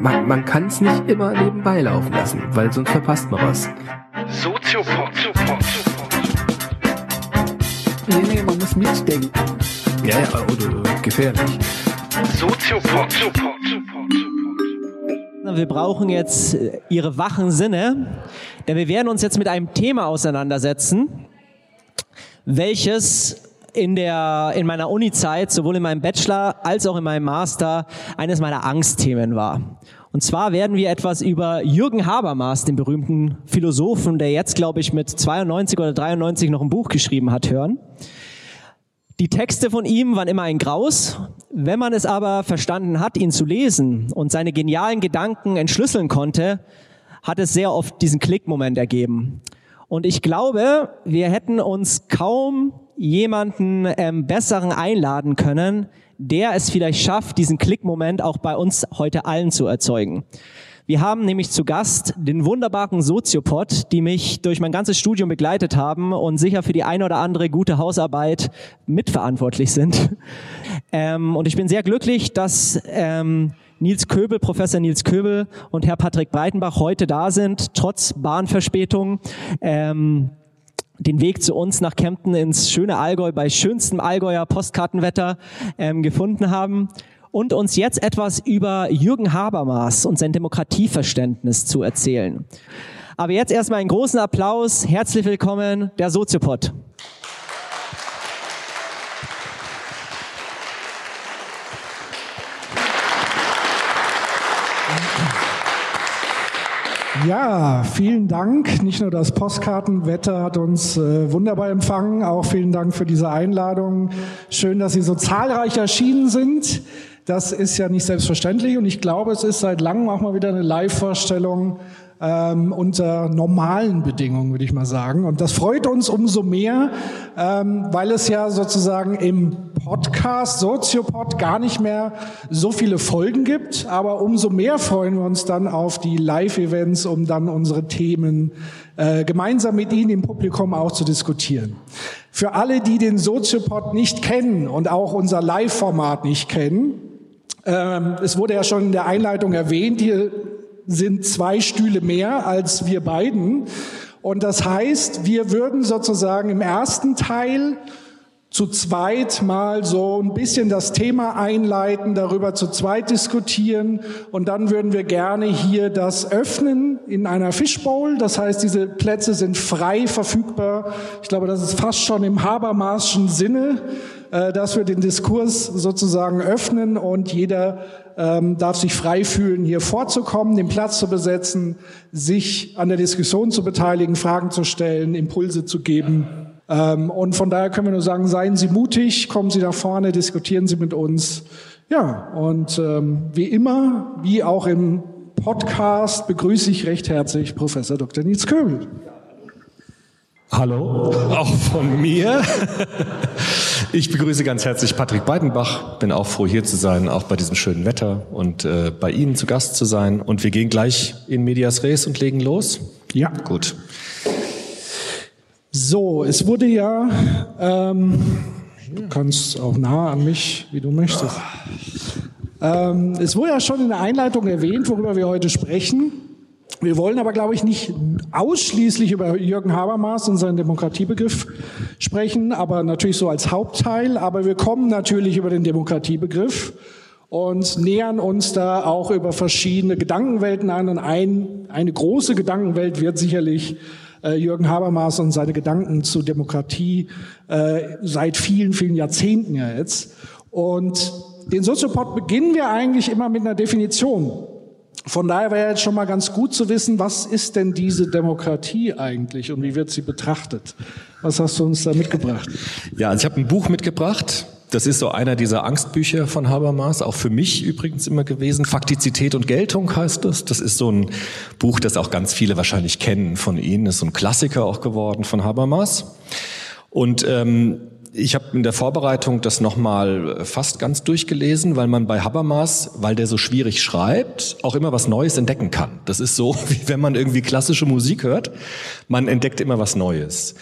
Man, man kann es nicht immer nebenbei laufen lassen, weil sonst verpasst man was. Soziopod. Nee, nee, man muss mitdenken. Ja, ja, oder, oder gefährlich. Soziopod. Wir brauchen jetzt äh, Ihre wachen Sinne, denn wir werden uns jetzt mit einem Thema auseinandersetzen, welches in, der, in meiner Uni-Zeit, sowohl in meinem Bachelor als auch in meinem Master, eines meiner Angstthemen war. Und zwar werden wir etwas über Jürgen Habermas, den berühmten Philosophen, der jetzt, glaube ich, mit 92 oder 93 noch ein Buch geschrieben hat, hören. Die Texte von ihm waren immer ein Graus. Wenn man es aber verstanden hat, ihn zu lesen und seine genialen Gedanken entschlüsseln konnte, hat es sehr oft diesen Klickmoment ergeben. Und ich glaube, wir hätten uns kaum jemanden ähm, besseren einladen können, der es vielleicht schafft, diesen Klickmoment auch bei uns heute allen zu erzeugen. Wir haben nämlich zu Gast den wunderbaren Soziopod, die mich durch mein ganzes Studium begleitet haben und sicher für die eine oder andere gute Hausarbeit mitverantwortlich sind. Ähm, und ich bin sehr glücklich, dass ähm, Nils Köbel, Professor Nils Köbel und Herr Patrick Breitenbach heute da sind, trotz Bahnverspätung. Ähm, den Weg zu uns nach Kempten ins schöne Allgäu bei schönstem Allgäuer Postkartenwetter ähm, gefunden haben und uns jetzt etwas über Jürgen Habermas und sein Demokratieverständnis zu erzählen. Aber jetzt erstmal einen großen Applaus. Herzlich willkommen, der Soziopod. Ja, vielen Dank. Nicht nur das Postkartenwetter hat uns äh, wunderbar empfangen, auch vielen Dank für diese Einladung. Schön, dass Sie so zahlreich erschienen sind. Das ist ja nicht selbstverständlich und ich glaube, es ist seit langem auch mal wieder eine Live-Vorstellung ähm, unter normalen Bedingungen, würde ich mal sagen. Und das freut uns umso mehr, ähm, weil es ja sozusagen im Podcast, Soziopod, gar nicht mehr so viele Folgen gibt. Aber umso mehr freuen wir uns dann auf die Live-Events, um dann unsere Themen äh, gemeinsam mit Ihnen im Publikum auch zu diskutieren. Für alle, die den Soziopod nicht kennen und auch unser Live-Format nicht kennen, ähm, es wurde ja schon in der Einleitung erwähnt, hier sind zwei Stühle mehr als wir beiden. Und das heißt, wir würden sozusagen im ersten Teil zu zweit mal so ein bisschen das Thema einleiten, darüber zu zweit diskutieren und dann würden wir gerne hier das öffnen in einer Fishbowl. Das heißt, diese Plätze sind frei verfügbar. Ich glaube, das ist fast schon im Habermaschen Sinne. Äh, dass wir den Diskurs sozusagen öffnen und jeder ähm, darf sich frei fühlen, hier vorzukommen, den Platz zu besetzen, sich an der Diskussion zu beteiligen, Fragen zu stellen, Impulse zu geben. Ähm, und von daher können wir nur sagen, seien Sie mutig, kommen Sie nach vorne, diskutieren Sie mit uns. Ja, und ähm, wie immer, wie auch im Podcast, begrüße ich recht herzlich Professor Dr. Nils Köbel. Hallo, auch von mir. Ich begrüße ganz herzlich Patrick Beidenbach. Bin auch froh, hier zu sein, auch bei diesem schönen Wetter und äh, bei Ihnen zu Gast zu sein. Und wir gehen gleich in Medias Res und legen los. Ja. Gut. So, es wurde ja, ähm, du kannst auch nah an mich, wie du möchtest. Ähm, es wurde ja schon in der Einleitung erwähnt, worüber wir heute sprechen. Wir wollen aber, glaube ich, nicht ausschließlich über Jürgen Habermas und seinen Demokratiebegriff sprechen, aber natürlich so als Hauptteil. Aber wir kommen natürlich über den Demokratiebegriff und nähern uns da auch über verschiedene Gedankenwelten an. Und ein, eine große Gedankenwelt wird sicherlich äh, Jürgen Habermas und seine Gedanken zu Demokratie äh, seit vielen, vielen Jahrzehnten ja jetzt. Und den Soziopod beginnen wir eigentlich immer mit einer Definition. Von daher wäre jetzt schon mal ganz gut zu wissen, was ist denn diese Demokratie eigentlich und wie wird sie betrachtet? Was hast du uns da mitgebracht? Ja, also ich habe ein Buch mitgebracht. Das ist so einer dieser Angstbücher von Habermas, auch für mich übrigens immer gewesen. Faktizität und Geltung heißt das. Das ist so ein Buch, das auch ganz viele wahrscheinlich kennen von Ihnen. Ist so ein Klassiker auch geworden von Habermas. Und ähm, ich habe in der Vorbereitung das nochmal fast ganz durchgelesen, weil man bei Habermas, weil der so schwierig schreibt, auch immer was Neues entdecken kann. Das ist so, wie wenn man irgendwie klassische Musik hört. Man entdeckt immer was Neues.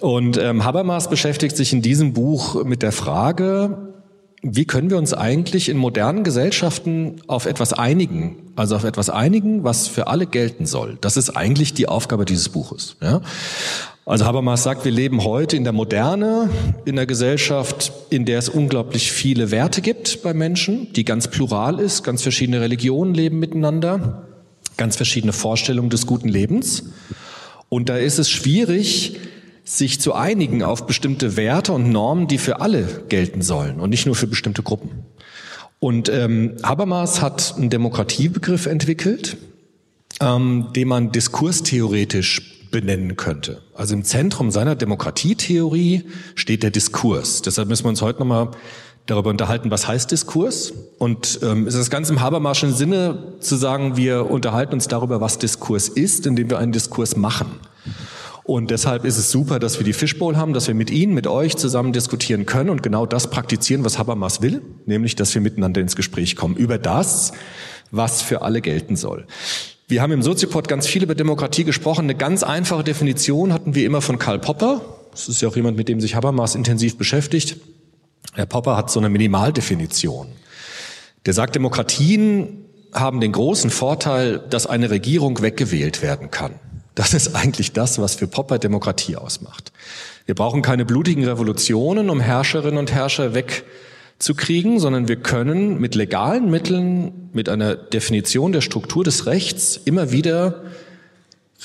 Und ähm, Habermas beschäftigt sich in diesem Buch mit der Frage, wie können wir uns eigentlich in modernen Gesellschaften auf etwas einigen, also auf etwas einigen, was für alle gelten soll. Das ist eigentlich die Aufgabe dieses Buches. Ja? Also Habermas sagt, wir leben heute in der Moderne, in der Gesellschaft, in der es unglaublich viele Werte gibt bei Menschen, die ganz plural ist, ganz verschiedene Religionen leben miteinander, ganz verschiedene Vorstellungen des guten Lebens. Und da ist es schwierig, sich zu einigen auf bestimmte Werte und Normen, die für alle gelten sollen und nicht nur für bestimmte Gruppen. Und ähm, Habermas hat einen Demokratiebegriff entwickelt, ähm, den man diskurstheoretisch benennen könnte. Also im Zentrum seiner Demokratietheorie steht der Diskurs. Deshalb müssen wir uns heute nochmal darüber unterhalten, was heißt Diskurs. Und ähm, ist ganz im Habermaschen Sinne zu sagen, wir unterhalten uns darüber, was Diskurs ist, indem wir einen Diskurs machen. Und deshalb ist es super, dass wir die Fishbowl haben, dass wir mit Ihnen, mit euch zusammen diskutieren können und genau das praktizieren, was Habermas will, nämlich, dass wir miteinander ins Gespräch kommen über das, was für alle gelten soll. Wir haben im Soziopod ganz viel über Demokratie gesprochen. Eine ganz einfache Definition hatten wir immer von Karl Popper. Das ist ja auch jemand, mit dem sich Habermas intensiv beschäftigt. Herr Popper hat so eine Minimaldefinition. Der sagt, Demokratien haben den großen Vorteil, dass eine Regierung weggewählt werden kann. Das ist eigentlich das, was für Popper Demokratie ausmacht. Wir brauchen keine blutigen Revolutionen, um Herrscherinnen und Herrscher wegzukriegen, sondern wir können mit legalen Mitteln, mit einer Definition der Struktur des Rechts immer wieder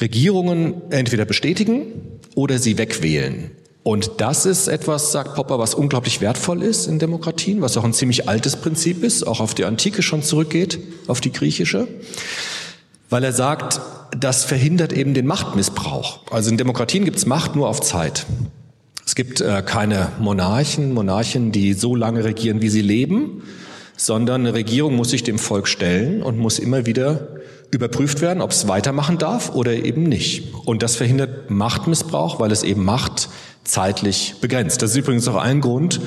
Regierungen entweder bestätigen oder sie wegwählen. Und das ist etwas, sagt Popper, was unglaublich wertvoll ist in Demokratien, was auch ein ziemlich altes Prinzip ist, auch auf die Antike schon zurückgeht, auf die griechische, weil er sagt, das verhindert eben den Machtmissbrauch. Also in Demokratien gibt es Macht nur auf Zeit. Es gibt äh, keine Monarchen, Monarchen, die so lange regieren, wie sie leben, sondern eine Regierung muss sich dem Volk stellen und muss immer wieder überprüft werden, ob es weitermachen darf oder eben nicht. Und das verhindert Machtmissbrauch, weil es eben Macht zeitlich begrenzt. Das ist übrigens auch ein Grund,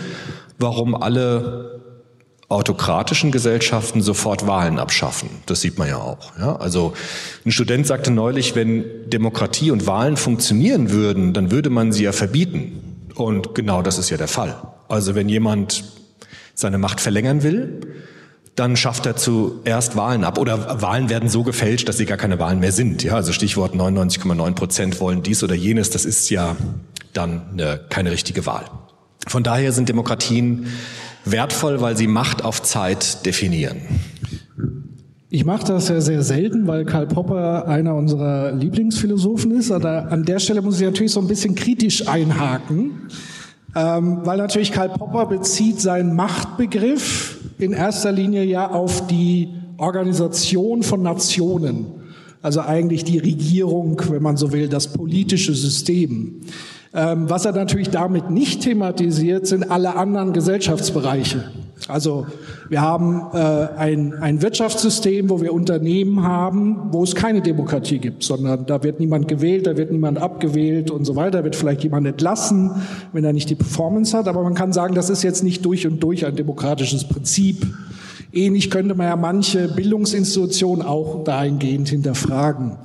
warum alle autokratischen Gesellschaften sofort Wahlen abschaffen. Das sieht man ja auch. Ja? Also ein Student sagte neulich, wenn Demokratie und Wahlen funktionieren würden, dann würde man sie ja verbieten. Und genau das ist ja der Fall. Also wenn jemand seine Macht verlängern will, dann schafft er zuerst Wahlen ab. Oder Wahlen werden so gefälscht, dass sie gar keine Wahlen mehr sind. Ja, also Stichwort 99,9 Prozent wollen dies oder jenes. Das ist ja dann eine, keine richtige Wahl. Von daher sind Demokratien wertvoll, weil sie Macht auf Zeit definieren. Ich mache das ja sehr selten, weil Karl Popper einer unserer Lieblingsphilosophen ist. Aber an der Stelle muss ich natürlich so ein bisschen kritisch einhaken, ähm, weil natürlich Karl Popper bezieht seinen Machtbegriff in erster Linie ja auf die Organisation von Nationen. Also eigentlich die Regierung, wenn man so will, das politische System. Ähm, was er natürlich damit nicht thematisiert, sind alle anderen Gesellschaftsbereiche. Also wir haben äh, ein, ein Wirtschaftssystem, wo wir Unternehmen haben, wo es keine Demokratie gibt, sondern da wird niemand gewählt, da wird niemand abgewählt und so weiter, da wird vielleicht jemand entlassen, wenn er nicht die Performance hat. Aber man kann sagen, das ist jetzt nicht durch und durch ein demokratisches Prinzip. Ähnlich könnte man ja manche Bildungsinstitutionen auch dahingehend hinterfragen.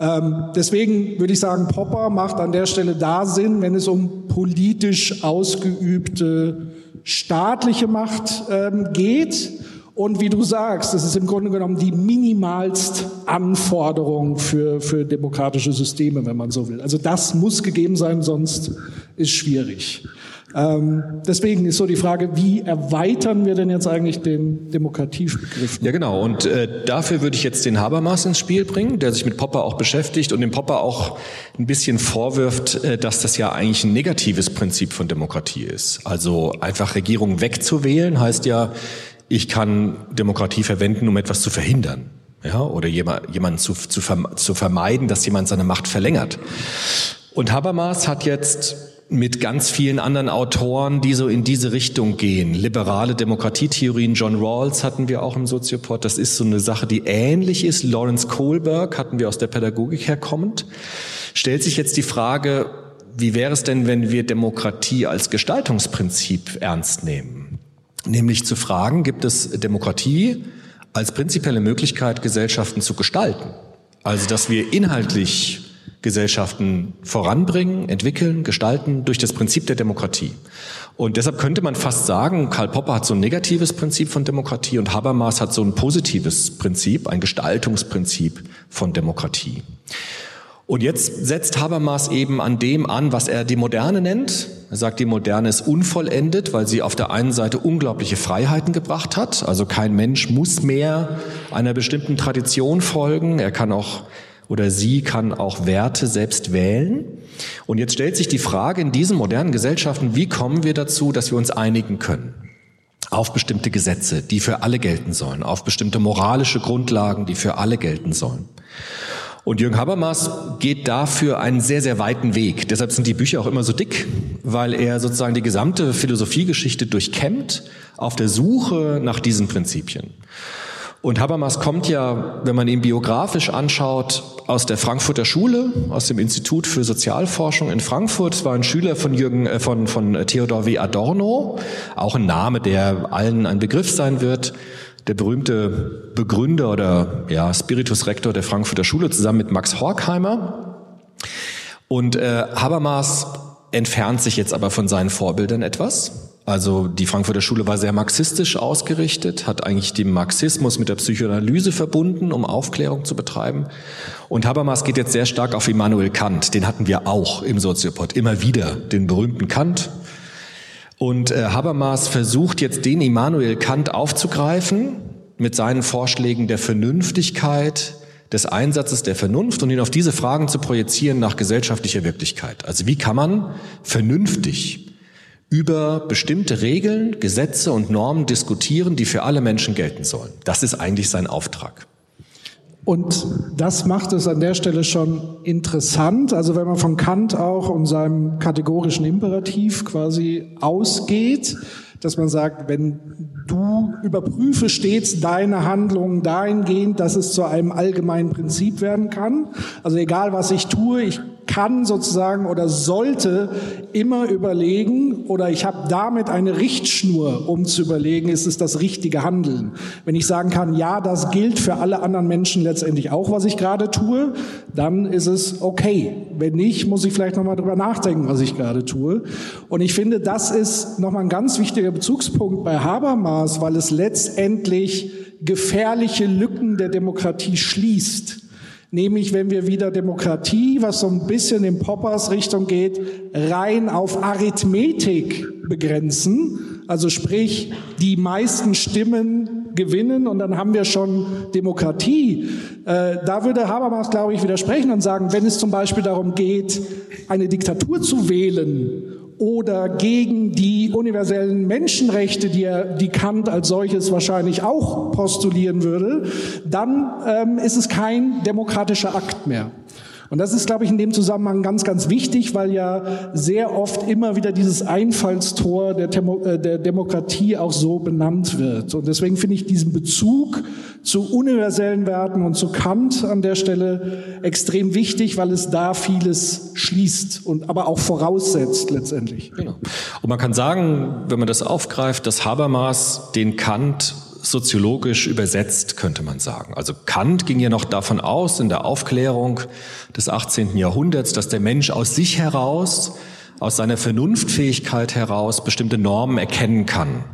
Ähm, deswegen würde ich sagen, Popper macht an der Stelle da Sinn, wenn es um politisch ausgeübte staatliche Macht ähm, geht. Und wie du sagst, das ist im Grunde genommen die minimalst Anforderung für, für demokratische Systeme, wenn man so will. Also das muss gegeben sein, sonst ist schwierig. Ähm, deswegen ist so die Frage, wie erweitern wir denn jetzt eigentlich den Demokratiebegriff? Ja, genau. Und äh, dafür würde ich jetzt den Habermas ins Spiel bringen, der sich mit Popper auch beschäftigt und dem Popper auch ein bisschen vorwirft, äh, dass das ja eigentlich ein negatives Prinzip von Demokratie ist. Also einfach Regierungen wegzuwählen heißt ja, ich kann Demokratie verwenden, um etwas zu verhindern. Ja, oder jemanden zu, zu, zu vermeiden, dass jemand seine Macht verlängert. Und Habermas hat jetzt mit ganz vielen anderen Autoren, die so in diese Richtung gehen. Liberale Demokratietheorien, John Rawls hatten wir auch im Soziopod. Das ist so eine Sache, die ähnlich ist. Lawrence Kohlberg hatten wir aus der Pädagogik herkommend. Stellt sich jetzt die Frage, wie wäre es denn, wenn wir Demokratie als Gestaltungsprinzip ernst nehmen? Nämlich zu fragen, gibt es Demokratie als prinzipielle Möglichkeit, Gesellschaften zu gestalten? Also, dass wir inhaltlich Gesellschaften voranbringen, entwickeln, gestalten durch das Prinzip der Demokratie. Und deshalb könnte man fast sagen, Karl Popper hat so ein negatives Prinzip von Demokratie und Habermas hat so ein positives Prinzip, ein Gestaltungsprinzip von Demokratie. Und jetzt setzt Habermas eben an dem an, was er die Moderne nennt. Er sagt, die Moderne ist unvollendet, weil sie auf der einen Seite unglaubliche Freiheiten gebracht hat. Also kein Mensch muss mehr einer bestimmten Tradition folgen. Er kann auch oder sie kann auch Werte selbst wählen. Und jetzt stellt sich die Frage in diesen modernen Gesellschaften, wie kommen wir dazu, dass wir uns einigen können? Auf bestimmte Gesetze, die für alle gelten sollen, auf bestimmte moralische Grundlagen, die für alle gelten sollen. Und Jürgen Habermas geht dafür einen sehr, sehr weiten Weg. Deshalb sind die Bücher auch immer so dick, weil er sozusagen die gesamte Philosophiegeschichte durchkämmt auf der Suche nach diesen Prinzipien. Und Habermas kommt ja, wenn man ihn biografisch anschaut, aus der Frankfurter Schule, aus dem Institut für Sozialforschung in Frankfurt, war ein Schüler von Jürgen, äh, von, von Theodor W. Adorno, auch ein Name, der allen ein Begriff sein wird der berühmte Begründer oder ja, Spiritus Rector der Frankfurter Schule zusammen mit Max Horkheimer. Und äh, Habermas entfernt sich jetzt aber von seinen Vorbildern etwas. Also die Frankfurter Schule war sehr marxistisch ausgerichtet, hat eigentlich den Marxismus mit der Psychoanalyse verbunden, um Aufklärung zu betreiben. Und Habermas geht jetzt sehr stark auf Immanuel Kant. Den hatten wir auch im Soziopod immer wieder, den berühmten Kant, und äh, Habermas versucht jetzt den Immanuel Kant aufzugreifen mit seinen Vorschlägen der Vernünftigkeit, des Einsatzes der Vernunft und ihn auf diese Fragen zu projizieren nach gesellschaftlicher Wirklichkeit. Also wie kann man vernünftig über bestimmte Regeln, Gesetze und Normen diskutieren, die für alle Menschen gelten sollen. Das ist eigentlich sein Auftrag. Und das macht es an der Stelle schon interessant. Also wenn man von Kant auch und seinem kategorischen Imperativ quasi ausgeht, dass man sagt, wenn du überprüfe stets deine Handlungen dahingehend, dass es zu einem allgemeinen Prinzip werden kann. Also egal was ich tue, ich kann sozusagen oder sollte immer überlegen oder ich habe damit eine Richtschnur, um zu überlegen, ist es das richtige Handeln. Wenn ich sagen kann, ja, das gilt für alle anderen Menschen letztendlich auch, was ich gerade tue, dann ist es okay. Wenn nicht, muss ich vielleicht nochmal drüber nachdenken, was ich gerade tue. Und ich finde, das ist nochmal ein ganz wichtiger Bezugspunkt bei Habermas, weil es letztendlich gefährliche Lücken der Demokratie schließt. Nämlich, wenn wir wieder Demokratie, was so ein bisschen in Poppers Richtung geht, rein auf Arithmetik begrenzen. Also sprich, die meisten Stimmen gewinnen und dann haben wir schon Demokratie. Äh, da würde Habermas, glaube ich, widersprechen und sagen, wenn es zum Beispiel darum geht, eine Diktatur zu wählen oder gegen die universellen Menschenrechte, die, er, die Kant als solches wahrscheinlich auch postulieren würde, dann ähm, ist es kein demokratischer Akt mehr. Und das ist, glaube ich, in dem Zusammenhang ganz, ganz wichtig, weil ja sehr oft immer wieder dieses Einfallstor der, Demo äh, der Demokratie auch so benannt wird. Und deswegen finde ich diesen Bezug zu universellen Werten und zu Kant an der Stelle extrem wichtig, weil es da vieles schließt und aber auch voraussetzt letztendlich. Genau. Und man kann sagen, wenn man das aufgreift, dass Habermas den Kant soziologisch übersetzt, könnte man sagen. Also Kant ging ja noch davon aus in der Aufklärung des 18. Jahrhunderts, dass der Mensch aus sich heraus, aus seiner Vernunftfähigkeit heraus bestimmte Normen erkennen kann.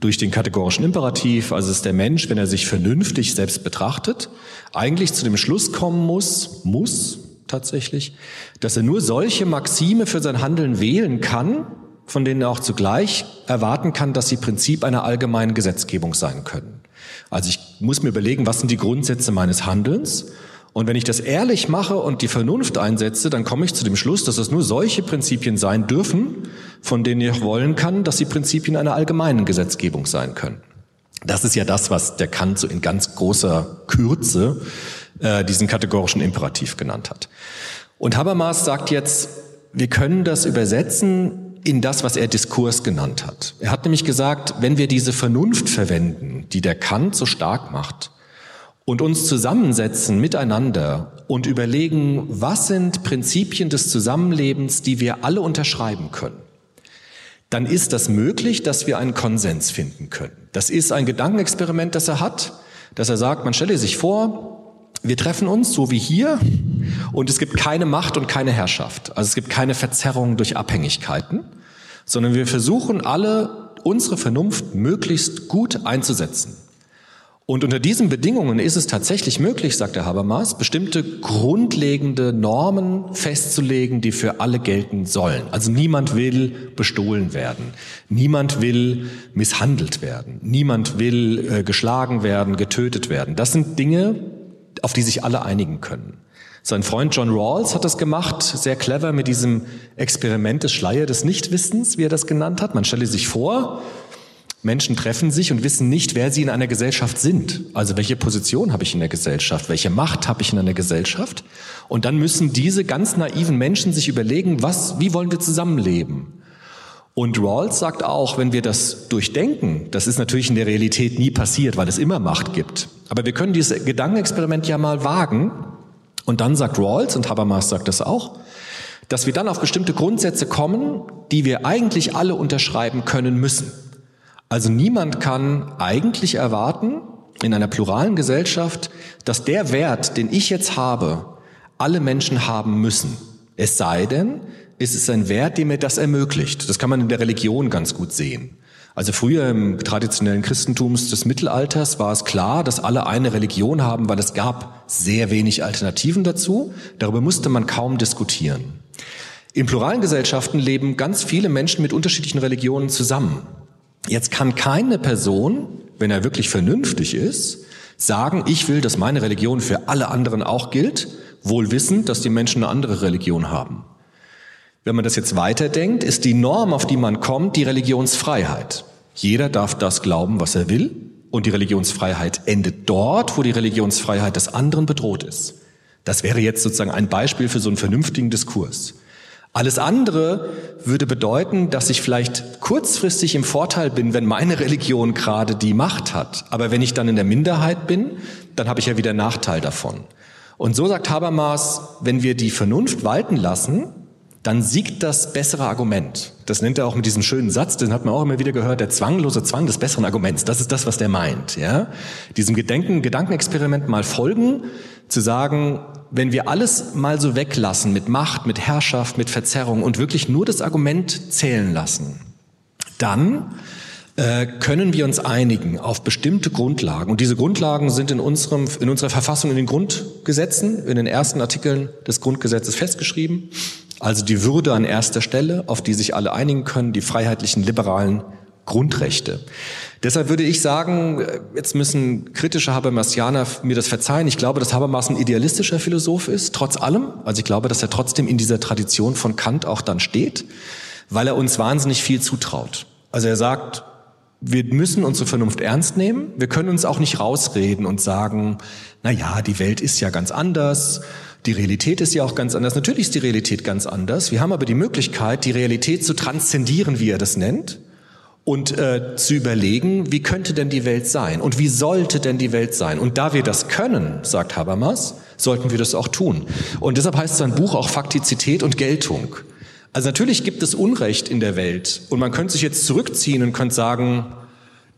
Durch den kategorischen Imperativ, also ist der Mensch, wenn er sich vernünftig selbst betrachtet, eigentlich zu dem Schluss kommen muss, muss tatsächlich, dass er nur solche Maxime für sein Handeln wählen kann, von denen er auch zugleich erwarten kann, dass sie Prinzip einer allgemeinen Gesetzgebung sein können. Also ich muss mir überlegen, was sind die Grundsätze meines Handelns? Und wenn ich das ehrlich mache und die Vernunft einsetze, dann komme ich zu dem Schluss, dass es nur solche Prinzipien sein dürfen, von denen ich wollen kann, dass sie Prinzipien einer allgemeinen Gesetzgebung sein können. Das ist ja das, was der Kant so in ganz großer Kürze äh, diesen kategorischen Imperativ genannt hat. Und Habermas sagt jetzt, wir können das übersetzen in das, was er Diskurs genannt hat. Er hat nämlich gesagt, wenn wir diese Vernunft verwenden, die der Kant so stark macht, und uns zusammensetzen miteinander und überlegen, was sind Prinzipien des Zusammenlebens, die wir alle unterschreiben können, dann ist das möglich, dass wir einen Konsens finden können. Das ist ein Gedankenexperiment, das er hat, dass er sagt, man stelle sich vor, wir treffen uns so wie hier Und es gibt keine Macht und keine Herrschaft. Also es gibt keine Verzerrung durch Abhängigkeiten, sondern wir versuchen alle unsere Vernunft möglichst gut einzusetzen. Und unter diesen Bedingungen ist es tatsächlich möglich, sagt der Habermas, bestimmte grundlegende Normen festzulegen, die für alle gelten sollen. Also niemand will bestohlen werden, niemand will misshandelt werden, niemand will äh, geschlagen werden, getötet werden. Das sind Dinge, auf die sich alle einigen können. Sein Freund John Rawls hat das gemacht, sehr clever mit diesem Experiment des Schleier des Nichtwissens, wie er das genannt hat. Man stelle sich vor, Menschen treffen sich und wissen nicht, wer sie in einer Gesellschaft sind. Also welche Position habe ich in der Gesellschaft? Welche Macht habe ich in einer Gesellschaft? Und dann müssen diese ganz naiven Menschen sich überlegen, was, wie wollen wir zusammenleben? Und Rawls sagt auch, wenn wir das durchdenken, das ist natürlich in der Realität nie passiert, weil es immer Macht gibt. Aber wir können dieses Gedankenexperiment ja mal wagen. Und dann sagt Rawls, und Habermas sagt das auch, dass wir dann auf bestimmte Grundsätze kommen, die wir eigentlich alle unterschreiben können müssen. Also niemand kann eigentlich erwarten, in einer pluralen Gesellschaft, dass der Wert, den ich jetzt habe, alle Menschen haben müssen. Es sei denn, es ist ein Wert, der mir das ermöglicht. Das kann man in der Religion ganz gut sehen. Also früher im traditionellen Christentum des Mittelalters war es klar, dass alle eine Religion haben, weil es gab sehr wenig Alternativen dazu. Darüber musste man kaum diskutieren. In pluralen Gesellschaften leben ganz viele Menschen mit unterschiedlichen Religionen zusammen. Jetzt kann keine Person, wenn er wirklich vernünftig ist, sagen, ich will, dass meine Religion für alle anderen auch gilt, wohl wissend, dass die Menschen eine andere Religion haben. Wenn man das jetzt weiterdenkt, ist die Norm, auf die man kommt, die Religionsfreiheit. Jeder darf das glauben, was er will, und die Religionsfreiheit endet dort, wo die Religionsfreiheit des anderen bedroht ist. Das wäre jetzt sozusagen ein Beispiel für so einen vernünftigen Diskurs. Alles andere würde bedeuten, dass ich vielleicht kurzfristig im Vorteil bin, wenn meine Religion gerade die Macht hat. Aber wenn ich dann in der Minderheit bin, dann habe ich ja wieder Nachteil davon. Und so sagt Habermas, wenn wir die Vernunft walten lassen, dann siegt das bessere Argument. Das nennt er auch mit diesem schönen Satz, den hat man auch immer wieder gehört, der zwanglose Zwang des besseren Arguments. Das ist das, was der meint, ja. Diesem Gedenken, Gedankenexperiment mal folgen, zu sagen, wenn wir alles mal so weglassen mit Macht, mit Herrschaft, mit Verzerrung und wirklich nur das Argument zählen lassen, dann äh, können wir uns einigen auf bestimmte Grundlagen. Und diese Grundlagen sind in, unserem, in unserer Verfassung, in den Grundgesetzen, in den ersten Artikeln des Grundgesetzes festgeschrieben. Also die Würde an erster Stelle, auf die sich alle einigen können, die freiheitlichen, liberalen Grundrechte. Deshalb würde ich sagen, jetzt müssen kritische Habermasianer mir das verzeihen. Ich glaube, dass Habermas ein idealistischer Philosoph ist, trotz allem. Also ich glaube, dass er trotzdem in dieser Tradition von Kant auch dann steht, weil er uns wahnsinnig viel zutraut. Also er sagt, wir müssen unsere Vernunft ernst nehmen. Wir können uns auch nicht rausreden und sagen, na ja, die Welt ist ja ganz anders. Die Realität ist ja auch ganz anders. Natürlich ist die Realität ganz anders. Wir haben aber die Möglichkeit, die Realität zu transzendieren, wie er das nennt und äh, zu überlegen, wie könnte denn die Welt sein und wie sollte denn die Welt sein. Und da wir das können, sagt Habermas, sollten wir das auch tun. Und deshalb heißt sein Buch auch Faktizität und Geltung. Also natürlich gibt es Unrecht in der Welt und man könnte sich jetzt zurückziehen und könnte sagen,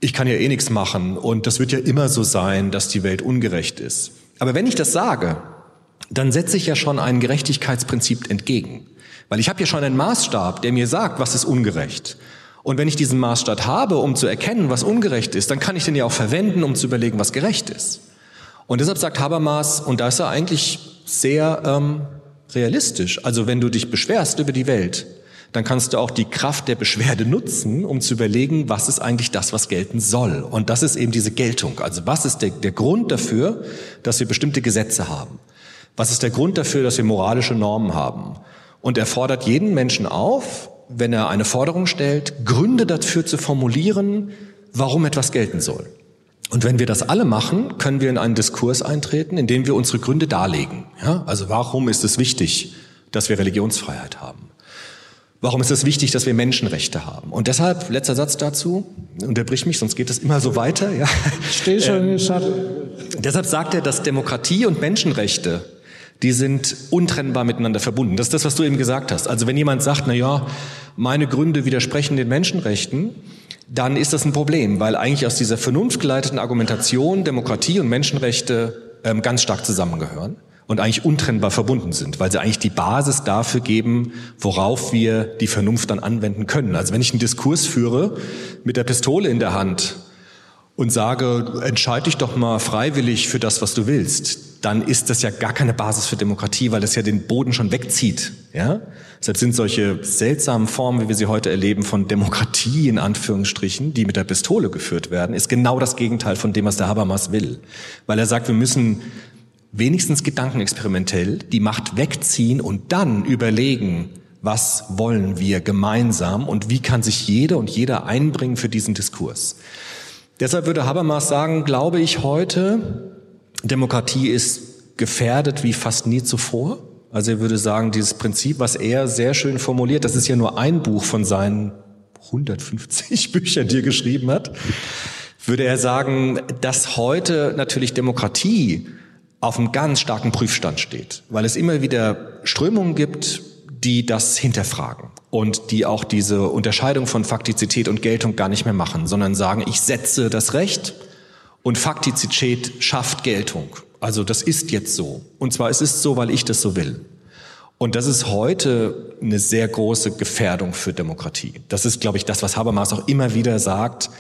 ich kann ja eh nichts machen und das wird ja immer so sein, dass die Welt ungerecht ist. Aber wenn ich das sage, dann setze ich ja schon ein Gerechtigkeitsprinzip entgegen. Weil ich habe ja schon einen Maßstab, der mir sagt, was ist ungerecht. Und wenn ich diesen Maßstab habe, um zu erkennen, was ungerecht ist, dann kann ich den ja auch verwenden, um zu überlegen, was gerecht ist. Und deshalb sagt Habermas, und da ist er eigentlich sehr ähm, realistisch, also wenn du dich beschwerst über die Welt, dann kannst du auch die Kraft der Beschwerde nutzen, um zu überlegen, was ist eigentlich das, was gelten soll. Und das ist eben diese Geltung. Also was ist der, der Grund dafür, dass wir bestimmte Gesetze haben? Was ist der Grund dafür, dass wir moralische Normen haben? Und er fordert jeden Menschen auf, wenn er eine Forderung stellt, Gründe dafür zu formulieren, warum etwas gelten soll. Und wenn wir das alle machen, können wir in einen Diskurs eintreten, in dem wir unsere Gründe darlegen. Ja? Also warum ist es wichtig, dass wir Religionsfreiheit haben? Warum ist es wichtig, dass wir Menschenrechte haben? Und deshalb, letzter Satz dazu, unterbrich mich, sonst geht es immer so weiter. Ja. Steh schon in den Schatten. Deshalb sagt er, dass Demokratie und Menschenrechte die sind untrennbar miteinander verbunden. Das ist das, was du eben gesagt hast. Also wenn jemand sagt, na ja, meine Gründe widersprechen den Menschenrechten, dann ist das ein Problem, weil eigentlich aus dieser vernunftgeleiteten Argumentation Demokratie und Menschenrechte ähm, ganz stark zusammengehören. und eigentlich untrennbar verbunden sind, weil sie eigentlich die Basis dafür geben, worauf wir die Vernunft dann anwenden können. Also wenn ich einen Diskurs führe mit der Pistole in der Hand und sage, entscheide dich doch mal freiwillig für das, was du willst, dann ist das ja gar keine Basis für Demokratie, weil das ja den Boden schon wegzieht. Ja? Deshalb sind solche seltsamen Formen, wie wir sie heute erleben, von Demokratie in Anführungsstrichen, die mit der Pistole geführt werden, ist genau das Gegenteil von dem, was der Habermas will. Weil er sagt, wir müssen wenigstens gedankenexperimentell die Macht wegziehen und dann überlegen, was wollen wir gemeinsam und wie kann sich jeder und jeder einbringen für diesen Diskurs. Deshalb würde Habermas sagen, glaube ich heute, Demokratie ist gefährdet wie fast nie zuvor. Also er würde sagen, dieses Prinzip, was er sehr schön formuliert, das ist ja nur ein Buch von seinen 150 Büchern, die er geschrieben hat, würde er sagen, dass heute natürlich Demokratie auf einem ganz starken Prüfstand steht, weil es immer wieder Strömungen gibt, die das hinterfragen und die auch diese Unterscheidung von Faktizität und Geltung gar nicht mehr machen, sondern sagen, ich setze das Recht und Faktizität schafft Geltung. Also das ist jetzt so. Und zwar es ist so, weil ich das so will. Und das ist heute eine sehr große Gefährdung für Demokratie. Das ist, glaube ich, das, was Habermas auch immer wieder sagt.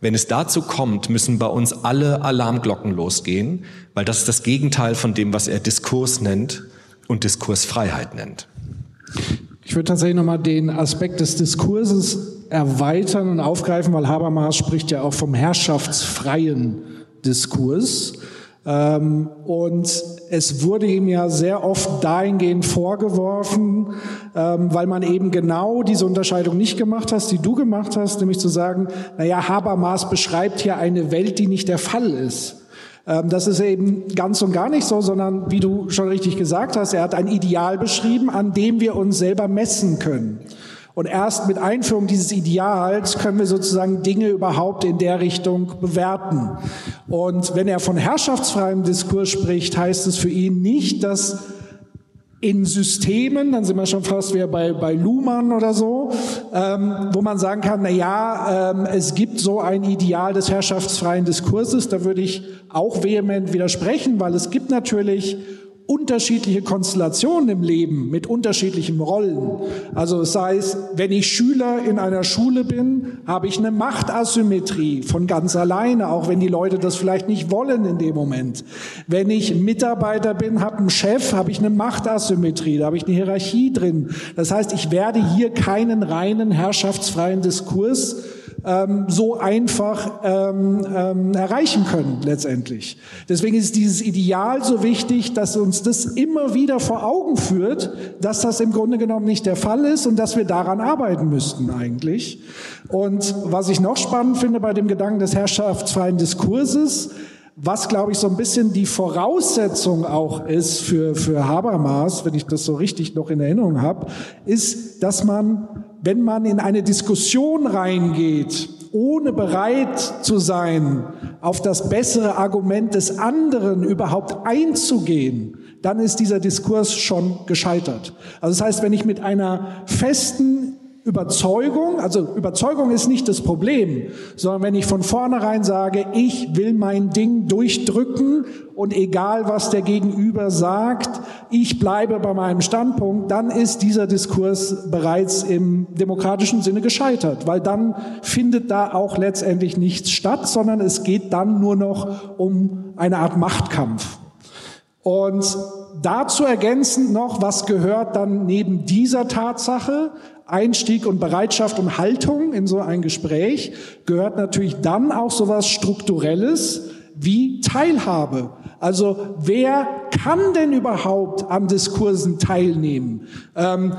Wenn es dazu kommt, müssen bei uns alle Alarmglocken losgehen, weil das ist das Gegenteil von dem, was er Diskurs nennt und Diskursfreiheit nennt. Ich würde tatsächlich nochmal den Aspekt des Diskurses erweitern und aufgreifen, weil Habermas spricht ja auch vom herrschaftsfreien Diskurs. Ähm, und es wurde ihm ja sehr oft dahingehend vorgeworfen, ähm, weil man eben genau diese Unterscheidung nicht gemacht hast, die du gemacht hast, nämlich zu sagen, naja, Habermas beschreibt hier eine Welt, die nicht der Fall ist. Ähm, das ist eben ganz und gar nicht so, sondern wie du schon richtig gesagt hast, er hat ein Ideal beschrieben, an dem wir uns selber messen können. Und erst mit Einführung dieses Ideals können wir sozusagen Dinge überhaupt in der Richtung bewerten. Und wenn er von herrschaftsfreiem Diskurs spricht, heißt es für ihn nicht, dass in Systemen, dann sind wir schon fast wieder bei, bei Luhmann oder so, ähm, wo man sagen kann, na ja, ähm, es gibt so ein Ideal des herrschaftsfreien Diskurses, da würde ich auch vehement widersprechen, weil es gibt natürlich unterschiedliche Konstellationen im Leben mit unterschiedlichen Rollen. Also sei es, wenn ich Schüler in einer Schule bin, habe ich eine Machtasymmetrie von ganz alleine, auch wenn die Leute das vielleicht nicht wollen in dem Moment. Wenn ich Mitarbeiter bin, habe einen Chef, habe ich eine Machtasymmetrie, da habe ich eine Hierarchie drin. Das heißt, ich werde hier keinen reinen herrschaftsfreien Diskurs ähm, so einfach ähm, ähm, erreichen können letztendlich. Deswegen ist dieses Ideal so wichtig, dass uns das immer wieder vor Augen führt, dass das im Grunde genommen nicht der Fall ist und dass wir daran arbeiten müssten eigentlich. Und was ich noch spannend finde bei dem Gedanken des herrschaftsfreien Diskurses, was, glaube ich, so ein bisschen die Voraussetzung auch ist für, für Habermas, wenn ich das so richtig noch in Erinnerung habe, ist, dass man wenn man in eine Diskussion reingeht, ohne bereit zu sein, auf das bessere Argument des anderen überhaupt einzugehen, dann ist dieser Diskurs schon gescheitert. Also das heißt, wenn ich mit einer festen Überzeugung, also Überzeugung ist nicht das Problem, sondern wenn ich von vornherein sage, ich will mein Ding durchdrücken und egal was der Gegenüber sagt, ich bleibe bei meinem Standpunkt, dann ist dieser Diskurs bereits im demokratischen Sinne gescheitert, weil dann findet da auch letztendlich nichts statt, sondern es geht dann nur noch um eine Art Machtkampf. Und dazu ergänzend noch, was gehört dann neben dieser Tatsache? Einstieg und Bereitschaft und Haltung in so ein Gespräch gehört natürlich dann auch sowas Strukturelles wie Teilhabe. Also wer kann denn überhaupt an Diskursen teilnehmen? Ähm,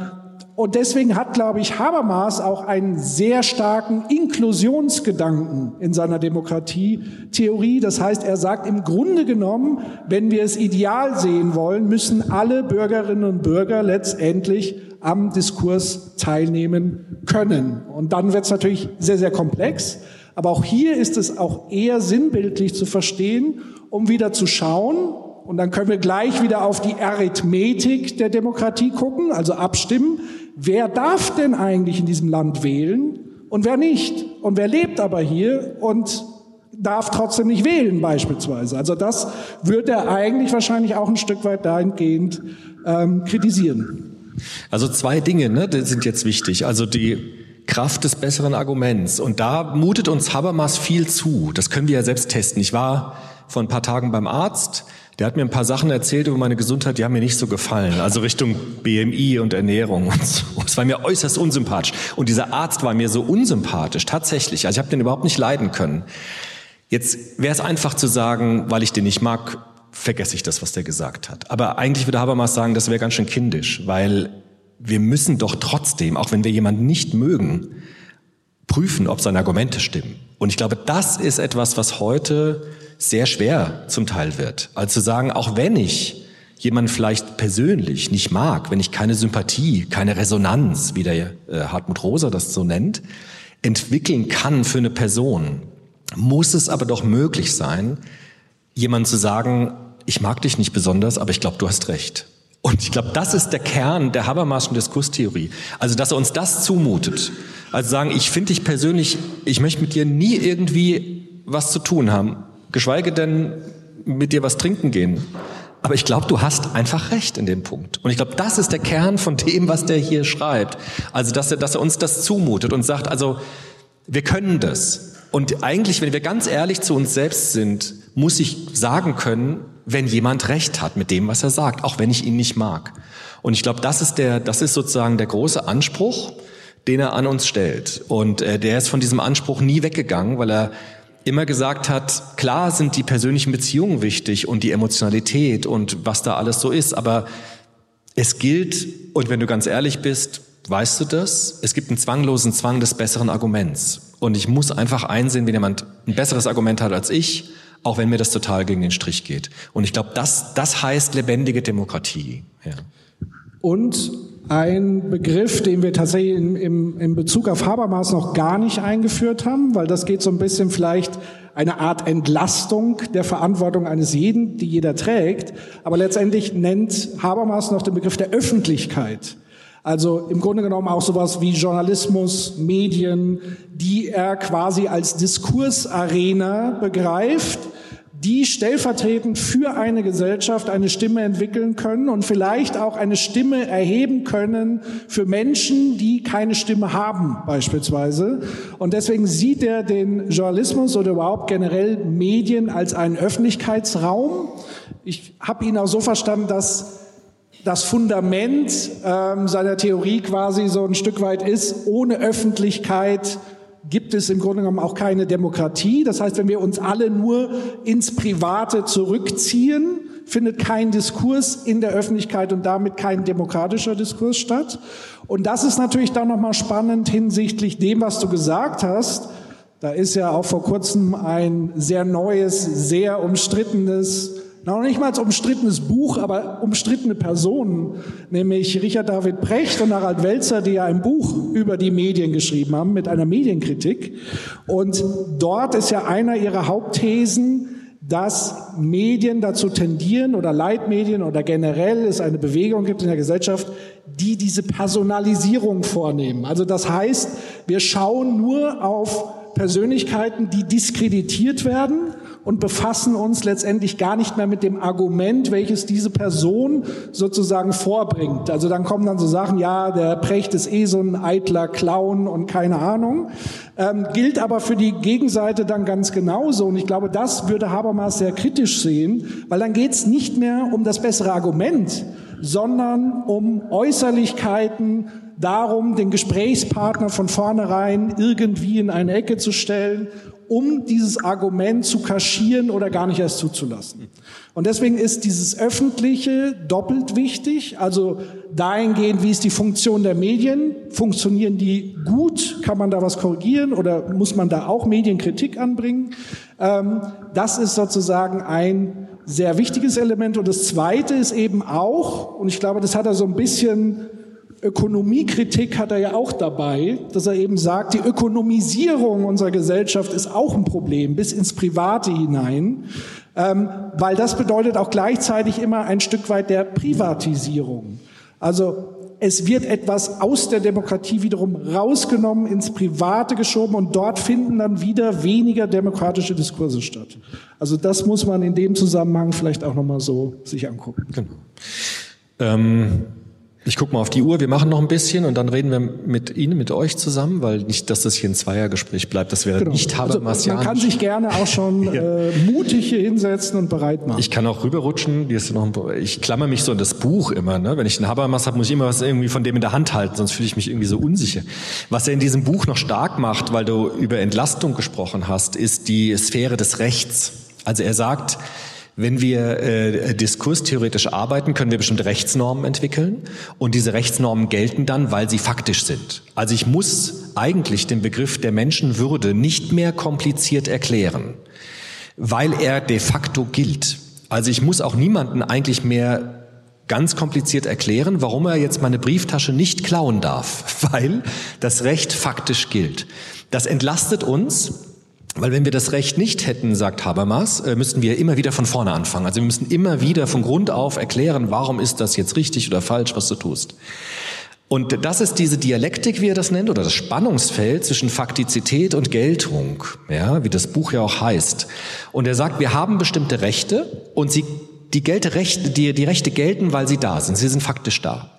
und deswegen hat, glaube ich, Habermas auch einen sehr starken Inklusionsgedanken in seiner Demokratietheorie. Das heißt, er sagt im Grunde genommen, wenn wir es ideal sehen wollen, müssen alle Bürgerinnen und Bürger letztendlich am Diskurs teilnehmen können. Und dann wird es natürlich sehr, sehr komplex. Aber auch hier ist es auch eher sinnbildlich zu verstehen, um wieder zu schauen, und dann können wir gleich wieder auf die Arithmetik der Demokratie gucken, also abstimmen. Wer darf denn eigentlich in diesem Land wählen und wer nicht? Und wer lebt aber hier und darf trotzdem nicht wählen beispielsweise. Also das wird er eigentlich wahrscheinlich auch ein Stück weit dahingehend ähm, kritisieren. Also zwei Dinge ne, sind jetzt wichtig. Also die Kraft des besseren Arguments. Und da mutet uns Habermas viel zu. Das können wir ja selbst testen. Ich war vor ein paar Tagen beim Arzt. Der hat mir ein paar Sachen erzählt über meine Gesundheit, die haben mir nicht so gefallen. Also Richtung BMI und Ernährung und so. Es war mir äußerst unsympathisch. Und dieser Arzt war mir so unsympathisch, tatsächlich. Also ich habe den überhaupt nicht leiden können. Jetzt wäre es einfach zu sagen, weil ich den nicht mag, vergesse ich das, was der gesagt hat. Aber eigentlich würde Habermas sagen, das wäre ganz schön kindisch, weil wir müssen doch trotzdem, auch wenn wir jemanden nicht mögen, prüfen, ob seine Argumente stimmen. Und ich glaube, das ist etwas, was heute sehr schwer zum Teil wird. Also zu sagen, auch wenn ich jemanden vielleicht persönlich nicht mag, wenn ich keine Sympathie, keine Resonanz, wie der äh, Hartmut Rosa das so nennt, entwickeln kann für eine Person, muss es aber doch möglich sein, jemand zu sagen, ich mag dich nicht besonders, aber ich glaube, du hast recht. Und ich glaube, das ist der Kern der Habermaschen Diskurstheorie. Also, dass er uns das zumutet. Also sagen, ich finde dich persönlich, ich möchte mit dir nie irgendwie was zu tun haben, geschweige denn mit dir was trinken gehen. Aber ich glaube, du hast einfach recht in dem Punkt. Und ich glaube, das ist der Kern von dem, was der hier schreibt. Also, dass er, dass er uns das zumutet und sagt, also, wir können das. Und eigentlich, wenn wir ganz ehrlich zu uns selbst sind, muss ich sagen können, wenn jemand recht hat mit dem, was er sagt, auch wenn ich ihn nicht mag. Und ich glaube, das ist der, das ist sozusagen der große Anspruch, den er an uns stellt. Und äh, der ist von diesem Anspruch nie weggegangen, weil er immer gesagt hat, klar sind die persönlichen Beziehungen wichtig und die Emotionalität und was da alles so ist, aber es gilt, und wenn du ganz ehrlich bist, weißt du das? Es gibt einen zwanglosen Zwang des besseren Arguments. Und ich muss einfach einsehen, wenn jemand ein besseres Argument hat als ich, auch wenn mir das total gegen den Strich geht. Und ich glaube, das, das heißt lebendige Demokratie. Ja. Und ein Begriff, den wir tatsächlich in, im, in Bezug auf Habermas noch gar nicht eingeführt haben, weil das geht so ein bisschen vielleicht eine Art Entlastung der Verantwortung eines jeden, die jeder trägt. Aber letztendlich nennt Habermas noch den Begriff der Öffentlichkeit. Also im Grunde genommen auch sowas wie Journalismus, Medien, die er quasi als Diskursarena begreift, die stellvertretend für eine Gesellschaft eine Stimme entwickeln können und vielleicht auch eine Stimme erheben können für Menschen, die keine Stimme haben beispielsweise. Und deswegen sieht er den Journalismus oder überhaupt generell Medien als einen Öffentlichkeitsraum. Ich habe ihn auch so verstanden, dass das Fundament ähm, seiner Theorie quasi so ein Stück weit ist, ohne Öffentlichkeit gibt es im Grunde genommen auch keine Demokratie. Das heißt, wenn wir uns alle nur ins Private zurückziehen, findet kein Diskurs in der Öffentlichkeit und damit kein demokratischer Diskurs statt. Und das ist natürlich dann nochmal spannend hinsichtlich dem, was du gesagt hast. Da ist ja auch vor kurzem ein sehr neues, sehr umstrittenes noch nicht mal als umstrittenes Buch, aber umstrittene Personen, nämlich Richard David Brecht und Harald Welzer, die ja ein Buch über die Medien geschrieben haben mit einer Medienkritik. Und dort ist ja einer ihrer Hauptthesen, dass Medien dazu tendieren oder Leitmedien oder generell es eine Bewegung gibt in der Gesellschaft, die diese Personalisierung vornehmen. Also das heißt, wir schauen nur auf Persönlichkeiten, die diskreditiert werden und befassen uns letztendlich gar nicht mehr mit dem Argument, welches diese Person sozusagen vorbringt. Also dann kommen dann so Sachen, ja, der Precht ist eh so ein eitler Clown und keine Ahnung. Ähm, gilt aber für die Gegenseite dann ganz genauso. Und ich glaube, das würde Habermas sehr kritisch sehen, weil dann geht es nicht mehr um das bessere Argument, sondern um Äußerlichkeiten, darum, den Gesprächspartner von vornherein irgendwie in eine Ecke zu stellen um dieses Argument zu kaschieren oder gar nicht erst zuzulassen. Und deswegen ist dieses Öffentliche doppelt wichtig, also dahingehend, wie ist die Funktion der Medien, funktionieren die gut, kann man da was korrigieren oder muss man da auch Medienkritik anbringen? Ähm, das ist sozusagen ein sehr wichtiges Element. Und das Zweite ist eben auch, und ich glaube, das hat er so ein bisschen Ökonomiekritik hat er ja auch dabei, dass er eben sagt, die Ökonomisierung unserer Gesellschaft ist auch ein Problem, bis ins Private hinein, ähm, weil das bedeutet auch gleichzeitig immer ein Stück weit der Privatisierung. Also Es wird etwas aus der Demokratie wiederum rausgenommen, ins Private geschoben und dort finden dann wieder weniger demokratische Diskurse statt. Also das muss man in dem Zusammenhang vielleicht auch nochmal so sich angucken. Genau. Ähm ich gucke mal auf die Uhr, wir machen noch ein bisschen und dann reden wir mit Ihnen, mit euch zusammen, weil nicht, dass das hier ein Zweiergespräch bleibt, das wäre genau. nicht Habermasianisch. Also man kann sich gerne auch schon äh, mutig hier hinsetzen und bereit machen. Ich kann auch rüberrutschen, ich klammer mich so in das Buch immer. Ne? Wenn ich einen Habermas habe, muss ich immer was irgendwie von dem in der Hand halten, sonst fühle ich mich irgendwie so unsicher. Was er in diesem Buch noch stark macht, weil du über Entlastung gesprochen hast, ist die Sphäre des Rechts. Also er sagt, wenn wir äh, diskurstheoretisch arbeiten, können wir bestimmte Rechtsnormen entwickeln und diese Rechtsnormen gelten dann, weil sie faktisch sind. Also ich muss eigentlich den Begriff der Menschenwürde nicht mehr kompliziert erklären, weil er de facto gilt. Also ich muss auch niemanden eigentlich mehr ganz kompliziert erklären, warum er jetzt meine Brieftasche nicht klauen darf, weil das Recht faktisch gilt. Das entlastet uns, weil wenn wir das Recht nicht hätten, sagt Habermas, äh, müssten wir immer wieder von vorne anfangen. Also wir müssen immer wieder von Grund auf erklären, warum ist das jetzt richtig oder falsch, was du tust. Und das ist diese Dialektik, wie er das nennt, oder das Spannungsfeld zwischen Faktizität und Geltung, ja, wie das Buch ja auch heißt. Und er sagt, wir haben bestimmte Rechte und sie, die, Gelte, die, die Rechte gelten, weil sie da sind. Sie sind faktisch da.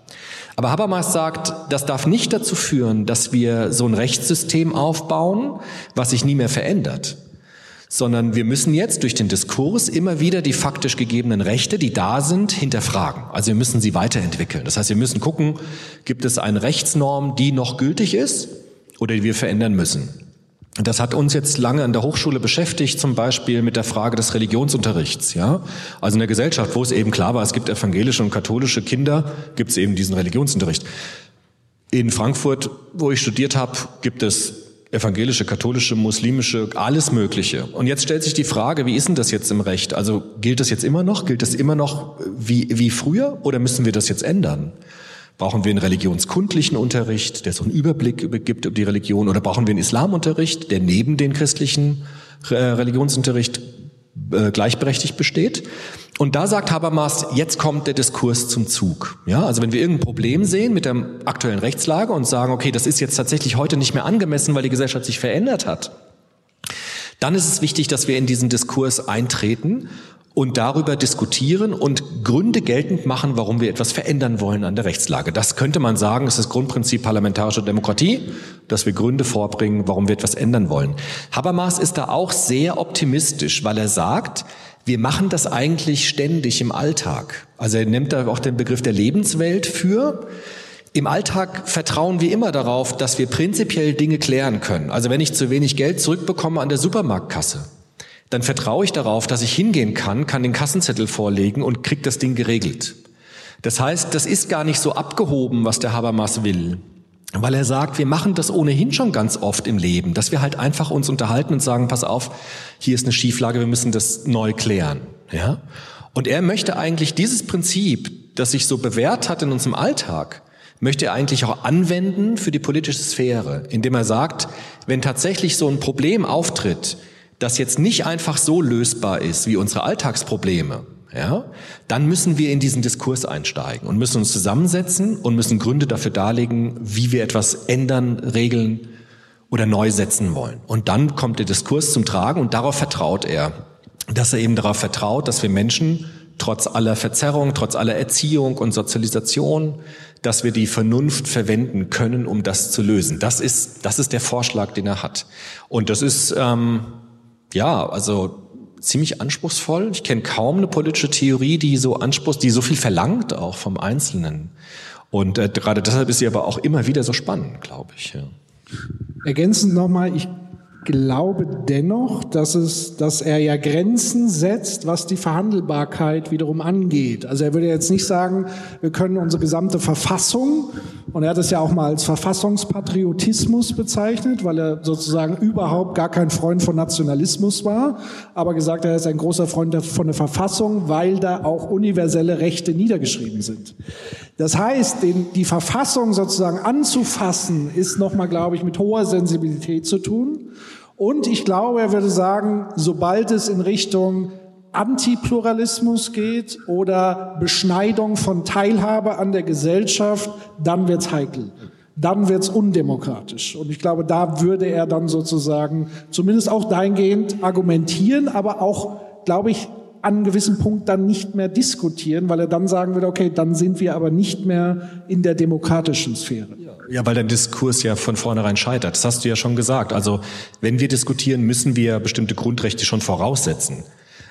Aber Habermas sagt, das darf nicht dazu führen, dass wir so ein Rechtssystem aufbauen, was sich nie mehr verändert, sondern wir müssen jetzt durch den Diskurs immer wieder die faktisch gegebenen Rechte, die da sind, hinterfragen. Also wir müssen sie weiterentwickeln. Das heißt, wir müssen gucken, gibt es eine Rechtsnorm, die noch gültig ist oder die wir verändern müssen. Das hat uns jetzt lange an der Hochschule beschäftigt, zum Beispiel mit der Frage des Religionsunterrichts. Ja, also in der Gesellschaft, wo es eben klar war, es gibt evangelische und katholische Kinder, gibt es eben diesen Religionsunterricht. In Frankfurt, wo ich studiert habe, gibt es evangelische, katholische, muslimische, alles Mögliche. Und jetzt stellt sich die Frage, wie ist denn das jetzt im Recht? Also gilt das jetzt immer noch? Gilt das immer noch wie, wie früher? Oder müssen wir das jetzt ändern? Brauchen wir einen religionskundlichen Unterricht, der so einen Überblick gibt über die Religion? Oder brauchen wir einen Islamunterricht, der neben den christlichen äh, Religionsunterricht äh, gleichberechtigt besteht? Und da sagt Habermas, jetzt kommt der Diskurs zum Zug. Ja, also wenn wir irgendein Problem sehen mit der aktuellen Rechtslage und sagen, okay, das ist jetzt tatsächlich heute nicht mehr angemessen, weil die Gesellschaft sich verändert hat, dann ist es wichtig, dass wir in diesen Diskurs eintreten und darüber diskutieren und Gründe geltend machen, warum wir etwas verändern wollen an der Rechtslage. Das könnte man sagen, ist das Grundprinzip parlamentarischer Demokratie, dass wir Gründe vorbringen, warum wir etwas ändern wollen. Habermas ist da auch sehr optimistisch, weil er sagt, wir machen das eigentlich ständig im Alltag. Also er nimmt da auch den Begriff der Lebenswelt für. Im Alltag vertrauen wir immer darauf, dass wir prinzipiell Dinge klären können. Also wenn ich zu wenig Geld zurückbekomme an der Supermarktkasse, dann vertraue ich darauf, dass ich hingehen kann, kann den Kassenzettel vorlegen und krieg das Ding geregelt. Das heißt, das ist gar nicht so abgehoben, was der Habermas will. Weil er sagt, wir machen das ohnehin schon ganz oft im Leben, dass wir halt einfach uns unterhalten und sagen, pass auf, hier ist eine Schieflage, wir müssen das neu klären. Ja? Und er möchte eigentlich dieses Prinzip, das sich so bewährt hat in unserem Alltag, möchte er eigentlich auch anwenden für die politische Sphäre, indem er sagt, wenn tatsächlich so ein Problem auftritt, das jetzt nicht einfach so lösbar ist wie unsere Alltagsprobleme, ja, dann müssen wir in diesen Diskurs einsteigen und müssen uns zusammensetzen und müssen Gründe dafür darlegen, wie wir etwas ändern, regeln oder neu setzen wollen. Und dann kommt der Diskurs zum Tragen und darauf vertraut er, dass er eben darauf vertraut, dass wir Menschen trotz aller Verzerrung, trotz aller Erziehung und Sozialisation, dass wir die Vernunft verwenden können, um das zu lösen. Das ist, das ist der Vorschlag, den er hat. Und das ist ähm, ja, also ziemlich anspruchsvoll. Ich kenne kaum eine politische Theorie, die so anspruchs, die so viel verlangt auch vom Einzelnen. Und äh, gerade deshalb ist sie aber auch immer wieder so spannend, glaube ich. Ja. Ergänzend nochmal, ich glaube dennoch, dass es, dass er ja Grenzen setzt, was die Verhandelbarkeit wiederum angeht. Also er würde jetzt nicht sagen, wir können unsere gesamte Verfassung, und er hat es ja auch mal als Verfassungspatriotismus bezeichnet, weil er sozusagen überhaupt gar kein Freund von Nationalismus war, aber gesagt, er ist ein großer Freund von der Verfassung, weil da auch universelle Rechte niedergeschrieben sind. Das heißt, den, die Verfassung sozusagen anzufassen, ist nochmal, glaube ich, mit hoher Sensibilität zu tun. Und ich glaube, er würde sagen, sobald es in Richtung Antipluralismus geht oder Beschneidung von Teilhabe an der Gesellschaft, dann wird's heikel. Dann wird's undemokratisch. Und ich glaube, da würde er dann sozusagen zumindest auch dahingehend argumentieren, aber auch, glaube ich, an einem gewissen Punkt dann nicht mehr diskutieren, weil er dann sagen würde, okay, dann sind wir aber nicht mehr in der demokratischen Sphäre. Ja, weil der Diskurs ja von vornherein scheitert. Das hast du ja schon gesagt. Also wenn wir diskutieren, müssen wir bestimmte Grundrechte schon voraussetzen.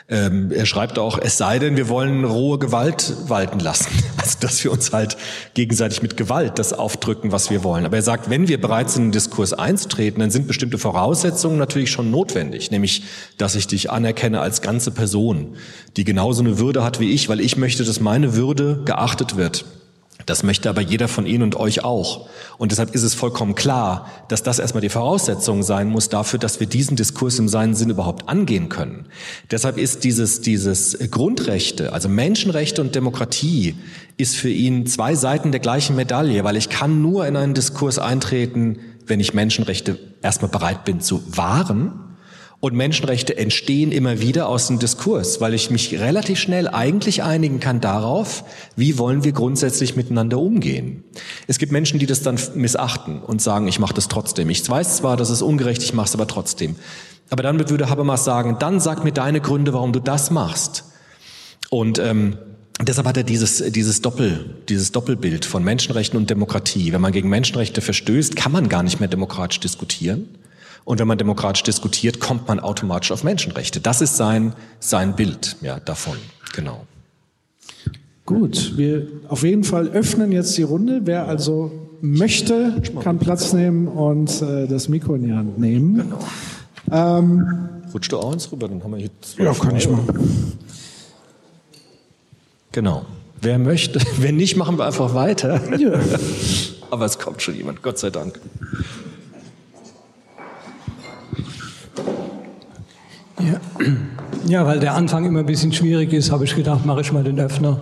Ähm, er schreibt auch, es sei denn, wir wollen rohe Gewalt walten lassen. Also, dass wir uns halt gegenseitig mit Gewalt das aufdrücken, was wir wollen. Aber er sagt, wenn wir bereit sind, in den Diskurs einzutreten, dann sind bestimmte Voraussetzungen natürlich schon notwendig. Nämlich, dass ich dich anerkenne als ganze Person, die genauso eine Würde hat wie ich, weil ich möchte, dass meine Würde geachtet wird. Das möchte aber jeder von Ihnen und euch auch. Und deshalb ist es vollkommen klar, dass das erstmal die Voraussetzung sein muss dafür, dass wir diesen Diskurs im seinen Sinn überhaupt angehen können. Deshalb ist dieses, dieses Grundrechte, also Menschenrechte und Demokratie, ist für ihn zwei Seiten der gleichen Medaille, weil ich kann nur in einen Diskurs eintreten, wenn ich Menschenrechte erstmal bereit bin zu wahren und Menschenrechte entstehen immer wieder aus dem Diskurs, weil ich mich relativ schnell eigentlich einigen kann darauf, wie wollen wir grundsätzlich miteinander umgehen. Es gibt Menschen, die das dann missachten und sagen, ich mache das trotzdem. Ich weiß zwar, dass es ungerecht, ich mache es aber trotzdem. Aber dann würde Habermas sagen, dann sag mir deine Gründe, warum du das machst. Und ähm, Deshalb hat er dieses, dieses, Doppel, dieses Doppelbild von Menschenrechten und Demokratie. Wenn man gegen Menschenrechte verstößt, kann man gar nicht mehr demokratisch diskutieren. Und wenn man demokratisch diskutiert, kommt man automatisch auf Menschenrechte. Das ist sein, sein Bild ja, davon. Genau. Gut, wir auf jeden Fall öffnen jetzt die Runde. Wer also möchte, kann Platz nehmen und äh, das Mikro in die Hand nehmen. Genau. Ähm, Rutsch du auch eins rüber, dann haben wir jetzt. Ja, kann ich machen. Genau. Wer möchte, wenn nicht, machen wir einfach weiter. Ja. Aber es kommt schon jemand, Gott sei Dank. Ja. ja, weil der Anfang immer ein bisschen schwierig ist, habe ich gedacht, mache ich mal den Öffner.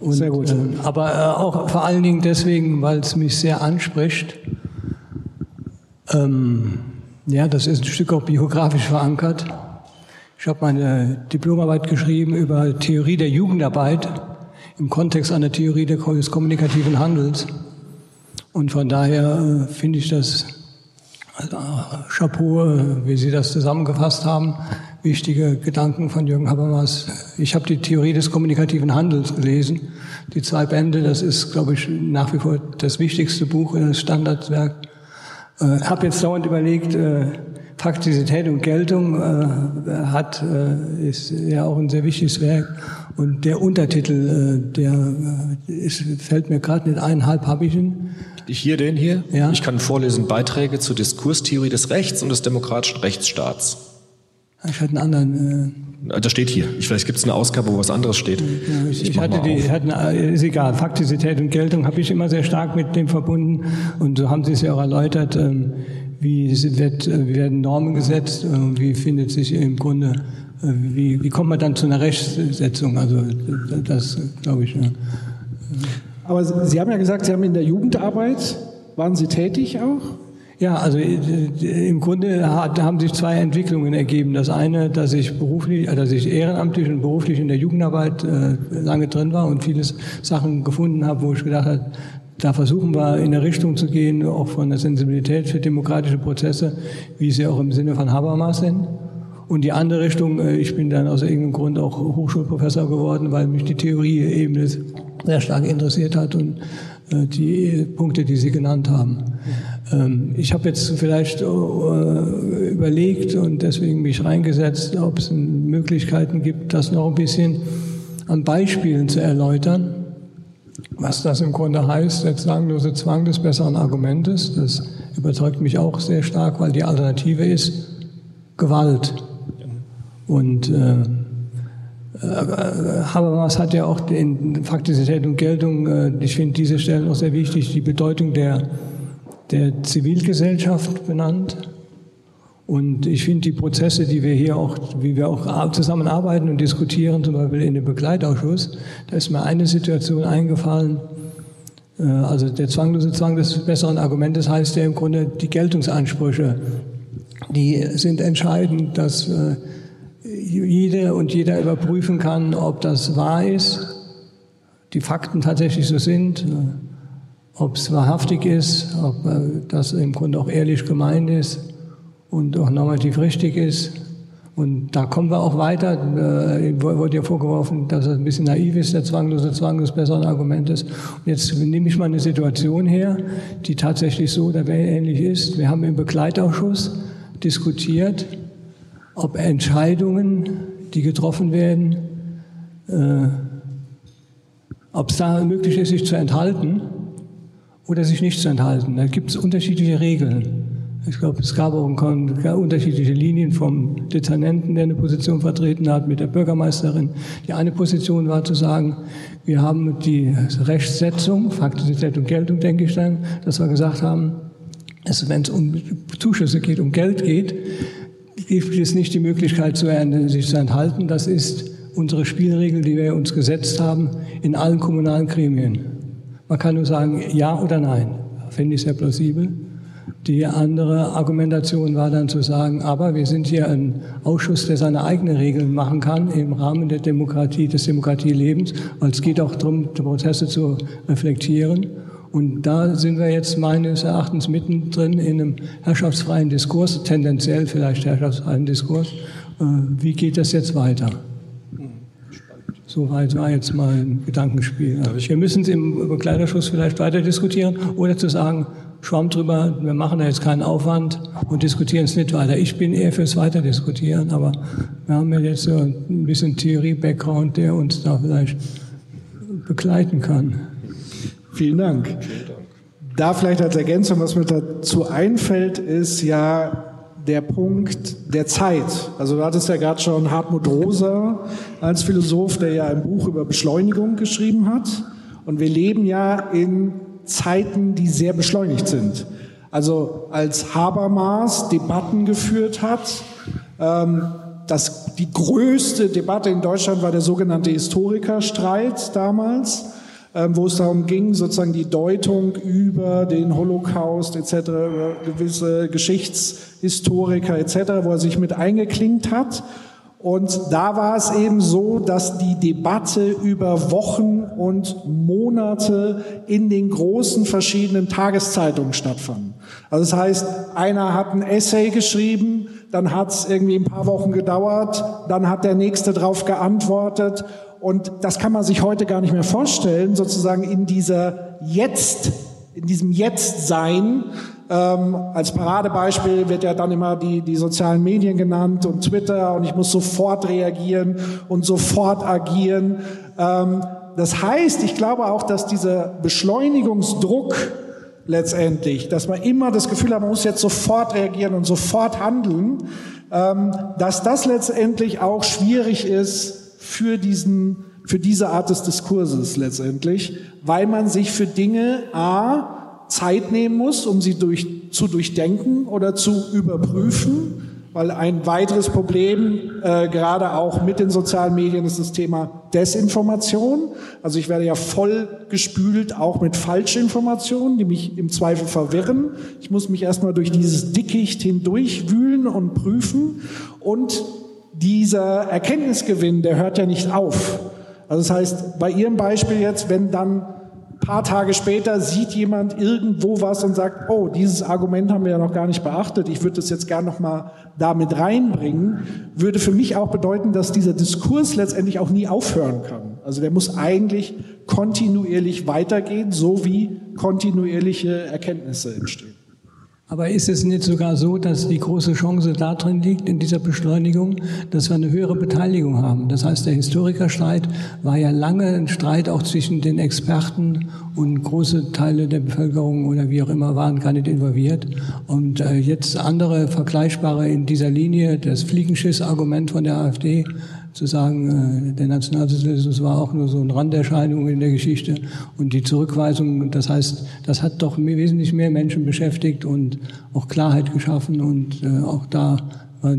Und, sehr gut. Äh, aber äh, auch vor allen Dingen deswegen, weil es mich sehr anspricht. Ähm, ja, das ist ein Stück auch biografisch verankert. Ich habe meine Diplomarbeit geschrieben über Theorie der Jugendarbeit im Kontext einer Theorie des kommunikativen Handels. Und von daher äh, finde ich das also, Chapeau, äh, wie Sie das zusammengefasst haben. Wichtige Gedanken von Jürgen Habermas. Ich habe die Theorie des kommunikativen Handels gelesen. Die zwei Bände, das ist, glaube ich, nach wie vor das wichtigste Buch, das Standardwerk. Äh, habe jetzt dauernd überlegt, äh, Faktizität und Geltung äh, hat, äh, ist ja auch ein sehr wichtiges Werk. Und der Untertitel, äh, der äh, ist, fällt mir gerade nicht ein, halb habe ich ihn. Hier den hier? Ja. Ich kann vorlesen Beiträge zur Diskurstheorie des Rechts und des demokratischen Rechtsstaats. Ich hatte einen anderen. Äh das steht hier. Ich, vielleicht gibt es eine Ausgabe, wo was anderes steht. Ja, ich, ich, ich hatte die, hatte eine, ist egal, Faktizität und Geltung habe ich immer sehr stark mit dem verbunden. Und so haben Sie es ja auch erläutert. Ähm, wie, wird, wie werden Normen gesetzt? Wie findet sich im Grunde, wie, wie kommt man dann zu einer Rechtssetzung? Also das glaube ich. Ja. Aber Sie haben ja gesagt, Sie haben in der Jugendarbeit, waren Sie tätig auch? Ja, also äh, im Grunde haben sich zwei Entwicklungen ergeben. Das eine, dass ich beruflich, äh, dass ich ehrenamtlich und beruflich in der Jugendarbeit äh, lange drin war und vieles Sachen gefunden habe, wo ich gedacht habe, da versuchen wir in eine Richtung zu gehen, auch von der Sensibilität für demokratische Prozesse, wie sie auch im Sinne von Habermas sind. Und die andere Richtung, äh, ich bin dann aus irgendeinem Grund auch Hochschulprofessor geworden, weil mich die Theorie eben sehr stark interessiert hat und äh, die Punkte, die Sie genannt haben. Ähm, ich habe jetzt vielleicht äh, überlegt und deswegen mich reingesetzt, ob es Möglichkeiten gibt, das noch ein bisschen an Beispielen zu erläutern was das im Grunde heißt, der zwanglose Zwang des besseren Argumentes, das überzeugt mich auch sehr stark, weil die Alternative ist Gewalt. Und äh, äh, Habermas hat ja auch in Faktizität und Geltung, äh, ich finde diese Stellen auch sehr wichtig, die Bedeutung der, der Zivilgesellschaft benannt. Und ich finde die Prozesse, die wir hier auch, wie wir auch zusammenarbeiten und diskutieren, zum Beispiel in dem Begleitausschuss, da ist mir eine Situation eingefallen. Äh, also der zwanglose Zwang des besseren Argumentes heißt ja im Grunde die Geltungsansprüche. Die sind entscheidend, dass äh, jede und jeder überprüfen kann, ob das wahr ist, die Fakten tatsächlich so sind, ob es wahrhaftig ist, ob äh, das im Grunde auch ehrlich gemeint ist und auch normativ richtig ist. Und da kommen wir auch weiter. Äh, wurde ja vorgeworfen, dass es ein bisschen naiv ist, der zwanglose Zwang das bessere Argument ist. Und jetzt nehme ich mal eine Situation her, die tatsächlich so oder ähnlich ist. Wir haben im Begleitausschuss diskutiert, ob Entscheidungen, die getroffen werden, äh, ob es da möglich ist, sich zu enthalten oder sich nicht zu enthalten. Da gibt es unterschiedliche Regeln. Ich glaube, es gab auch unterschiedliche Linien vom Dezernenten, der eine Position vertreten hat, mit der Bürgermeisterin. Die eine Position war zu sagen, wir haben die Rechtssetzung, und Geltung, denke ich dann, dass wir gesagt haben, wenn es um Zuschüsse geht, um Geld geht, gibt es nicht die Möglichkeit, sich zu enthalten. Das ist unsere Spielregel, die wir uns gesetzt haben in allen kommunalen Gremien. Man kann nur sagen, ja oder nein. Finde ich sehr plausibel. Die andere Argumentation war dann zu sagen, aber wir sind hier ein Ausschuss, der seine eigenen Regeln machen kann im Rahmen der Demokratie, des Demokratielebens, weil es geht auch darum, Prozesse zu reflektieren. Und da sind wir jetzt meines Erachtens mittendrin in einem herrschaftsfreien Diskurs, tendenziell vielleicht herrschaftsfreien Diskurs. Äh, wie geht das jetzt weiter? Soweit war jetzt mal ein Gedankenspiel. Wir müssen es im Begleiterschuss vielleicht weiter diskutieren oder zu sagen, Schwamm drüber, wir machen da jetzt keinen Aufwand und diskutieren es nicht weiter. Ich bin eher fürs Weiterdiskutieren, aber wir haben ja jetzt so ein bisschen Theorie-Background, der uns da vielleicht begleiten kann. Vielen Dank. Da vielleicht als Ergänzung, was mir dazu einfällt, ist ja der Punkt der Zeit. Also du hattest ja gerade schon Hartmut Rosa als Philosoph, der ja ein Buch über Beschleunigung geschrieben hat. Und wir leben ja in Zeiten, die sehr beschleunigt sind. Also als Habermas Debatten geführt hat, ähm, das, die größte Debatte in Deutschland war der sogenannte Historikerstreit damals, wo es darum ging, sozusagen die Deutung über den Holocaust etc., über gewisse Geschichtshistoriker etc., wo er sich mit eingeklinkt hat. Und da war es eben so, dass die Debatte über Wochen und Monate in den großen verschiedenen Tageszeitungen stattfand. Also das heißt, einer hat ein Essay geschrieben, dann hat es irgendwie ein paar Wochen gedauert, dann hat der nächste darauf geantwortet und das kann man sich heute gar nicht mehr vorstellen, sozusagen in dieser Jetzt, in diesem Jetzt-Sein ähm, als Paradebeispiel wird ja dann immer die, die sozialen Medien genannt und Twitter und ich muss sofort reagieren und sofort agieren. Ähm, das heißt, ich glaube auch, dass dieser Beschleunigungsdruck letztendlich, dass man immer das Gefühl hat, man muss jetzt sofort reagieren und sofort handeln, ähm, dass das letztendlich auch schwierig ist für diesen für diese Art des Diskurses letztendlich, weil man sich für Dinge A Zeit nehmen muss, um sie durch, zu durchdenken oder zu überprüfen, weil ein weiteres Problem äh, gerade auch mit den sozialen Medien ist das Thema Desinformation. Also ich werde ja voll gespült auch mit Falschinformationen, die mich im Zweifel verwirren. Ich muss mich erstmal durch dieses Dickicht hindurchwühlen und prüfen und dieser Erkenntnisgewinn, der hört ja nicht auf. Also das heißt, bei Ihrem Beispiel jetzt, wenn dann paar Tage später sieht jemand irgendwo was und sagt, oh, dieses Argument haben wir ja noch gar nicht beachtet, ich würde das jetzt gern noch mal damit reinbringen, würde für mich auch bedeuten, dass dieser Diskurs letztendlich auch nie aufhören kann. Also der muss eigentlich kontinuierlich weitergehen, so wie kontinuierliche Erkenntnisse entstehen. Aber ist es nicht sogar so, dass die große Chance darin liegt, in dieser Beschleunigung, dass wir eine höhere Beteiligung haben? Das heißt, der Historikerstreit war ja lange ein Streit auch zwischen den Experten und große Teile der Bevölkerung oder wie auch immer waren gar nicht involviert. Und äh, jetzt andere vergleichbare in dieser Linie, das Fliegenschiss-Argument von der AfD, zu sagen, äh, der Nationalsozialismus war auch nur so eine Randerscheinung in der Geschichte und die Zurückweisung, das heißt, das hat doch wesentlich mehr Menschen beschäftigt und auch Klarheit geschaffen und äh, auch da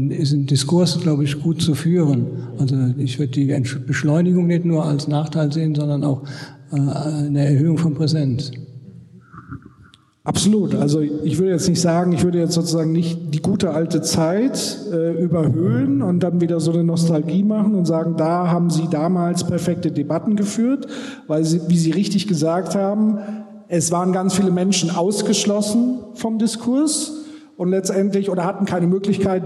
ist ein Diskurs, glaube ich, gut zu führen. Also ich würde die Beschleunigung nicht nur als Nachteil sehen, sondern auch äh, eine Erhöhung von Präsenz. Absolut. Also ich würde jetzt nicht sagen, ich würde jetzt sozusagen nicht die gute alte Zeit äh, überhöhen und dann wieder so eine Nostalgie machen und sagen, da haben Sie damals perfekte Debatten geführt, weil Sie, wie Sie richtig gesagt haben, es waren ganz viele Menschen ausgeschlossen vom Diskurs und letztendlich oder hatten keine Möglichkeit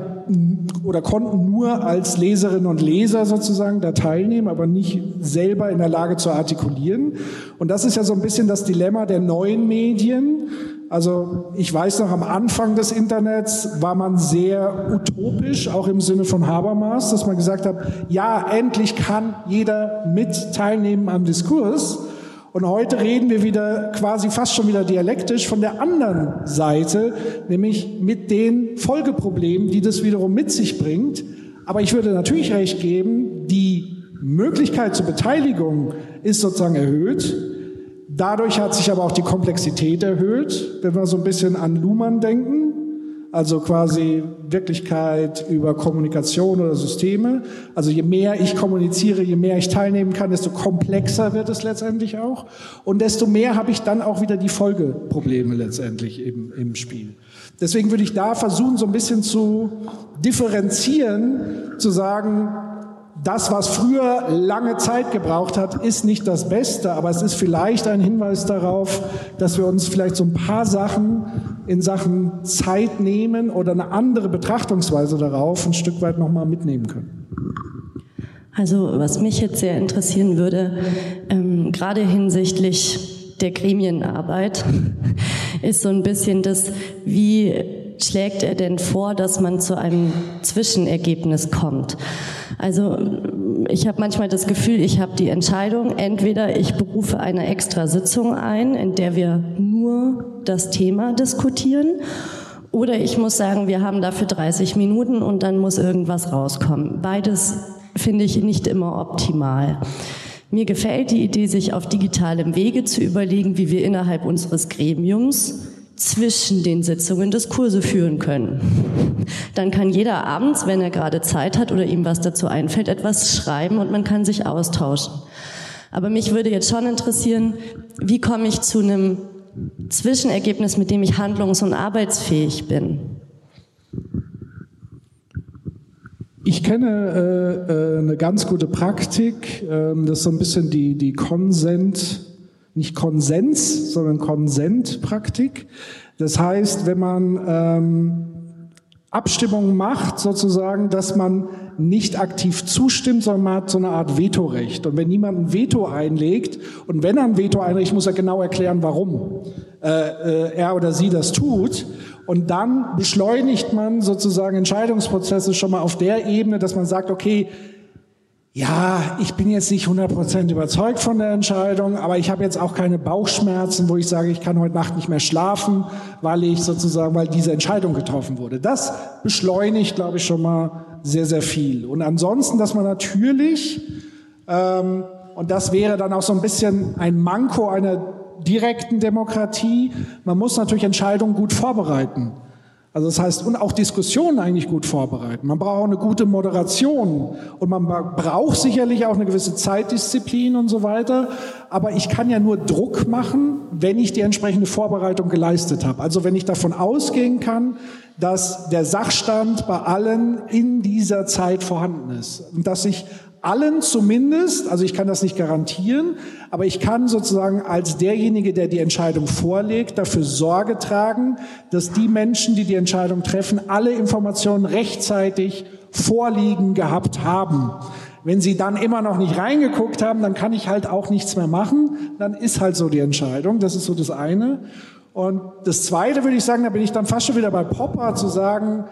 oder konnten nur als Leserinnen und Leser sozusagen da teilnehmen, aber nicht selber in der Lage zu artikulieren. Und das ist ja so ein bisschen das Dilemma der neuen Medien. Also ich weiß noch, am Anfang des Internets war man sehr utopisch, auch im Sinne von Habermas, dass man gesagt hat, ja, endlich kann jeder mit teilnehmen am Diskurs. Und heute reden wir wieder quasi fast schon wieder dialektisch von der anderen Seite, nämlich mit den Folgeproblemen, die das wiederum mit sich bringt. Aber ich würde natürlich recht geben, die Möglichkeit zur Beteiligung ist sozusagen erhöht. Dadurch hat sich aber auch die Komplexität erhöht, wenn wir so ein bisschen an Luhmann denken also quasi Wirklichkeit über Kommunikation oder Systeme. Also je mehr ich kommuniziere, je mehr ich teilnehmen kann, desto komplexer wird es letztendlich auch. Und desto mehr habe ich dann auch wieder die Folgeprobleme letztendlich im, im Spiel. Deswegen würde ich da versuchen, so ein bisschen zu differenzieren, zu sagen, das, was früher lange Zeit gebraucht hat, ist nicht das Beste, aber es ist vielleicht ein Hinweis darauf, dass wir uns vielleicht so ein paar Sachen in Sachen Zeit nehmen oder eine andere Betrachtungsweise darauf ein Stück weit nochmal mitnehmen können. Also was mich jetzt sehr interessieren würde, ähm, gerade hinsichtlich der Gremienarbeit, ist so ein bisschen das, wie schlägt er denn vor, dass man zu einem Zwischenergebnis kommt? Also ich habe manchmal das Gefühl, ich habe die Entscheidung, entweder ich berufe eine extra Sitzung ein, in der wir nur das Thema diskutieren, oder ich muss sagen, wir haben dafür 30 Minuten und dann muss irgendwas rauskommen. Beides finde ich nicht immer optimal. Mir gefällt die Idee, sich auf digitalem Wege zu überlegen, wie wir innerhalb unseres Gremiums zwischen den Sitzungen Diskurse führen können. Dann kann jeder abends, wenn er gerade Zeit hat oder ihm was dazu einfällt, etwas schreiben und man kann sich austauschen. Aber mich würde jetzt schon interessieren, wie komme ich zu einem Zwischenergebnis, mit dem ich handlungs- und arbeitsfähig bin? Ich kenne äh, äh, eine ganz gute Praktik, äh, das ist so ein bisschen die, die Consent nicht Konsens, sondern Konsentpraktik. Das heißt, wenn man ähm, Abstimmungen macht, sozusagen, dass man nicht aktiv zustimmt, sondern man hat so eine Art Vetorecht. Und wenn niemand ein Veto einlegt, und wenn er ein Veto einlegt, muss er genau erklären, warum äh, äh, er oder sie das tut. Und dann beschleunigt man sozusagen Entscheidungsprozesse schon mal auf der Ebene, dass man sagt, okay, ja, ich bin jetzt nicht 100% überzeugt von der Entscheidung, aber ich habe jetzt auch keine Bauchschmerzen, wo ich sage, ich kann heute Nacht nicht mehr schlafen, weil ich sozusagen, weil diese Entscheidung getroffen wurde. Das beschleunigt, glaube ich, schon mal sehr, sehr viel. Und ansonsten, dass man natürlich, ähm, und das wäre dann auch so ein bisschen ein Manko einer direkten Demokratie, man muss natürlich Entscheidungen gut vorbereiten. Also das heißt, und auch Diskussionen eigentlich gut vorbereiten. Man braucht auch eine gute Moderation und man braucht sicherlich auch eine gewisse Zeitdisziplin und so weiter. Aber ich kann ja nur Druck machen, wenn ich die entsprechende Vorbereitung geleistet habe. Also wenn ich davon ausgehen kann, dass der Sachstand bei allen in dieser Zeit vorhanden ist und dass ich allen zumindest, also ich kann das nicht garantieren, aber ich kann sozusagen als derjenige, der die Entscheidung vorlegt, dafür Sorge tragen, dass die Menschen, die die Entscheidung treffen, alle Informationen rechtzeitig vorliegen gehabt haben. Wenn sie dann immer noch nicht reingeguckt haben, dann kann ich halt auch nichts mehr machen. Dann ist halt so die Entscheidung. Das ist so das eine. Und das zweite würde ich sagen, da bin ich dann fast schon wieder bei Popper zu sagen,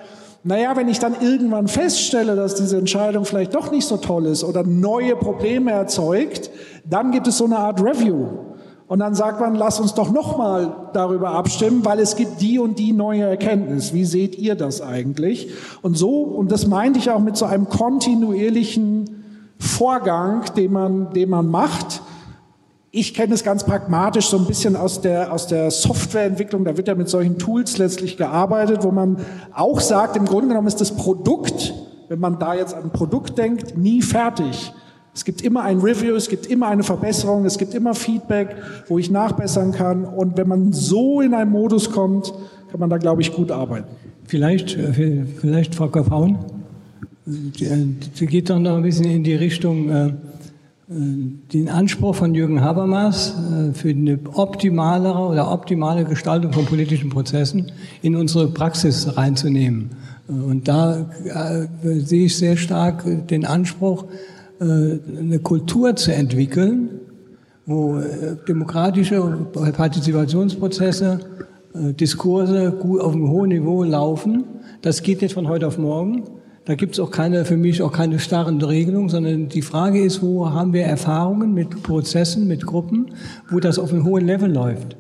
naja, wenn ich dann irgendwann feststelle, dass diese Entscheidung vielleicht doch nicht so toll ist oder neue Probleme erzeugt, dann gibt es so eine Art Review. Und dann sagt man, lass uns doch nochmal darüber abstimmen, weil es gibt die und die neue Erkenntnis. Wie seht ihr das eigentlich? Und so, und das meinte ich auch mit so einem kontinuierlichen Vorgang, den man, den man macht, ich kenne es ganz pragmatisch so ein bisschen aus der, aus der Softwareentwicklung. Da wird ja mit solchen Tools letztlich gearbeitet, wo man auch sagt, im Grunde genommen ist das Produkt, wenn man da jetzt an ein Produkt denkt, nie fertig. Es gibt immer ein Review, es gibt immer eine Verbesserung, es gibt immer Feedback, wo ich nachbessern kann. Und wenn man so in einen Modus kommt, kann man da, glaube ich, gut arbeiten. Vielleicht, äh, vielleicht Frau Kapaun, die äh, geht doch noch ein bisschen in die Richtung, äh, den Anspruch von Jürgen Habermas für eine optimalere oder optimale Gestaltung von politischen Prozessen in unsere Praxis reinzunehmen. Und da sehe ich sehr stark den Anspruch, eine Kultur zu entwickeln, wo demokratische Partizipationsprozesse äh, Diskurse gut auf einem hohen Niveau laufen. Das geht nicht von heute auf morgen. Da gibt es auch keine, für mich auch keine starren Regelungen, sondern die Frage ist, wo haben wir Erfahrungen mit Prozessen, mit Gruppen, wo das auf einem hohen Level läuft.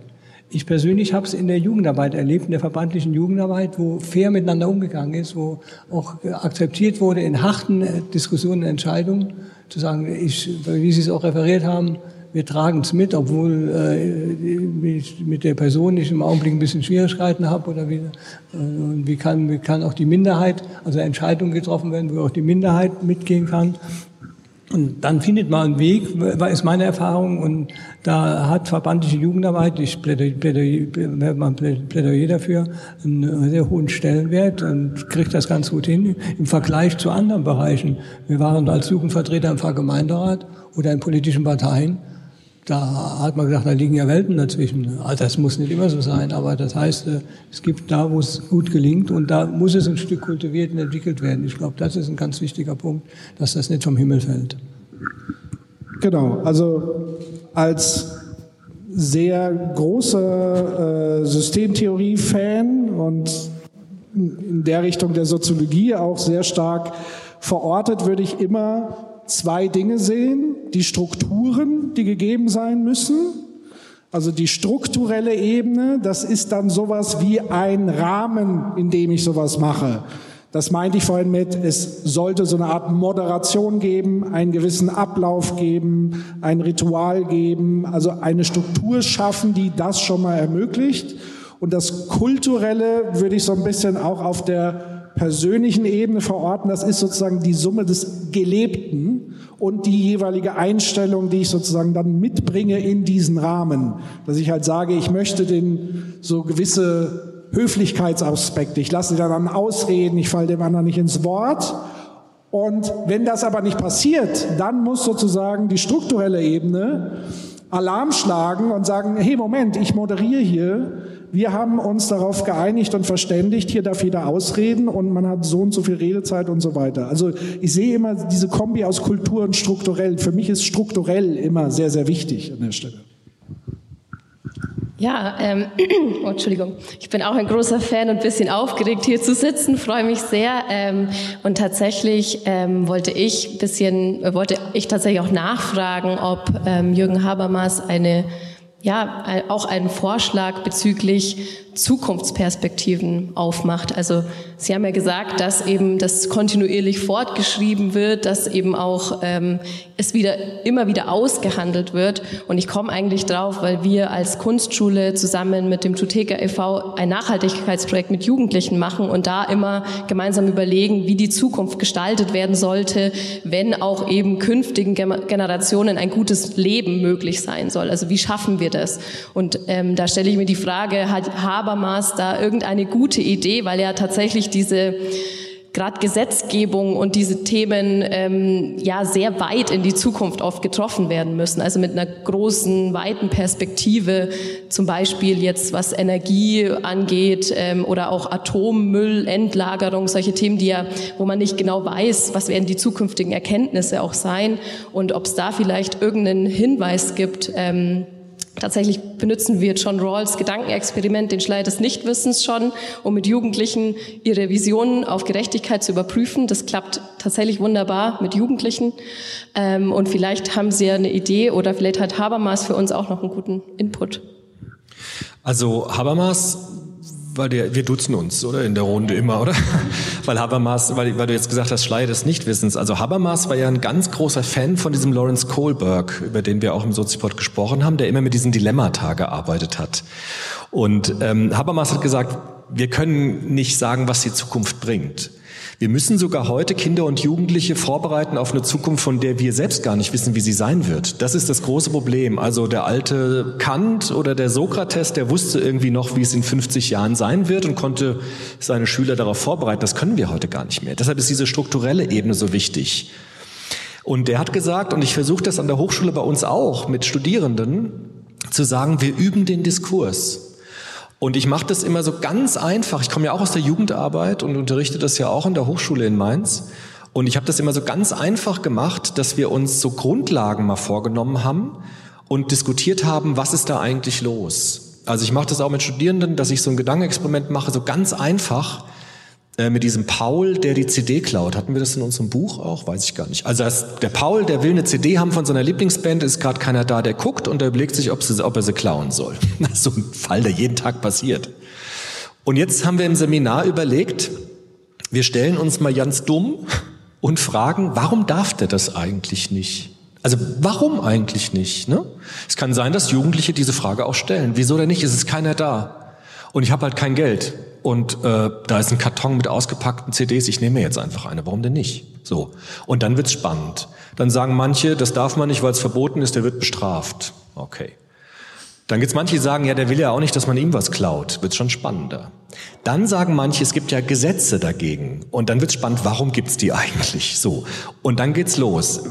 Ich persönlich habe es in der Jugendarbeit erlebt, in der verbandlichen Jugendarbeit, wo fair miteinander umgegangen ist, wo auch akzeptiert wurde in harten äh, Diskussionen, Entscheidungen, zu sagen, ich, wie Sie es auch referiert haben, wir tragen es mit, obwohl äh, ich mit der Person ich im Augenblick ein bisschen Schwierigkeiten habe oder wie, äh, wie, kann, wie kann auch die Minderheit, also Entscheidungen getroffen werden, wo auch die Minderheit mitgehen kann. Und dann findet man einen Weg, ist meine Erfahrung. Und da hat verbandliche Jugendarbeit, ich plädiere, plädiere, man Plädoyer dafür, einen sehr hohen Stellenwert und kriegt das ganz gut hin im Vergleich zu anderen Bereichen. Wir waren als Jugendvertreter im Pfarrgemeinderat oder in politischen Parteien da hat man gesagt, da liegen ja Welten dazwischen. Also das muss nicht immer so sein, aber das heißt, äh, es gibt da, wo es gut gelingt und da muss es ein Stück kultiviert und entwickelt werden. Ich glaube, das ist ein ganz wichtiger Punkt, dass das nicht vom Himmel fällt. Genau, also als sehr großer äh, Systemtheorie-Fan und in der Richtung der Soziologie auch sehr stark verortet, würde ich immer zwei Dinge sehen. Die Strukturen, die gegeben sein müssen. Also die strukturelle Ebene, das ist dann sowas wie ein Rahmen, in dem ich sowas mache. Das meinte ich vorhin mit, es sollte so eine Art Moderation geben, einen gewissen Ablauf geben, ein Ritual geben, also eine Struktur schaffen, die das schon mal ermöglicht. Und das Kulturelle würde ich so ein bisschen auch auf der persönlichen Ebene verorten. Das ist sozusagen die Summe des Gelebten und die jeweilige Einstellung, die ich sozusagen dann mitbringe in diesen Rahmen. Dass ich halt sage, ich möchte den so gewisse Höflichkeitsaspekte, ich lasse den dann ausreden, ich falle dem anderen nicht ins Wort. Und wenn das aber nicht passiert, dann muss sozusagen die strukturelle Ebene Alarm schlagen und sagen, hey Moment, ich moderiere hier, wir haben uns darauf geeinigt und verständigt, hier darf jeder ausreden und man hat so und so viel Redezeit und so weiter. Also ich sehe immer diese Kombi aus Kultur und strukturell. Für mich ist strukturell immer sehr, sehr wichtig an der Stelle. Ja, ähm, oh, Entschuldigung. Ich bin auch ein großer Fan und ein bisschen aufgeregt hier zu sitzen, freue mich sehr. Ähm, und tatsächlich ähm, wollte ich bisschen, wollte ich tatsächlich auch nachfragen, ob ähm, Jürgen Habermas eine ja, auch einen Vorschlag bezüglich Zukunftsperspektiven aufmacht. Also Sie haben ja gesagt, dass eben das kontinuierlich fortgeschrieben wird, dass eben auch ähm, es wieder immer wieder ausgehandelt wird. Und ich komme eigentlich drauf, weil wir als Kunstschule zusammen mit dem Tuteka e.V. ein Nachhaltigkeitsprojekt mit Jugendlichen machen und da immer gemeinsam überlegen, wie die Zukunft gestaltet werden sollte, wenn auch eben künftigen Generationen ein gutes Leben möglich sein soll. Also wie schaffen wir das? Und ähm, da stelle ich mir die Frage, hat Habermas da irgendeine gute Idee, weil er tatsächlich diese gerade Gesetzgebung und diese Themen ähm, ja sehr weit in die Zukunft oft getroffen werden müssen. Also mit einer großen, weiten Perspektive, zum Beispiel jetzt was Energie angeht ähm, oder auch Atommüll, Endlagerung, solche Themen, die ja, wo man nicht genau weiß, was werden die zukünftigen Erkenntnisse auch sein und ob es da vielleicht irgendeinen Hinweis gibt. Ähm, Tatsächlich benutzen wir John Rawls Gedankenexperiment, den Schleier des Nichtwissens schon, um mit Jugendlichen ihre Visionen auf Gerechtigkeit zu überprüfen. Das klappt tatsächlich wunderbar mit Jugendlichen. Ähm, und vielleicht haben Sie ja eine Idee oder vielleicht hat Habermas für uns auch noch einen guten Input. Also Habermas weil wir duzen uns, oder? In der Runde immer, oder? Weil Habermas, weil, weil du jetzt gesagt hast, Schleier des Nichtwissens. Also Habermas war ja ein ganz großer Fan von diesem Lawrence Kohlberg, über den wir auch im Sozipod gesprochen haben, der immer mit diesen Dilemmata gearbeitet hat. Und ähm, Habermas hat gesagt, wir können nicht sagen, was die Zukunft bringt. Wir müssen sogar heute Kinder und Jugendliche vorbereiten auf eine Zukunft, von der wir selbst gar nicht wissen, wie sie sein wird. Das ist das große Problem. Also der alte Kant oder der Sokrates, der wusste irgendwie noch, wie es in 50 Jahren sein wird und konnte seine Schüler darauf vorbereiten. Das können wir heute gar nicht mehr. Deshalb ist diese strukturelle Ebene so wichtig. Und der hat gesagt, und ich versuche das an der Hochschule bei uns auch mit Studierenden, zu sagen, wir üben den Diskurs. Und ich mache das immer so ganz einfach. Ich komme ja auch aus der Jugendarbeit und unterrichte das ja auch in der Hochschule in Mainz. Und ich habe das immer so ganz einfach gemacht, dass wir uns so Grundlagen mal vorgenommen haben und diskutiert haben, was ist da eigentlich los. Also ich mache das auch mit Studierenden, dass ich so ein Gedankenexperiment mache, so ganz einfach äh, mit diesem Paul, der die CD klaut. Hatten wir das in unserem Buch auch? Weiß ich gar nicht. Also der Paul, der will eine CD haben von seiner Lieblingsband, ist gerade keiner da, der guckt und der überlegt sich, ob, sie, ob er sie klauen soll. So ein Fall, der jeden Tag passiert. Und jetzt haben wir im Seminar überlegt, wir stellen uns mal ganz dumm und fragen, warum darf der das eigentlich nicht? Also warum eigentlich nicht? Ne? Es kann sein, dass Jugendliche diese Frage auch stellen. Wieso denn nicht? Es ist keiner da. Und ich habe halt kein Geld und äh, da ist ein Karton mit ausgepackten CDs, ich nehme jetzt einfach eine, warum denn nicht? So. Und dann wird's spannend. Dann sagen manche, das darf man nicht, weil es verboten ist, der wird bestraft. Okay. Dann gibt's manche, die sagen, ja, der will ja auch nicht, dass man ihm was klaut. Wird's schon spannender. Dann sagen manche, es gibt ja Gesetze dagegen. Und dann wird's spannend, warum gibt's die eigentlich? So. Und dann geht's los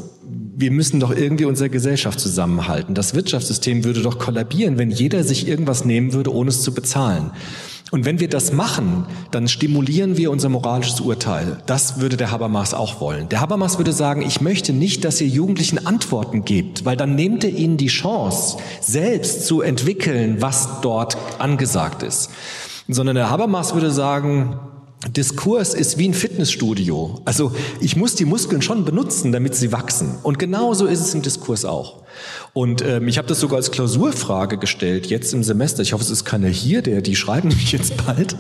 wir müssen doch irgendwie unsere Gesellschaft zusammenhalten. Das Wirtschaftssystem würde doch kollabieren, wenn jeder sich irgendwas nehmen würde, ohne es zu bezahlen. Und wenn wir das machen, dann stimulieren wir unser moralisches Urteil. Das würde der Habermas auch wollen. Der Habermas würde sagen, ich möchte nicht, dass ihr Jugendlichen Antworten gebt, weil dann nehmt ihr ihnen die Chance, selbst zu entwickeln, was dort angesagt ist. Sondern der Habermas würde sagen, Diskurs ist wie ein Fitnessstudio. Also ich muss die Muskeln schon benutzen, damit sie wachsen. Und genauso ist es im Diskurs auch. Und ähm, ich habe das sogar als Klausurfrage gestellt, jetzt im Semester. Ich hoffe, es ist keiner hier, der die schreiben nämlich jetzt bald.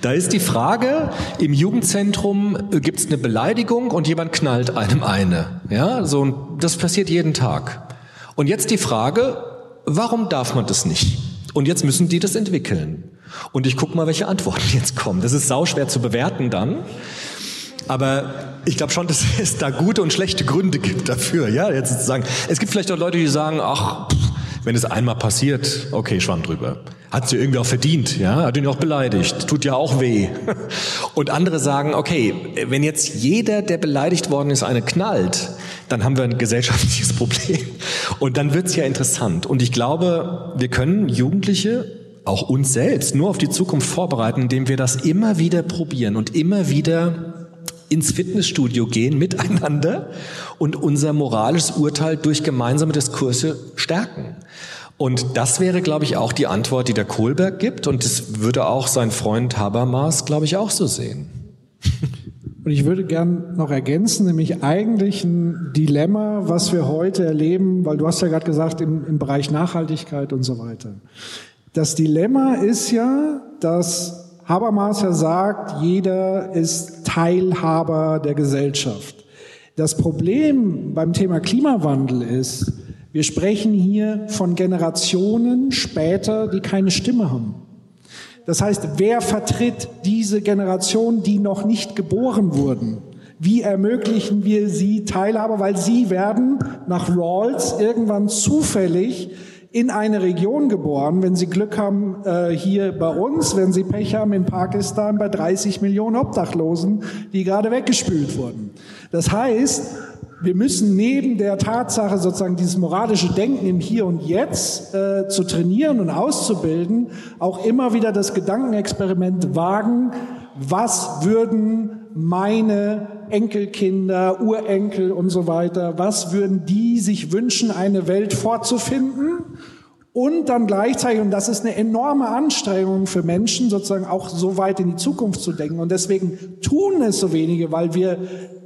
Da ist die Frage, im Jugendzentrum äh, gibt es eine Beleidigung und jemand knallt einem eine. Ja, so das passiert jeden Tag. Und jetzt die Frage, warum darf man das nicht? Und jetzt müssen die das entwickeln. Und ich gucke mal, welche Antworten jetzt kommen. Das ist sauschwer zu bewerten dann. Aber ich glaube schon, dass es da gute und schlechte Gründe gibt dafür. Ja, jetzt sozusagen. Es gibt vielleicht auch Leute, die sagen, ach, wenn es einmal passiert, okay, schwamm drüber. Hat sie irgendwie auch verdient, ja, hat ihn auch beleidigt, tut ja auch weh. Und andere sagen, okay, wenn jetzt jeder, der beleidigt worden ist, eine knallt, dann haben wir ein gesellschaftliches Problem. Und dann wird's ja interessant. Und ich glaube, wir können Jugendliche auch uns selbst nur auf die Zukunft vorbereiten, indem wir das immer wieder probieren und immer wieder ins Fitnessstudio gehen miteinander und unser moralisches Urteil durch gemeinsame Diskurse stärken. Und das wäre, glaube ich, auch die Antwort, die der Kohlberg gibt. Und das würde auch sein Freund Habermas, glaube ich, auch so sehen. Und ich würde gern noch ergänzen, nämlich eigentlich ein Dilemma, was wir heute erleben, weil du hast ja gerade gesagt, im, im Bereich Nachhaltigkeit und so weiter. Das Dilemma ist ja, dass Habermas ja sagt, jeder ist Teilhaber der Gesellschaft. Das Problem beim Thema Klimawandel ist, wir sprechen hier von Generationen später, die keine Stimme haben. Das heißt, wer vertritt diese Generation, die noch nicht geboren wurden? Wie ermöglichen wir sie Teilhabe? Weil sie werden nach Rawls irgendwann zufällig in eine Region geboren, wenn Sie Glück haben, äh, hier bei uns, wenn Sie Pech haben in Pakistan bei 30 Millionen Obdachlosen, die gerade weggespült wurden. Das heißt, wir müssen neben der Tatsache, sozusagen dieses moralische Denken im Hier und Jetzt äh, zu trainieren und auszubilden, auch immer wieder das Gedankenexperiment wagen, was würden meine Enkelkinder, Urenkel und so weiter, was würden die sich wünschen, eine Welt vorzufinden? Und dann gleichzeitig, und das ist eine enorme Anstrengung für Menschen, sozusagen auch so weit in die Zukunft zu denken. Und deswegen tun es so wenige, weil wir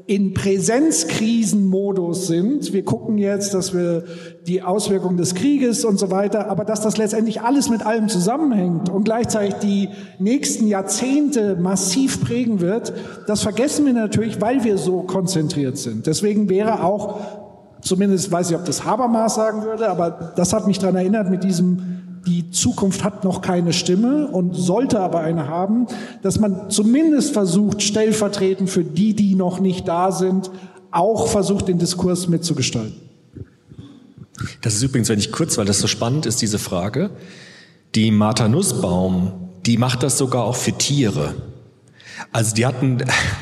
in Präsenzkrisenmodus sind. Wir gucken jetzt, dass wir die Auswirkungen des Krieges und so weiter, aber dass das letztendlich alles mit allem zusammenhängt und gleichzeitig die nächsten Jahrzehnte massiv prägen wird, das vergessen wir natürlich, weil wir so konzentriert sind. Deswegen wäre auch, zumindest weiß ich, ob das Habermas sagen würde, aber das hat mich daran erinnert mit diesem die Zukunft hat noch keine Stimme und sollte aber eine haben, dass man zumindest versucht, stellvertretend für die, die noch nicht da sind, auch versucht, den Diskurs mitzugestalten. Das ist übrigens, wenn ich kurz, weil das so spannend ist, diese Frage. Die Martha Nussbaum, die macht das sogar auch für Tiere. Also die hatten,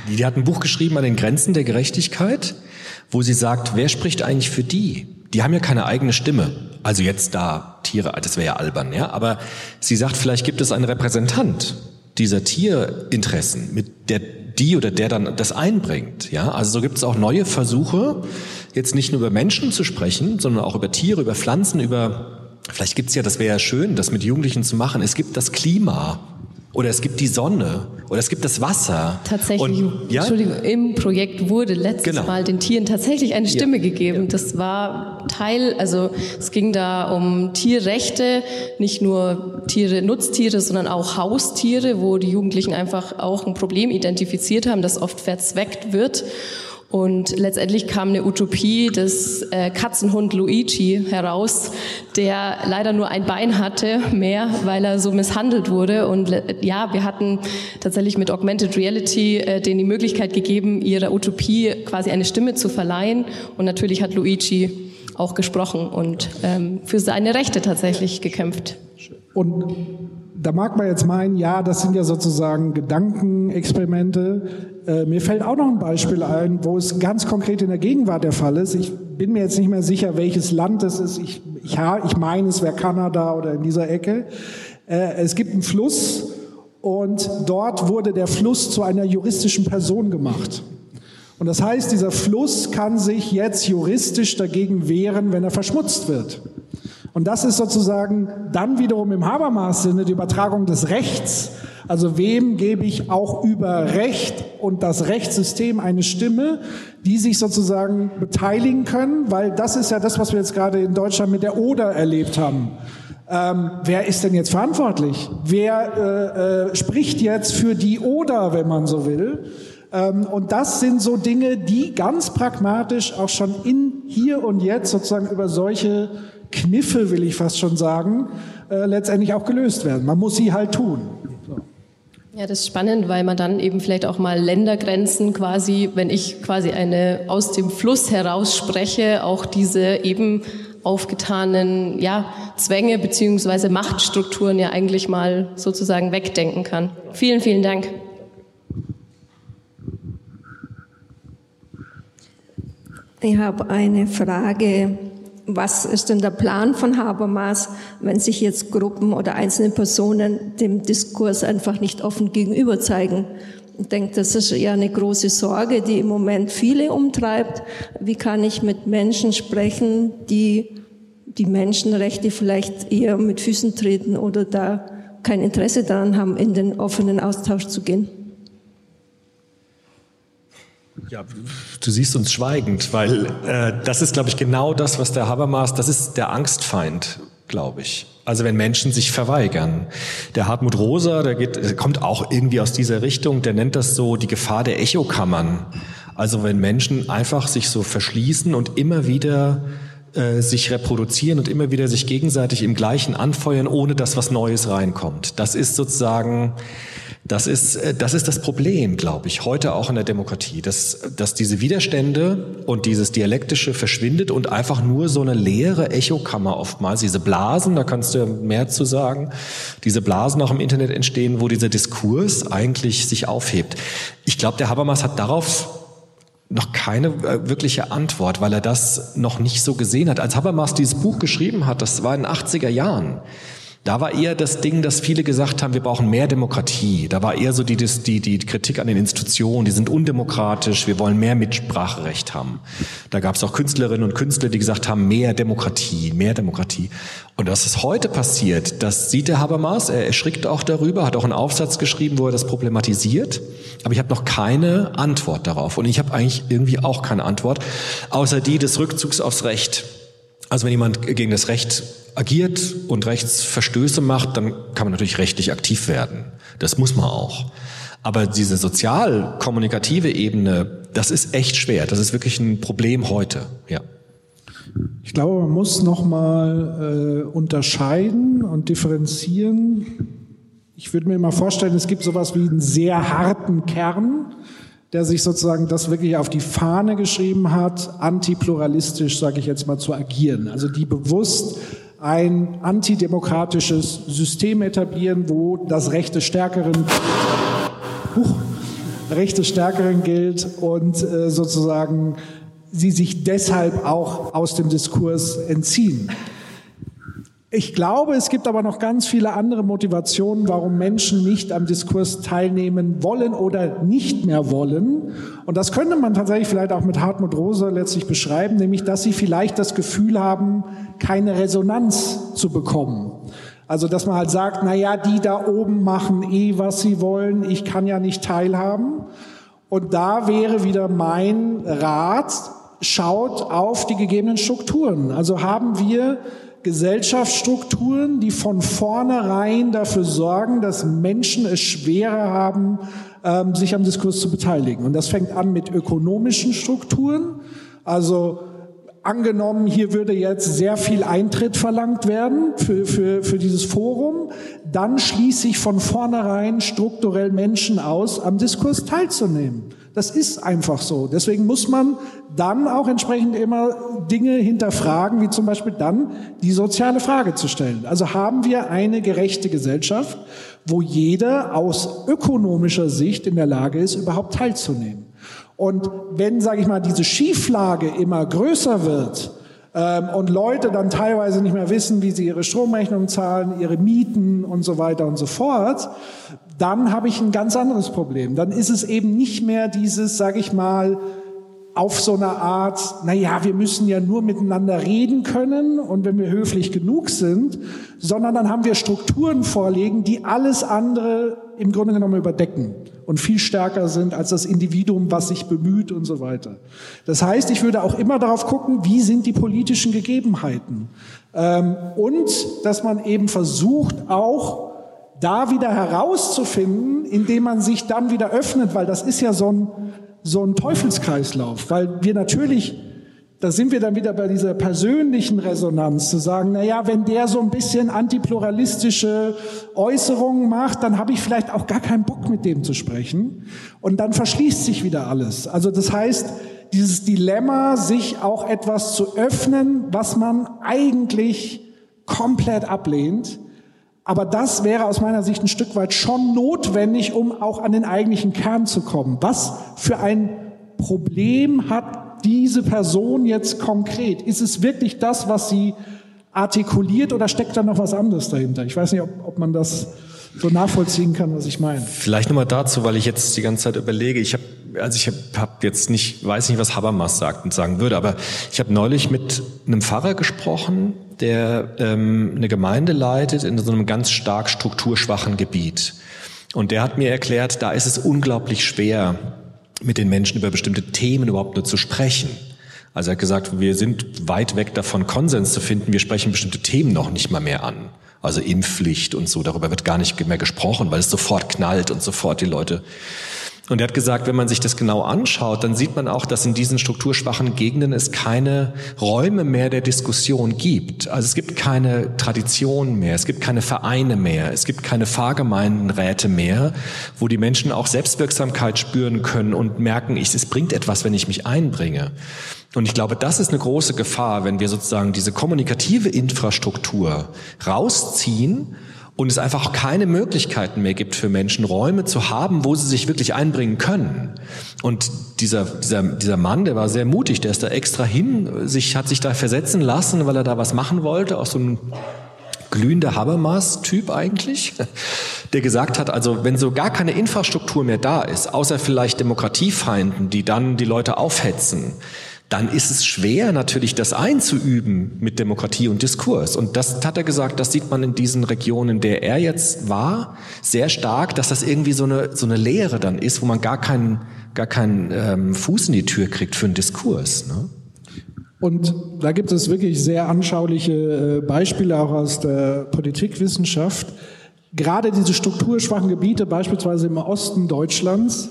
die hat ein Buch geschrieben an den Grenzen der Gerechtigkeit, wo sie sagt, wer spricht eigentlich für die? Die haben ja keine eigene Stimme. Also jetzt da Tiere, das wäre ja albern, ja. Aber sie sagt, vielleicht gibt es einen Repräsentant dieser Tierinteressen, mit der die oder der dann das einbringt, ja. Also so gibt es auch neue Versuche, jetzt nicht nur über Menschen zu sprechen, sondern auch über Tiere, über Pflanzen, über Vielleicht gibt's ja, das wäre ja schön, das mit Jugendlichen zu machen. Es gibt das Klima oder es gibt die Sonne oder es gibt das Wasser. Tatsächlich, Und, ja? Entschuldigung, im Projekt wurde letztes genau. Mal den Tieren tatsächlich eine Stimme ja. gegeben. Das war Teil, also es ging da um Tierrechte, nicht nur Tiere, Nutztiere, sondern auch Haustiere, wo die Jugendlichen einfach auch ein Problem identifiziert haben, das oft verzweckt wird. Und letztendlich kam eine Utopie des äh, Katzenhund Luigi heraus, der leider nur ein Bein hatte, mehr, weil er so misshandelt wurde. Und ja, wir hatten tatsächlich mit Augmented Reality äh, denen die Möglichkeit gegeben, ihrer Utopie quasi eine Stimme zu verleihen. Und natürlich hat Luigi auch gesprochen und ähm, für seine Rechte tatsächlich gekämpft. Und da mag man jetzt meinen, ja, das sind ja sozusagen Gedankenexperimente. Äh, mir fällt auch noch ein Beispiel ein, wo es ganz konkret in der Gegenwart der Fall ist. Ich bin mir jetzt nicht mehr sicher, welches Land es ist. Ich, ich, ich meine, es wäre Kanada oder in dieser Ecke. Äh, es gibt einen Fluss und dort wurde der Fluss zu einer juristischen Person gemacht. Und das heißt, dieser Fluss kann sich jetzt juristisch dagegen wehren, wenn er verschmutzt wird. Und das ist sozusagen dann wiederum im Habermas-Sinne die Übertragung des Rechts. Also wem gebe ich auch über Recht und das Rechtssystem eine Stimme, die sich sozusagen beteiligen können, weil das ist ja das, was wir jetzt gerade in Deutschland mit der Oder erlebt haben. Ähm, wer ist denn jetzt verantwortlich? Wer äh, äh, spricht jetzt für die Oder, wenn man so will? Ähm, und das sind so Dinge, die ganz pragmatisch auch schon in hier und jetzt sozusagen über solche Kniffe, will ich fast schon sagen, äh, letztendlich auch gelöst werden. Man muss sie halt tun. So. Ja, das ist spannend, weil man dann eben vielleicht auch mal Ländergrenzen quasi, wenn ich quasi eine aus dem Fluss heraus spreche, auch diese eben aufgetanen ja, Zwänge beziehungsweise Machtstrukturen ja eigentlich mal sozusagen wegdenken kann. Vielen, vielen Dank. Ich habe eine Frage was ist denn der Plan von Habermas, wenn sich jetzt Gruppen oder einzelne Personen dem Diskurs einfach nicht offen gegenüber zeigen? Ich denke, das ist ja eine große Sorge, die im Moment viele umtreibt. Wie kann ich mit Menschen sprechen, die die Menschenrechte vielleicht eher mit Füßen treten oder da kein Interesse daran haben, in den offenen Austausch zu gehen? Ja, du siehst uns schweigend, weil äh, das ist, glaube ich, genau das, was der Habermas, das ist der Angstfeind, glaube ich. Also wenn Menschen sich verweigern. Der Hartmut Rosa, der, geht, kommt auch irgendwie aus dieser Richtung, der nennt das so die Gefahr der Echokammern. Also wenn Menschen einfach sich so verschließen und immer wieder äh, sich reproduzieren und immer wieder sich gegenseitig im gleichen anfeuern, ohne dass was Neues reinkommt. Das ist sozusagen das ist, äh, das ist das Problem, glaube ich, heute auch in der Demokratie, dass, dass diese Widerstände und dieses Dialektische verschwindet und einfach nur so eine leere Echokammer oftmals, diese Blasen, da kannst du mehr zu sagen, diese Blasen auch im Internet entstehen, wo dieser Diskurs eigentlich sich aufhebt. Ich glaube, der Habermas hat darauf noch keine äh, wirkliche Antwort, weil er das noch nicht so gesehen hat. Als Habermas dieses Buch geschrieben hat, das war in den 80er Jahren, da war eher das Ding, dass viele gesagt haben, wir brauchen mehr Demokratie. Da war eher so die, die, die Kritik an den Institutionen, die sind undemokratisch, wir wollen mehr Mitspracherecht haben. Da gab es auch Künstlerinnen und Künstler, die gesagt haben, mehr Demokratie, mehr Demokratie. Und was ist heute passiert, das sieht der Habermas, er erschrickt auch darüber, hat auch einen Aufsatz geschrieben, wo er das problematisiert. Aber ich habe noch keine Antwort darauf. Und ich habe eigentlich irgendwie auch keine Antwort, außer die des Rückzugs aufs Recht. Also wenn jemand gegen das Recht agiert und Rechtsverstöße macht, dann kann man natürlich rechtlich aktiv werden. Das muss man auch. Aber diese sozial-kommunikative Ebene, das ist echt schwer. Das ist wirklich ein Problem heute, ja. Ich glaube, man muss nochmal äh, unterscheiden und differenzieren. Ich würde mir mal vorstellen, es gibt sowas wie einen sehr harten Kern, der sich sozusagen das wirklich auf die Fahne geschrieben hat, antipluralistisch, sage ich jetzt mal, zu agieren. Also die bewusst ein antidemokratisches System etablieren, wo das Recht des Stärkeren, huch, Recht des Stärkeren gilt und äh, sozusagen sie sich deshalb auch aus dem Diskurs entziehen. Ich glaube, es gibt aber noch ganz viele andere Motivationen, warum Menschen nicht am Diskurs teilnehmen wollen oder nicht mehr wollen. Und das könnte man tatsächlich vielleicht auch mit Hartmut Rosa letztlich beschreiben, nämlich dass sie vielleicht das Gefühl haben, keine Resonanz zu bekommen. Also, dass man halt sagt, na ja, die da oben machen eh, was sie wollen, ich kann ja nicht teilhaben. Und da wäre wieder mein Rat, schaut auf die gegebenen Strukturen. Also haben wir Gesellschaftsstrukturen, die von vornherein dafür sorgen, dass Menschen es schwerer haben, ähm, sich am Diskurs zu beteiligen. Und das fängt an mit ökonomischen Strukturen. Also angenommen, hier würde jetzt sehr viel Eintritt verlangt werden für, für, für dieses Forum, dann schließe ich von vornherein strukturell Menschen aus, am Diskurs teilzunehmen. Das ist einfach so. Deswegen muss man dann auch entsprechend immer Dinge hinterfragen, wie zum Beispiel dann die soziale Frage zu stellen. Also haben wir eine gerechte Gesellschaft, wo jeder aus ökonomischer Sicht in der Lage ist, überhaupt teilzunehmen. Und wenn, sage ich mal, diese Schieflage immer größer wird, ähm, und Leute dann teilweise nicht mehr wissen, wie sie ihre Stromrechnung zahlen, ihre Mieten und so weiter und so fort, dann habe ich ein ganz anderes Problem. Dann ist es eben nicht mehr dieses, sage ich mal, auf so einer Art, na ja, wir müssen ja nur miteinander reden können und wenn wir höflich genug sind, sondern dann haben wir Strukturen vorlegen, die alles andere im Grunde genommen überdecken und viel stärker sind als das Individuum, was sich bemüht und so weiter. Das heißt, ich würde auch immer darauf gucken, wie sind die politischen Gegebenheiten ähm, und dass man eben versucht, auch da wieder herauszufinden, indem man sich dann wieder öffnet, weil das ist ja so ein, so ein Teufelskreislauf, weil wir natürlich, da sind wir dann wieder bei dieser persönlichen Resonanz, zu sagen, na ja, wenn der so ein bisschen antipluralistische Äußerungen macht, dann habe ich vielleicht auch gar keinen Bock mit dem zu sprechen und dann verschließt sich wieder alles. Also das heißt, dieses Dilemma, sich auch etwas zu öffnen, was man eigentlich komplett ablehnt, aber das wäre aus meiner Sicht ein Stück weit schon notwendig, um auch an den eigentlichen Kern zu kommen. Was für ein Problem hat diese Person jetzt konkret? Ist es wirklich das, was sie artikuliert oder steckt da noch was anderes dahinter? Ich weiß nicht, ob, ob man das so nachvollziehen kann, was ich meine. Vielleicht nochmal dazu, weil ich jetzt die ganze Zeit überlege. Ich habe also ich habe hab jetzt nicht, weiß nicht, was Habermas sagt und sagen würde, aber ich habe neulich mit einem Pfarrer gesprochen, der ähm, eine Gemeinde leitet in so einem ganz stark strukturschwachen Gebiet. Und der hat mir erklärt, da ist es unglaublich schwer, mit den Menschen über bestimmte Themen überhaupt nur zu sprechen. Also er hat gesagt, wir sind weit weg davon, Konsens zu finden. Wir sprechen bestimmte Themen noch nicht mal mehr an. Also Impfpflicht und so, darüber wird gar nicht mehr gesprochen, weil es sofort knallt und sofort die Leute und er hat gesagt, wenn man sich das genau anschaut, dann sieht man auch, dass in diesen strukturschwachen Gegenden es keine Räume mehr der Diskussion gibt. Also es gibt keine Tradition mehr, es gibt keine Vereine mehr, es gibt keine Fahrgemeindenräte mehr, wo die Menschen auch Selbstwirksamkeit spüren können und merken, es bringt etwas, wenn ich mich einbringe. Und ich glaube, das ist eine große Gefahr, wenn wir sozusagen diese kommunikative Infrastruktur rausziehen und es einfach keine Möglichkeiten mehr gibt für Menschen, Räume zu haben, wo sie sich wirklich einbringen können. Und dieser, dieser, dieser Mann, der war sehr mutig, der ist da extra hin, sich, hat sich da versetzen lassen, weil er da was machen wollte, auch so ein glühender Habermas-Typ eigentlich, der gesagt hat, also wenn so gar keine Infrastruktur mehr da ist, außer vielleicht Demokratiefeinden, die dann die Leute aufhetzen, dann ist es schwer natürlich das einzuüben mit Demokratie und Diskurs. Und das hat er gesagt, das sieht man in diesen Regionen, in der er jetzt war, sehr stark, dass das irgendwie so eine, so eine Leere dann ist, wo man gar keinen, gar keinen ähm, Fuß in die Tür kriegt für einen Diskurs. Ne? Und da gibt es wirklich sehr anschauliche äh, Beispiele auch aus der Politikwissenschaft. Gerade diese strukturschwachen Gebiete, beispielsweise im Osten Deutschlands,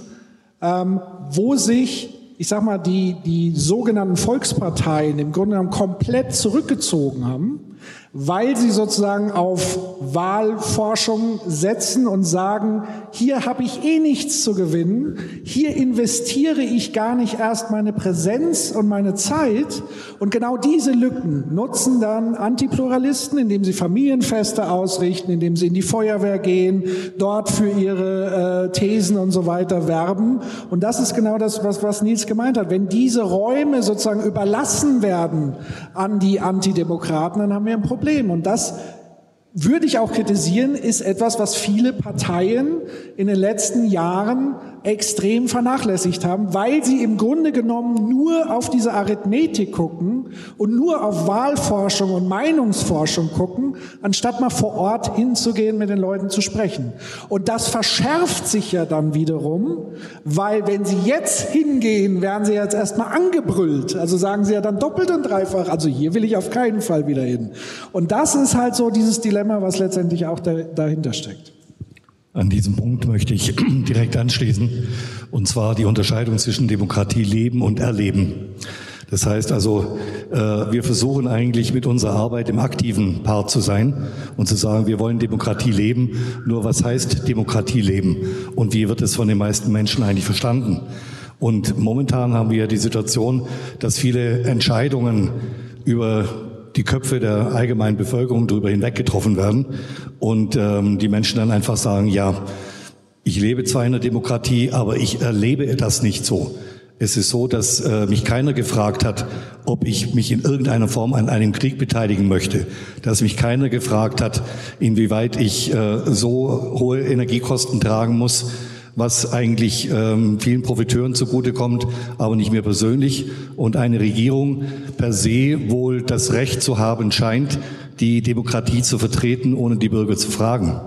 ähm, wo sich ich sag mal, die, die sogenannten Volksparteien im Grunde genommen komplett zurückgezogen haben, weil sie sozusagen auf Wahlforschung setzen und sagen, hier habe ich eh nichts zu gewinnen, hier investiere ich gar nicht erst meine Präsenz und meine Zeit. Und genau diese Lücken nutzen dann Antipluralisten, indem sie Familienfeste ausrichten, indem sie in die Feuerwehr gehen, dort für ihre äh, Thesen und so weiter werben. Und das ist genau das, was, was Nils gemeint hat. Wenn diese Räume sozusagen überlassen werden an die Antidemokraten, dann haben wir ein Problem. Problem. Und das würde ich auch kritisieren, ist etwas, was viele Parteien in den letzten Jahren extrem vernachlässigt haben, weil sie im Grunde genommen nur auf diese Arithmetik gucken und nur auf Wahlforschung und Meinungsforschung gucken, anstatt mal vor Ort hinzugehen, mit den Leuten zu sprechen. Und das verschärft sich ja dann wiederum, weil wenn sie jetzt hingehen, werden sie jetzt erstmal angebrüllt. Also sagen sie ja dann doppelt und dreifach, also hier will ich auf keinen Fall wieder hin. Und das ist halt so dieses Dilemma, was letztendlich auch dahinter steckt. An diesem Punkt möchte ich direkt anschließen, und zwar die Unterscheidung zwischen Demokratie leben und erleben. Das heißt also, äh, wir versuchen eigentlich mit unserer Arbeit im aktiven Part zu sein und zu sagen, wir wollen Demokratie leben. Nur was heißt Demokratie leben? Und wie wird es von den meisten Menschen eigentlich verstanden? Und momentan haben wir die Situation, dass viele Entscheidungen über die Köpfe der allgemeinen Bevölkerung darüber hinweg getroffen werden und ähm, die Menschen dann einfach sagen, ja, ich lebe zwar in der Demokratie, aber ich erlebe das nicht so. Es ist so, dass äh, mich keiner gefragt hat, ob ich mich in irgendeiner Form an einem Krieg beteiligen möchte. Dass mich keiner gefragt hat, inwieweit ich äh, so hohe Energiekosten tragen muss, was eigentlich ähm, vielen Profiteuren zugutekommt, aber nicht mir persönlich. Und eine Regierung per se wohl das Recht zu haben scheint, die Demokratie zu vertreten, ohne die Bürger zu fragen.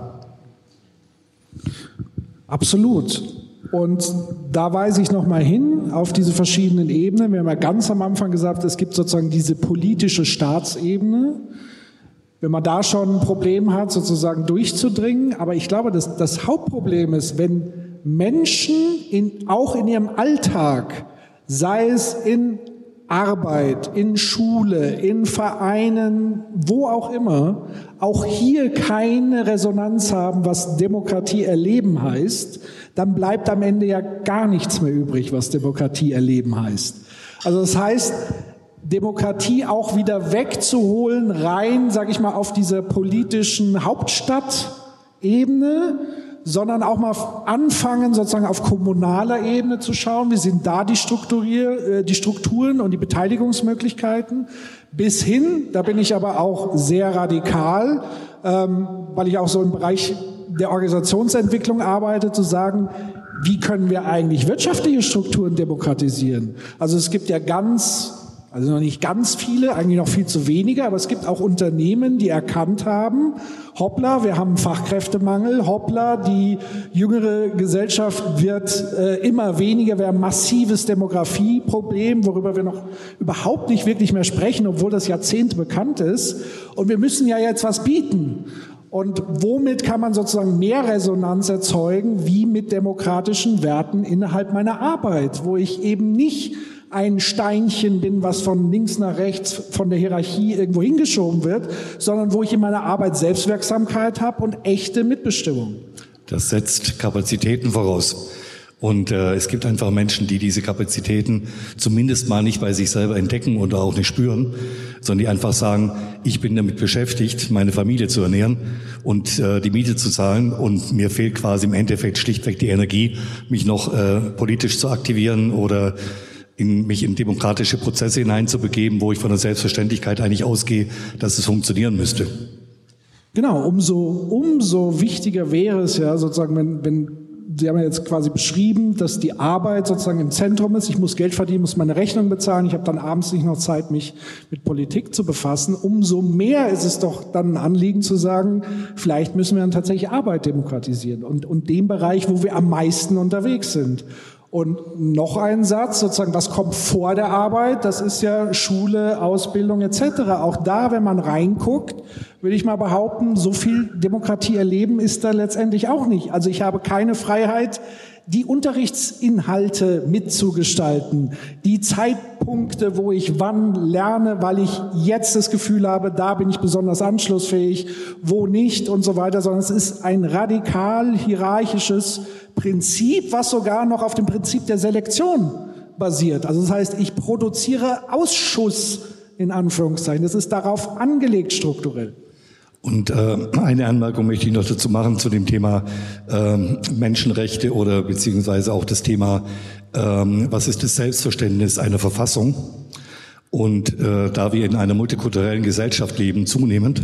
Absolut. Und da weise ich nochmal hin auf diese verschiedenen Ebenen. Wir haben ja ganz am Anfang gesagt, es gibt sozusagen diese politische Staatsebene. Wenn man da schon ein Problem hat, sozusagen durchzudringen. Aber ich glaube, dass das Hauptproblem ist, wenn Menschen in, auch in ihrem Alltag, sei es in Arbeit, in Schule, in Vereinen, wo auch immer, auch hier keine Resonanz haben, was Demokratie erleben heißt, dann bleibt am Ende ja gar nichts mehr übrig, was Demokratie erleben heißt. Also das heißt, Demokratie auch wieder wegzuholen, rein, sage ich mal, auf dieser politischen Hauptstadtebene sondern auch mal anfangen, sozusagen auf kommunaler Ebene zu schauen, wie sind da die, Strukturier, äh, die Strukturen und die Beteiligungsmöglichkeiten, bis hin, da bin ich aber auch sehr radikal, ähm, weil ich auch so im Bereich der Organisationsentwicklung arbeite, zu sagen, wie können wir eigentlich wirtschaftliche Strukturen demokratisieren? Also es gibt ja ganz also noch nicht ganz viele, eigentlich noch viel zu wenige, aber es gibt auch Unternehmen, die erkannt haben, hoppla, wir haben Fachkräftemangel, hoppla, die jüngere Gesellschaft wird äh, immer weniger, wir haben massives Demografieproblem, worüber wir noch überhaupt nicht wirklich mehr sprechen, obwohl das Jahrzehnte bekannt ist. Und wir müssen ja jetzt was bieten. Und womit kann man sozusagen mehr Resonanz erzeugen, wie mit demokratischen Werten innerhalb meiner Arbeit, wo ich eben nicht ein Steinchen bin, was von links nach rechts von der Hierarchie irgendwo hingeschoben wird, sondern wo ich in meiner Arbeit Selbstwirksamkeit habe und echte Mitbestimmung. Das setzt Kapazitäten voraus. Und äh, es gibt einfach Menschen, die diese Kapazitäten zumindest mal nicht bei sich selber entdecken oder auch nicht spüren, sondern die einfach sagen, ich bin damit beschäftigt, meine Familie zu ernähren und äh, die Miete zu zahlen und mir fehlt quasi im Endeffekt schlichtweg die Energie, mich noch äh, politisch zu aktivieren oder in, mich in demokratische Prozesse hineinzubegeben, wo ich von der Selbstverständlichkeit eigentlich ausgehe, dass es funktionieren müsste. Genau, umso, umso wichtiger wäre es ja sozusagen, wenn, wenn Sie haben ja jetzt quasi beschrieben, dass die Arbeit sozusagen im Zentrum ist. Ich muss Geld verdienen, muss meine Rechnung bezahlen. Ich habe dann abends nicht noch Zeit, mich mit Politik zu befassen. Umso mehr ist es doch dann ein Anliegen zu sagen, vielleicht müssen wir dann tatsächlich Arbeit demokratisieren und, und dem Bereich, wo wir am meisten unterwegs sind. Und noch ein Satz, sozusagen, was kommt vor der Arbeit? Das ist ja Schule, Ausbildung etc. Auch da, wenn man reinguckt, würde ich mal behaupten, so viel Demokratie erleben ist da letztendlich auch nicht. Also ich habe keine Freiheit, die Unterrichtsinhalte mitzugestalten, die Zeitpunkte, wo ich wann lerne, weil ich jetzt das Gefühl habe, da bin ich besonders anschlussfähig, wo nicht und so weiter, sondern es ist ein radikal hierarchisches Prinzip, was sogar noch auf dem Prinzip der Selektion basiert. Also das heißt, ich produziere Ausschuss in Anführungszeichen. Das ist darauf angelegt strukturell. Und äh, eine Anmerkung möchte ich noch dazu machen zu dem Thema äh, Menschenrechte oder beziehungsweise auch das Thema, äh, was ist das Selbstverständnis einer Verfassung? Und äh, da wir in einer multikulturellen Gesellschaft leben, zunehmend,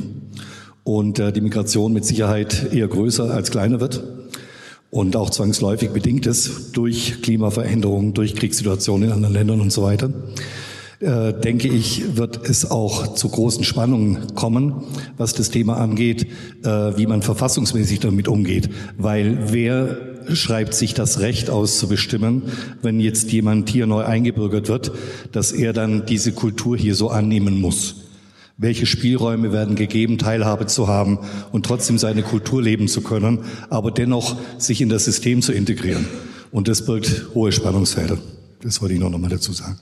und äh, die Migration mit Sicherheit eher größer als kleiner wird und auch zwangsläufig bedingt ist durch Klimaveränderungen, durch Kriegssituationen in anderen Ländern und so weiter, äh, denke ich, wird es auch zu großen Spannungen kommen, was das Thema angeht, äh, wie man verfassungsmäßig damit umgeht. Weil wer schreibt sich das Recht aus zu bestimmen, wenn jetzt jemand hier neu eingebürgert wird, dass er dann diese Kultur hier so annehmen muss? Welche Spielräume werden gegeben, Teilhabe zu haben und trotzdem seine Kultur leben zu können, aber dennoch sich in das System zu integrieren? Und das birgt hohe Spannungsfelder. Das wollte ich noch einmal dazu sagen.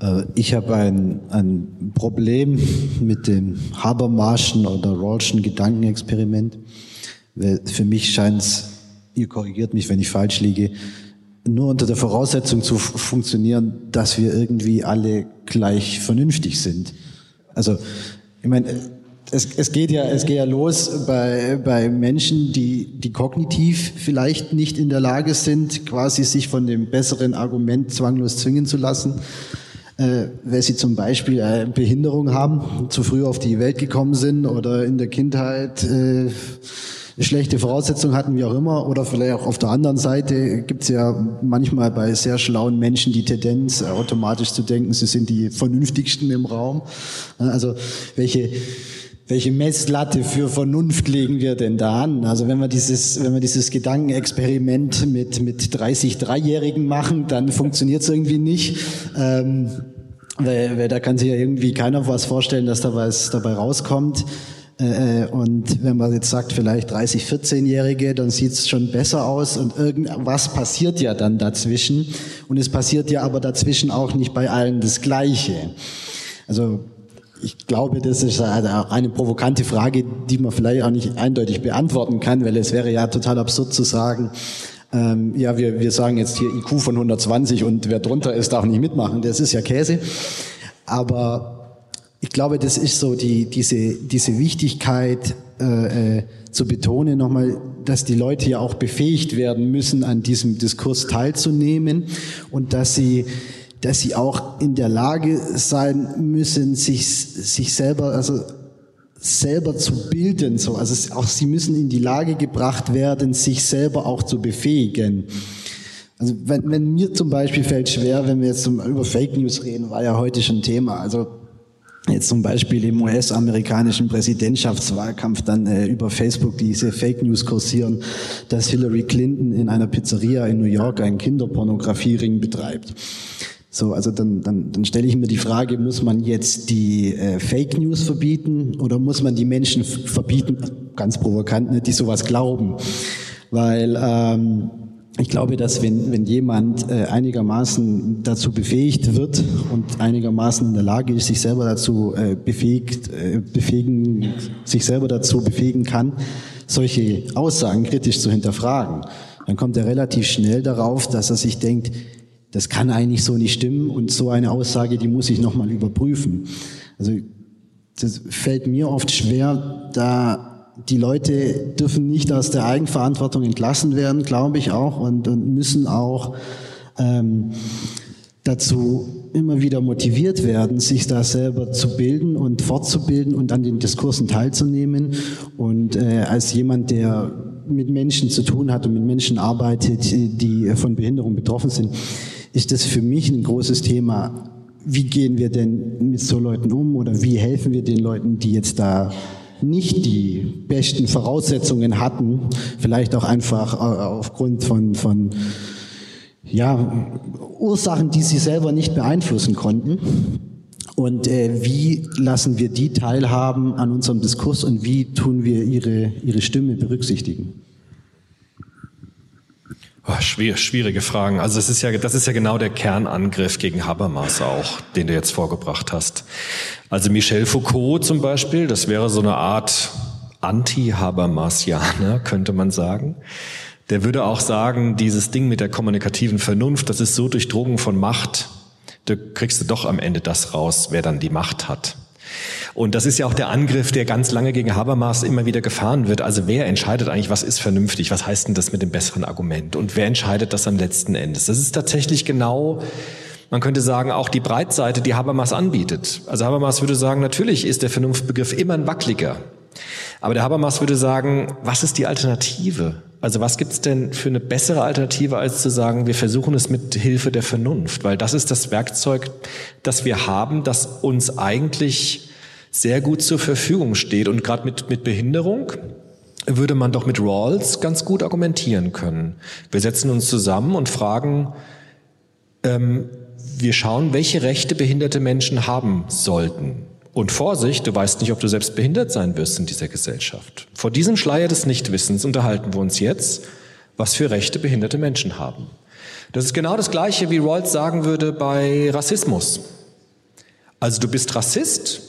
Äh, ich habe ein, ein Problem mit dem Habermaschen oder Rawlschen Gedankenexperiment. Für mich scheint es, ihr korrigiert mich, wenn ich falsch liege, nur unter der Voraussetzung zu funktionieren, dass wir irgendwie alle gleich vernünftig sind. Also, ich meine, es, es geht ja, es geht ja los bei, bei Menschen, die, die kognitiv vielleicht nicht in der Lage sind, quasi sich von dem besseren Argument zwanglos zwingen zu lassen äh, weil sie zum Beispiel äh, Behinderung haben, zu früh auf die Welt gekommen sind oder in der Kindheit äh, schlechte Voraussetzungen hatten, wie auch immer, oder vielleicht auch auf der anderen Seite gibt es ja manchmal bei sehr schlauen Menschen die Tendenz, äh, automatisch zu denken, sie sind die vernünftigsten im Raum. Also welche welche Messlatte für Vernunft legen wir denn da an? Also wenn wir dieses, wenn wir dieses Gedankenexperiment mit, mit 30 Dreijährigen machen, dann funktioniert es irgendwie nicht. Ähm, weil, weil da kann sich ja irgendwie keiner was vorstellen, dass da was dabei rauskommt. Äh, äh und wenn man jetzt sagt, vielleicht 30, 14-Jährige, dann sieht es schon besser aus und irgendwas passiert ja dann dazwischen. Und es passiert ja aber dazwischen auch nicht bei allen das Gleiche. Also ich glaube, das ist eine provokante Frage, die man vielleicht auch nicht eindeutig beantworten kann, weil es wäre ja total absurd zu sagen, ähm, ja, wir, wir sagen jetzt hier IQ von 120 und wer drunter ist, darf nicht mitmachen. Das ist ja Käse. Aber ich glaube, das ist so die, diese, diese Wichtigkeit äh, äh, zu betonen nochmal, dass die Leute ja auch befähigt werden müssen, an diesem Diskurs teilzunehmen und dass sie dass sie auch in der Lage sein müssen, sich, sich selber, also selber zu bilden, so. Also auch sie müssen in die Lage gebracht werden, sich selber auch zu befähigen. Also wenn, wenn mir zum Beispiel fällt schwer, wenn wir jetzt über Fake News reden, war ja heute schon Thema. Also jetzt zum Beispiel im US-amerikanischen Präsidentschaftswahlkampf dann äh, über Facebook diese Fake News kursieren, dass Hillary Clinton in einer Pizzeria in New York einen Kinderpornografiering betreibt. So, also dann, dann, dann stelle ich mir die Frage, muss man jetzt die äh, Fake News verbieten oder muss man die Menschen verbieten, ganz provokant, ne, die sowas glauben? Weil ähm, ich glaube, dass wenn, wenn jemand äh, einigermaßen dazu befähigt wird und einigermaßen in der Lage ist, sich selber dazu äh, befähigt, äh, befähigen, sich selber dazu befähigen kann, solche Aussagen kritisch zu hinterfragen, dann kommt er relativ schnell darauf, dass er sich denkt, das kann eigentlich so nicht stimmen und so eine Aussage, die muss ich nochmal überprüfen. Also das fällt mir oft schwer, da die Leute dürfen nicht aus der Eigenverantwortung entlassen werden, glaube ich auch, und, und müssen auch ähm, dazu immer wieder motiviert werden, sich da selber zu bilden und fortzubilden und an den Diskursen teilzunehmen. Und äh, als jemand, der mit Menschen zu tun hat und mit Menschen arbeitet, die von Behinderung betroffen sind, ist das für mich ein großes Thema. Wie gehen wir denn mit so Leuten um oder wie helfen wir den Leuten, die jetzt da nicht die besten Voraussetzungen hatten, vielleicht auch einfach äh, aufgrund von, von ja, Ursachen, die sie selber nicht beeinflussen konnten. Und äh, wie lassen wir die teilhaben an unserem Diskurs und wie tun wir ihre, ihre Stimme berücksichtigen? Oh, schwierige Fragen. Also es ist ja, das ist ja genau der Kernangriff gegen Habermas auch, den du jetzt vorgebracht hast. Also Michel Foucault zum Beispiel, das wäre so eine Art Anti-Habermasianer, könnte man sagen. Der würde auch sagen, dieses Ding mit der kommunikativen Vernunft, das ist so durchdrungen von Macht, da kriegst du doch am Ende das raus, wer dann die Macht hat. Und das ist ja auch der Angriff, der ganz lange gegen Habermas immer wieder gefahren wird. Also wer entscheidet eigentlich, was ist vernünftig? Was heißt denn das mit dem besseren Argument? Und wer entscheidet das am letzten Ende? Das ist tatsächlich genau, man könnte sagen, auch die Breitseite, die Habermas anbietet. Also Habermas würde sagen, natürlich ist der Vernunftbegriff immer ein wackeliger. Aber der Habermas würde sagen, was ist die Alternative? Also was gibt's denn für eine bessere Alternative, als zu sagen, wir versuchen es mit Hilfe der Vernunft? Weil das ist das Werkzeug, das wir haben, das uns eigentlich sehr gut zur Verfügung steht. Und gerade mit, mit Behinderung würde man doch mit Rawls ganz gut argumentieren können. Wir setzen uns zusammen und fragen, ähm, wir schauen, welche Rechte behinderte Menschen haben sollten. Und Vorsicht, du weißt nicht, ob du selbst behindert sein wirst in dieser Gesellschaft. Vor diesem Schleier des Nichtwissens unterhalten wir uns jetzt, was für Rechte behinderte Menschen haben. Das ist genau das Gleiche, wie Rawls sagen würde bei Rassismus. Also du bist Rassist,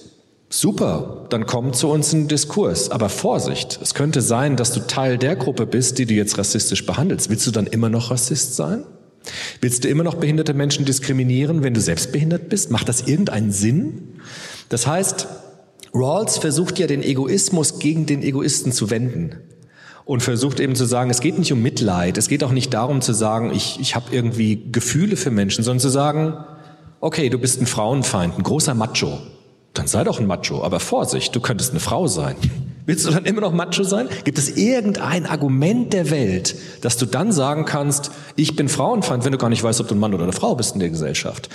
super, dann komm zu uns in den Diskurs. Aber Vorsicht, es könnte sein, dass du Teil der Gruppe bist, die du jetzt rassistisch behandelst. Willst du dann immer noch Rassist sein? Willst du immer noch behinderte Menschen diskriminieren, wenn du selbst behindert bist? Macht das irgendeinen Sinn? Das heißt, Rawls versucht ja den Egoismus gegen den Egoisten zu wenden und versucht eben zu sagen, es geht nicht um Mitleid, es geht auch nicht darum zu sagen, ich, ich habe irgendwie Gefühle für Menschen, sondern zu sagen, okay, du bist ein Frauenfeind, ein großer Macho, dann sei doch ein Macho, aber Vorsicht, du könntest eine Frau sein. Willst du dann immer noch Macho sein? Gibt es irgendein Argument der Welt, dass du dann sagen kannst, ich bin Frauenfeind, wenn du gar nicht weißt, ob du ein Mann oder eine Frau bist in der Gesellschaft?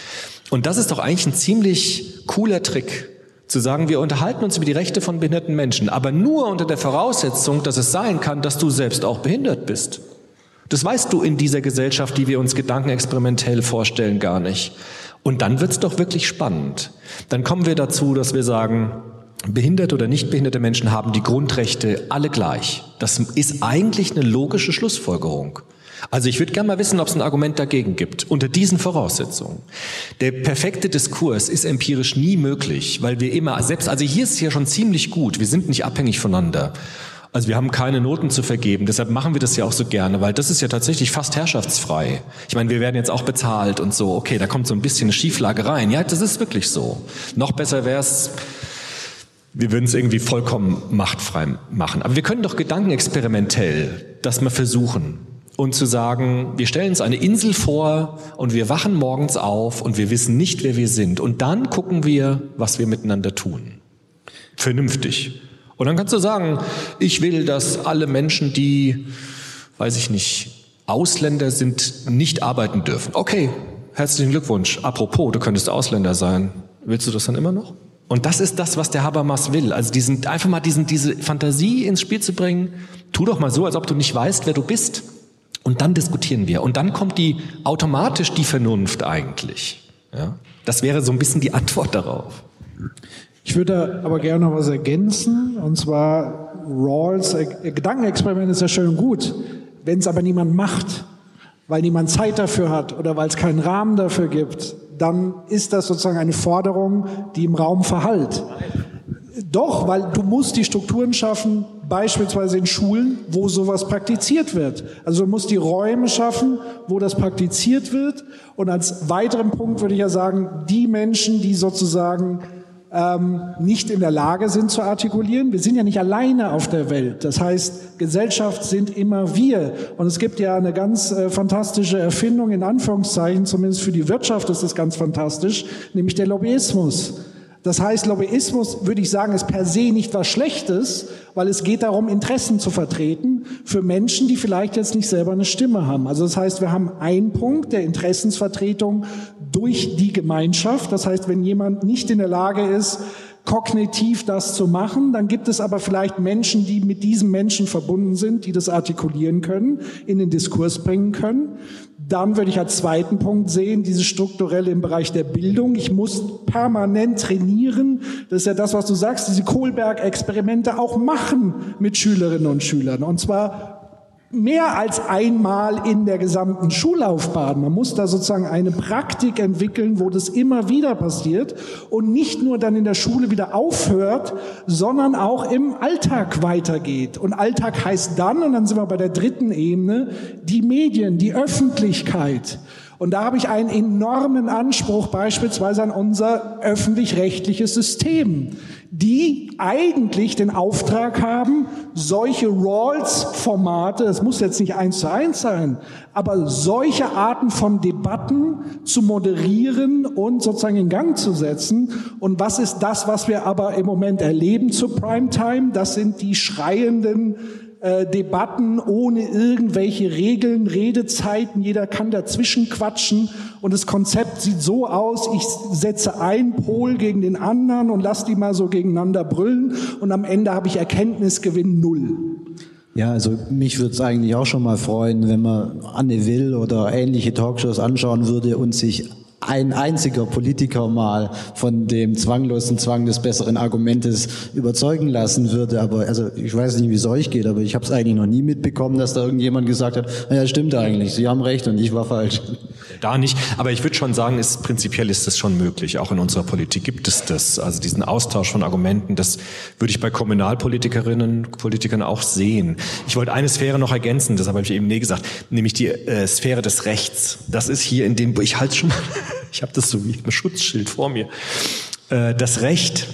Und das ist doch eigentlich ein ziemlich cooler Trick, zu sagen, wir unterhalten uns über die Rechte von behinderten Menschen, aber nur unter der Voraussetzung, dass es sein kann, dass du selbst auch behindert bist. Das weißt du in dieser Gesellschaft, die wir uns gedankenexperimentell vorstellen, gar nicht. Und dann wird's doch wirklich spannend. Dann kommen wir dazu, dass wir sagen, behinderte oder nicht behinderte Menschen haben die Grundrechte alle gleich. Das ist eigentlich eine logische Schlussfolgerung. Also ich würde gerne mal wissen, ob es ein Argument dagegen gibt, unter diesen Voraussetzungen. Der perfekte Diskurs ist empirisch nie möglich, weil wir immer, selbst, also hier ist es ja schon ziemlich gut, wir sind nicht abhängig voneinander. Also wir haben keine Noten zu vergeben, deshalb machen wir das ja auch so gerne, weil das ist ja tatsächlich fast herrschaftsfrei. Ich meine, wir werden jetzt auch bezahlt und so, okay, da kommt so ein bisschen eine Schieflage rein. Ja, das ist wirklich so. Noch besser wäre es, wir würden es irgendwie vollkommen machtfrei machen. Aber wir können doch gedankenexperimentell das mal versuchen und zu sagen, wir stellen uns eine Insel vor und wir wachen morgens auf und wir wissen nicht, wer wir sind. Und dann gucken wir, was wir miteinander tun. Vernünftig. Und dann kannst du sagen, ich will, dass alle Menschen, die, weiß ich nicht, Ausländer sind, nicht arbeiten dürfen. Okay, herzlichen Glückwunsch. Apropos, du könntest Ausländer sein. Willst du das dann immer noch? Und das ist das, was der Habermas will. Also diesen, einfach mal diesen, diese Fantasie ins Spiel zu bringen. Tu doch mal so, als ob du nicht weißt, wer du bist. Und dann diskutieren wir. Und dann kommt die automatisch die Vernunft eigentlich. Ja? Das wäre so ein bisschen die Antwort darauf. Ich würde aber gerne noch was ergänzen. Und zwar Rawls Gedankenexperiment ist ja schön und gut. Wenn es aber niemand macht, weil niemand Zeit dafür hat oder weil es keinen Rahmen dafür gibt, dann ist das sozusagen eine Forderung, die im Raum verhallt. Doch, weil du musst die Strukturen schaffen, beispielsweise in Schulen, wo sowas praktiziert wird. Also du musst die Räume schaffen, wo das praktiziert wird. Und als weiteren Punkt würde ich ja sagen, die Menschen, die sozusagen ähm, nicht in der Lage sind zu artikulieren. Wir sind ja nicht alleine auf der Welt. Das heißt, Gesellschaft sind immer wir. Und es gibt ja eine ganz äh, fantastische Erfindung, in Anführungszeichen, zumindest für die Wirtschaft ist es ganz fantastisch, nämlich der Lobbyismus. Das heißt, Lobbyismus, würde ich sagen, ist per se nicht was Schlechtes, weil es geht darum, Interessen zu vertreten für Menschen, die vielleicht jetzt nicht selber eine Stimme haben. Also das heißt, wir haben einen Punkt der Interessensvertretung durch die Gemeinschaft. Das heißt, wenn jemand nicht in der Lage ist, kognitiv das zu machen. Dann gibt es aber vielleicht Menschen, die mit diesem Menschen verbunden sind, die das artikulieren können, in den Diskurs bringen können. Dann würde ich als zweiten Punkt sehen, diese strukturelle im Bereich der Bildung. Ich muss permanent trainieren. Das ist ja das, was du sagst, diese Kohlberg-Experimente auch machen mit Schülerinnen und Schülern. Und zwar mehr als einmal in der gesamten Schullaufbahn. Man muss da sozusagen eine Praktik entwickeln, wo das immer wieder passiert und nicht nur dann in der Schule wieder aufhört, sondern auch im Alltag weitergeht. Und Alltag heißt dann, und dann sind wir bei der dritten Ebene, die Medien, die Öffentlichkeit. Und da habe ich einen enormen Anspruch beispielsweise an unser öffentlich-rechtliches System die eigentlich den Auftrag haben, solche Rawls-Formate, es muss jetzt nicht eins zu eins sein, aber solche Arten von Debatten zu moderieren und sozusagen in Gang zu setzen. Und was ist das, was wir aber im Moment erleben zu Primetime? Das sind die schreienden äh, Debatten ohne irgendwelche Regeln, Redezeiten, jeder kann dazwischen quatschen. Und das Konzept sieht so aus, ich setze einen Pol gegen den anderen und lasse die mal so gegeneinander brüllen. Und am Ende habe ich Erkenntnisgewinn null. Ja, also mich würde es eigentlich auch schon mal freuen, wenn man Anne Will oder ähnliche Talkshows anschauen würde und sich ein einziger Politiker mal von dem zwanglosen Zwang des besseren Argumentes überzeugen lassen würde. Aber also ich weiß nicht, wie es euch geht, aber ich habe es eigentlich noch nie mitbekommen, dass da irgendjemand gesagt hat, naja, stimmt eigentlich, Sie haben recht und ich war falsch. Da nicht, aber ich würde schon sagen, ist, prinzipiell ist das schon möglich. Auch in unserer Politik gibt es das. Also diesen Austausch von Argumenten, das würde ich bei Kommunalpolitikerinnen, Politikern auch sehen. Ich wollte eine Sphäre noch ergänzen, das habe ich eben nie gesagt, nämlich die äh, Sphäre des Rechts. Das ist hier in dem, ich halte schon ich habe das so wie ein Schutzschild vor mir. Äh, das Recht,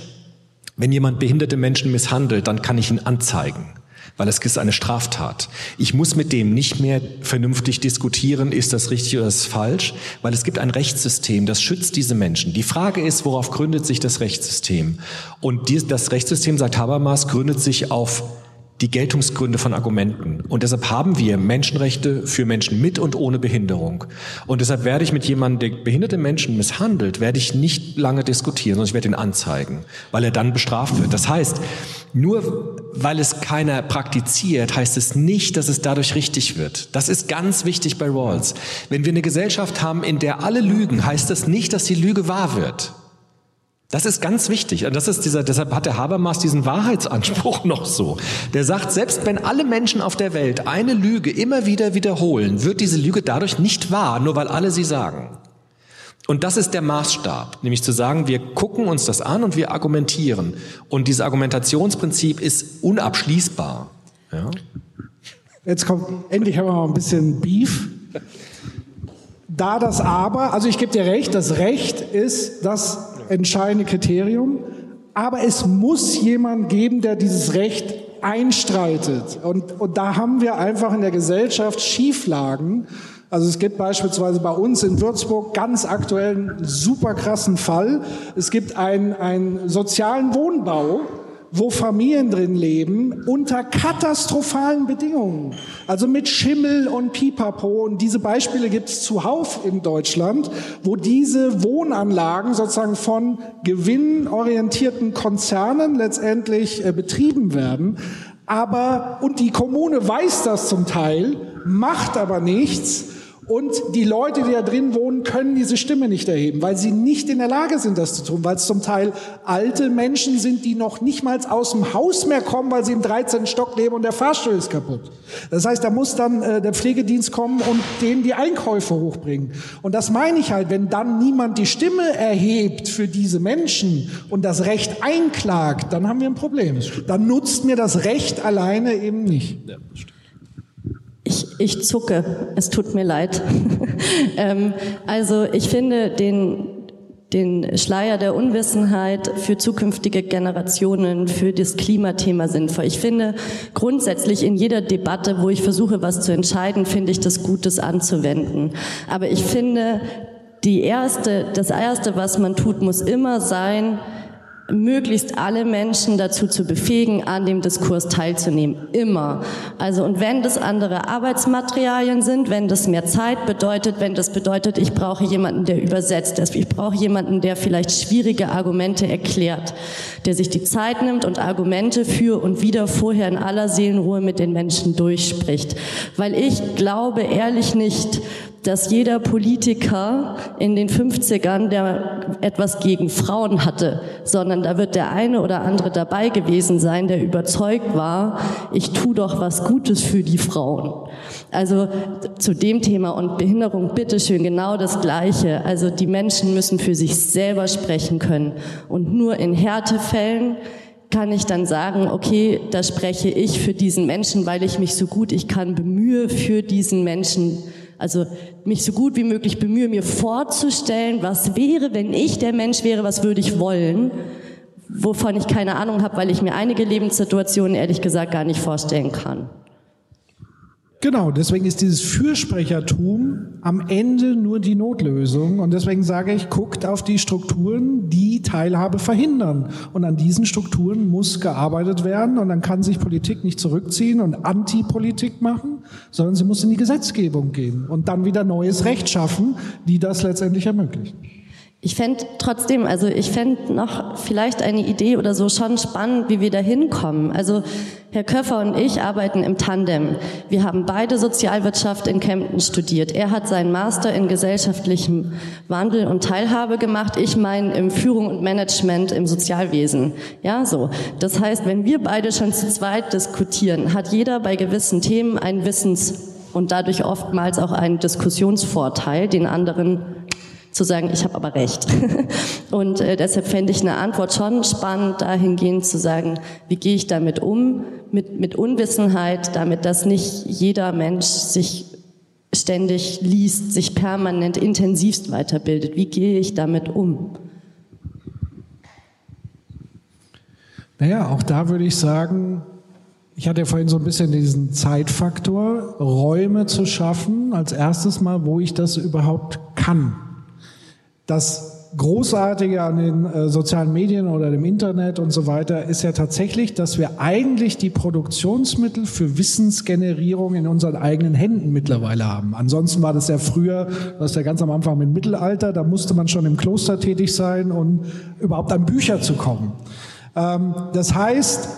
wenn jemand behinderte Menschen misshandelt, dann kann ich ihn anzeigen weil es ist eine Straftat. Ich muss mit dem nicht mehr vernünftig diskutieren, ist das richtig oder ist falsch, weil es gibt ein Rechtssystem, das schützt diese Menschen. Die Frage ist, worauf gründet sich das Rechtssystem? Und das Rechtssystem, sagt Habermas, gründet sich auf die Geltungsgründe von Argumenten. Und deshalb haben wir Menschenrechte für Menschen mit und ohne Behinderung. Und deshalb werde ich mit jemandem, der behinderte Menschen misshandelt, werde ich nicht lange diskutieren, sondern ich werde ihn anzeigen, weil er dann bestraft wird. Das heißt, nur weil es keiner praktiziert, heißt es nicht, dass es dadurch richtig wird. Das ist ganz wichtig bei Rawls. Wenn wir eine Gesellschaft haben, in der alle lügen, heißt das nicht, dass die Lüge wahr wird. Das ist ganz wichtig. Und das ist dieser, deshalb hat der Habermas diesen Wahrheitsanspruch noch so. Der sagt, selbst wenn alle Menschen auf der Welt eine Lüge immer wieder wiederholen, wird diese Lüge dadurch nicht wahr, nur weil alle sie sagen. Und das ist der Maßstab, nämlich zu sagen, wir gucken uns das an und wir argumentieren. Und dieses Argumentationsprinzip ist unabschließbar. Ja? Jetzt kommt, endlich haben wir mal ein bisschen Beef. Da das aber, also ich gebe dir recht, das Recht ist das entscheidende Kriterium. Aber es muss jemand geben, der dieses Recht einstreitet. Und, und da haben wir einfach in der Gesellschaft Schieflagen. Also es gibt beispielsweise bei uns in Würzburg ganz aktuell einen super krassen Fall. Es gibt einen, einen sozialen Wohnbau, wo Familien drin leben unter katastrophalen Bedingungen. Also mit Schimmel und Pipapo. Und diese Beispiele gibt es zuhauf in Deutschland, wo diese Wohnanlagen sozusagen von gewinnorientierten Konzernen letztendlich äh, betrieben werden. Aber, und die Kommune weiß das zum Teil, macht aber nichts und die Leute, die da drin wohnen, können diese Stimme nicht erheben, weil sie nicht in der Lage sind, das zu tun, weil es zum Teil alte Menschen sind, die noch nicht mal aus dem Haus mehr kommen, weil sie im 13. Stock leben und der Fahrstuhl ist kaputt. Das heißt, da muss dann äh, der Pflegedienst kommen und denen die Einkäufe hochbringen. Und das meine ich halt, wenn dann niemand die Stimme erhebt für diese Menschen und das Recht einklagt, dann haben wir ein Problem. Dann nutzt mir das Recht alleine eben nicht. Ja, ich, ich zucke, es tut mir leid. ähm, also ich finde den, den Schleier der Unwissenheit für zukünftige Generationen, für das Klimathema sinnvoll. Ich finde grundsätzlich in jeder Debatte, wo ich versuche, was zu entscheiden, finde ich das Gutes anzuwenden. Aber ich finde, die erste, das erste, was man tut, muss immer sein, möglichst alle Menschen dazu zu befähigen, an dem Diskurs teilzunehmen. Immer. Also, und wenn das andere Arbeitsmaterialien sind, wenn das mehr Zeit bedeutet, wenn das bedeutet, ich brauche jemanden, der übersetzt ist, ich brauche jemanden, der vielleicht schwierige Argumente erklärt, der sich die Zeit nimmt und Argumente für und wieder vorher in aller Seelenruhe mit den Menschen durchspricht. Weil ich glaube ehrlich nicht, dass jeder Politiker in den 50ern, der etwas gegen Frauen hatte, sondern da wird der eine oder andere dabei gewesen sein, der überzeugt war, ich tu doch was Gutes für die Frauen. Also zu dem Thema und Behinderung bitteschön genau das Gleiche. Also die Menschen müssen für sich selber sprechen können und nur in Härtefällen kann ich dann sagen, okay, da spreche ich für diesen Menschen, weil ich mich so gut ich kann bemühe für diesen Menschen also mich so gut wie möglich bemühe, mir vorzustellen, was wäre, wenn ich der Mensch wäre, was würde ich wollen, wovon ich keine Ahnung habe, weil ich mir einige Lebenssituationen ehrlich gesagt gar nicht vorstellen kann. Genau, deswegen ist dieses Fürsprechertum am Ende nur die Notlösung. Und deswegen sage ich, guckt auf die Strukturen, die Teilhabe verhindern. Und an diesen Strukturen muss gearbeitet werden. Und dann kann sich Politik nicht zurückziehen und Antipolitik machen, sondern sie muss in die Gesetzgebung gehen und dann wieder neues Recht schaffen, die das letztendlich ermöglichen. Ich fände trotzdem, also ich fände noch vielleicht eine Idee oder so schon spannend, wie wir da hinkommen. Also Herr Köffer und ich arbeiten im Tandem. Wir haben beide Sozialwirtschaft in Kempten studiert. Er hat seinen Master in gesellschaftlichem Wandel und Teilhabe gemacht. Ich meinen im Führung und Management im Sozialwesen. Ja, so. Das heißt, wenn wir beide schon zu zweit diskutieren, hat jeder bei gewissen Themen einen Wissens- und dadurch oftmals auch einen Diskussionsvorteil, den anderen zu sagen, ich habe aber recht. Und äh, deshalb fände ich eine Antwort schon spannend, dahingehend zu sagen, wie gehe ich damit um, mit, mit Unwissenheit, damit dass nicht jeder Mensch sich ständig liest, sich permanent intensivst weiterbildet. Wie gehe ich damit um? Naja, auch da würde ich sagen, ich hatte ja vorhin so ein bisschen diesen Zeitfaktor, Räume zu schaffen, als erstes Mal, wo ich das überhaupt kann. Das Großartige an den äh, sozialen Medien oder dem Internet und so weiter ist ja tatsächlich, dass wir eigentlich die Produktionsmittel für Wissensgenerierung in unseren eigenen Händen mittlerweile haben. Ansonsten war das ja früher, das ist ja ganz am Anfang mit Mittelalter, da musste man schon im Kloster tätig sein, um überhaupt an Bücher zu kommen. Ähm, das heißt,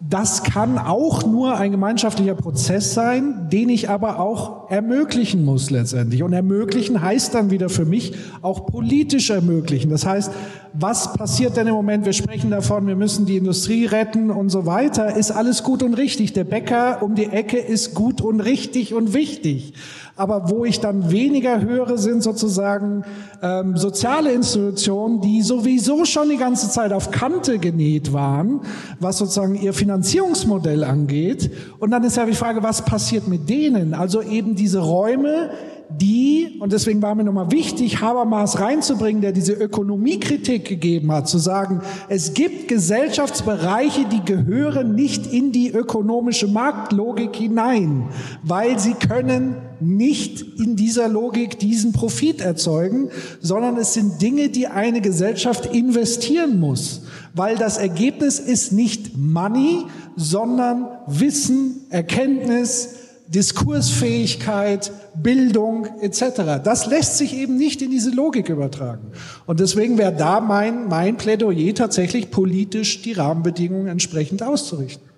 das kann auch nur ein gemeinschaftlicher Prozess sein, den ich aber auch ermöglichen muss letztendlich. Und ermöglichen heißt dann wieder für mich auch politisch ermöglichen. Das heißt, was passiert denn im Moment? Wir sprechen davon, wir müssen die Industrie retten und so weiter. Ist alles gut und richtig. Der Bäcker um die Ecke ist gut und richtig und wichtig. Aber wo ich dann weniger höre, sind sozusagen ähm, soziale Institutionen, die sowieso schon die ganze Zeit auf Kante genäht waren, was sozusagen ihr Finanzierungsmodell angeht. Und dann ist ja die Frage, was passiert mit denen? Also eben diese Räume, die, und deswegen war mir nochmal wichtig, Habermas reinzubringen, der diese Ökonomiekritik gegeben hat, zu sagen, es gibt Gesellschaftsbereiche, die gehören nicht in die ökonomische Marktlogik hinein, weil sie können nicht in dieser Logik diesen Profit erzeugen, sondern es sind Dinge, die eine Gesellschaft investieren muss, weil das Ergebnis ist nicht Money, sondern Wissen, Erkenntnis, Diskursfähigkeit, Bildung etc. Das lässt sich eben nicht in diese Logik übertragen. Und deswegen wäre da mein, mein Plädoyer tatsächlich politisch die Rahmenbedingungen entsprechend auszurichten.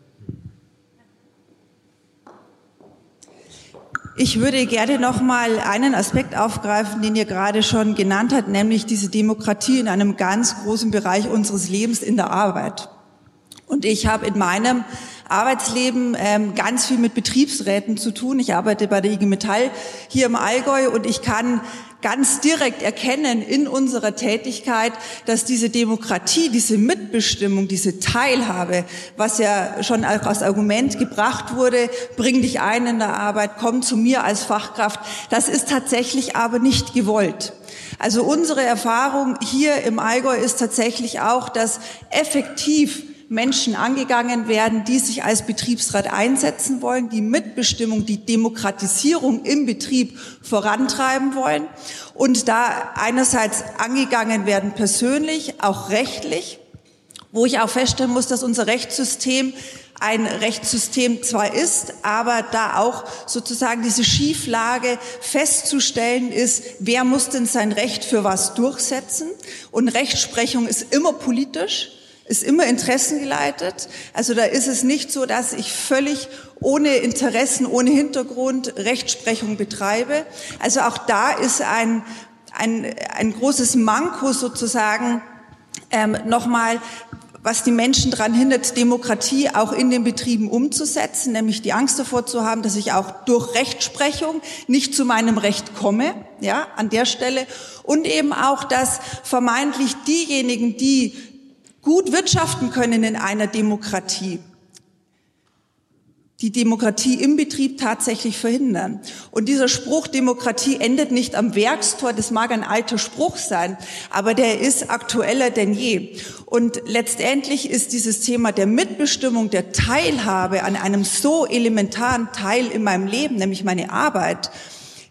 Ich würde gerne noch mal einen Aspekt aufgreifen, den ihr gerade schon genannt habt, nämlich diese Demokratie in einem ganz großen Bereich unseres Lebens in der Arbeit. Und ich habe in meinem Arbeitsleben ähm, ganz viel mit Betriebsräten zu tun. Ich arbeite bei der IG Metall hier im Allgäu und ich kann ganz direkt erkennen in unserer Tätigkeit, dass diese Demokratie, diese Mitbestimmung, diese Teilhabe, was ja schon als Argument gebracht wurde, bring dich ein in der Arbeit, komm zu mir als Fachkraft, das ist tatsächlich aber nicht gewollt. Also unsere Erfahrung hier im Allgäu ist tatsächlich auch, dass effektiv Menschen angegangen werden, die sich als Betriebsrat einsetzen wollen, die Mitbestimmung, die Demokratisierung im Betrieb vorantreiben wollen und da einerseits angegangen werden persönlich, auch rechtlich, wo ich auch feststellen muss, dass unser Rechtssystem ein Rechtssystem zwar ist, aber da auch sozusagen diese Schieflage festzustellen ist, wer muss denn sein Recht für was durchsetzen? Und Rechtsprechung ist immer politisch. Ist immer interessengeleitet. Also da ist es nicht so, dass ich völlig ohne Interessen, ohne Hintergrund Rechtsprechung betreibe. Also auch da ist ein, ein, ein großes Manko sozusagen ähm, nochmal, was die Menschen daran hindert, Demokratie auch in den Betrieben umzusetzen, nämlich die Angst davor zu haben, dass ich auch durch Rechtsprechung nicht zu meinem Recht komme, ja, an der Stelle. Und eben auch, dass vermeintlich diejenigen, die gut wirtschaften können in einer Demokratie, die Demokratie im Betrieb tatsächlich verhindern. Und dieser Spruch Demokratie endet nicht am Werkstor, das mag ein alter Spruch sein, aber der ist aktueller denn je. Und letztendlich ist dieses Thema der Mitbestimmung, der Teilhabe an einem so elementaren Teil in meinem Leben, nämlich meine Arbeit,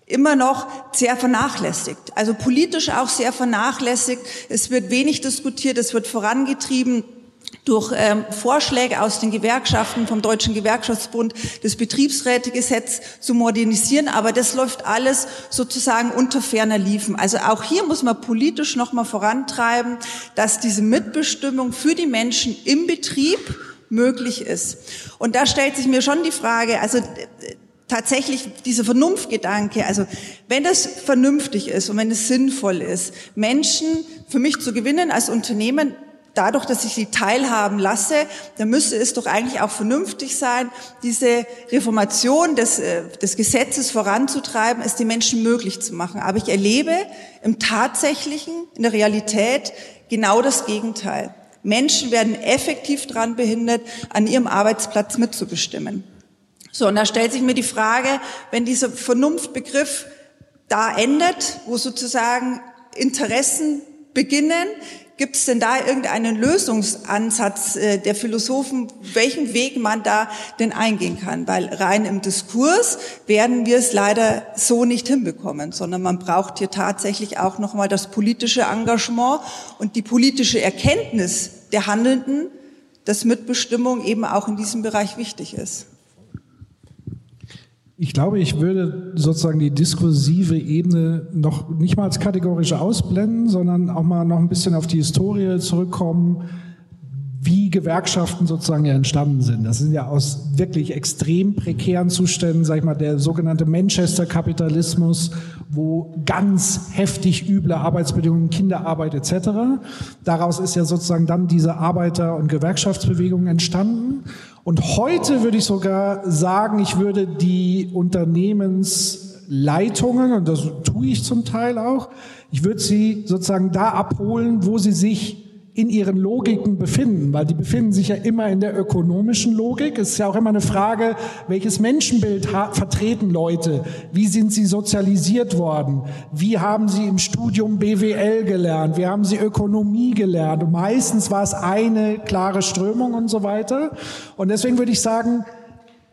immer noch sehr vernachlässigt. Also politisch auch sehr vernachlässigt. Es wird wenig diskutiert, es wird vorangetrieben durch ähm, Vorschläge aus den Gewerkschaften, vom Deutschen Gewerkschaftsbund, das Betriebsrätegesetz zu modernisieren. Aber das läuft alles sozusagen unter ferner Liefen. Also auch hier muss man politisch nochmal vorantreiben, dass diese Mitbestimmung für die Menschen im Betrieb möglich ist. Und da stellt sich mir schon die Frage, also tatsächlich dieser Vernunftgedanke, also wenn das vernünftig ist und wenn es sinnvoll ist, Menschen für mich zu gewinnen als Unternehmen, dadurch, dass ich sie teilhaben lasse, dann müsste es doch eigentlich auch vernünftig sein, diese Reformation des, äh, des Gesetzes voranzutreiben, es den Menschen möglich zu machen. Aber ich erlebe im Tatsächlichen, in der Realität genau das Gegenteil. Menschen werden effektiv daran behindert, an ihrem Arbeitsplatz mitzubestimmen. So, und da stellt sich mir die Frage, wenn dieser Vernunftbegriff da endet, wo sozusagen Interessen beginnen, Gibt es denn da irgendeinen Lösungsansatz äh, der Philosophen, welchen Weg man da denn eingehen kann? Weil rein im Diskurs werden wir es leider so nicht hinbekommen, sondern man braucht hier tatsächlich auch nochmal das politische Engagement und die politische Erkenntnis der Handelnden, dass Mitbestimmung eben auch in diesem Bereich wichtig ist. Ich glaube, ich würde sozusagen die diskursive Ebene noch nicht mal als kategorisch ausblenden, sondern auch mal noch ein bisschen auf die Historie zurückkommen, wie Gewerkschaften sozusagen ja entstanden sind. Das sind ja aus wirklich extrem prekären Zuständen, sag ich mal, der sogenannte Manchester-Kapitalismus, wo ganz heftig üble Arbeitsbedingungen, Kinderarbeit etc. Daraus ist ja sozusagen dann diese Arbeiter- und Gewerkschaftsbewegung entstanden. Und heute würde ich sogar sagen, ich würde die Unternehmensleitungen, und das tue ich zum Teil auch, ich würde sie sozusagen da abholen, wo sie sich in ihren Logiken befinden, weil die befinden sich ja immer in der ökonomischen Logik. Es ist ja auch immer eine Frage, welches Menschenbild vertreten Leute? Wie sind sie sozialisiert worden? Wie haben sie im Studium BWL gelernt? Wie haben sie Ökonomie gelernt? Und meistens war es eine klare Strömung und so weiter. Und deswegen würde ich sagen,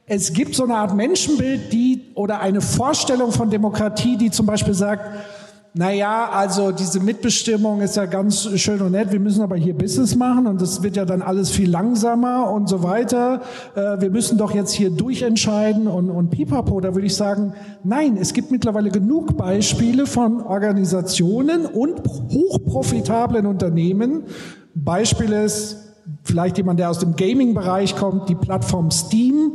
es gibt so eine Art Menschenbild, die oder eine Vorstellung von Demokratie, die zum Beispiel sagt, naja, also diese Mitbestimmung ist ja ganz schön und nett, wir müssen aber hier Business machen und das wird ja dann alles viel langsamer und so weiter. Äh, wir müssen doch jetzt hier durchentscheiden und, und pipapo. Da würde ich sagen, nein, es gibt mittlerweile genug Beispiele von Organisationen und hochprofitablen Unternehmen. Beispiel ist vielleicht jemand, der aus dem Gaming-Bereich kommt, die Plattform Steam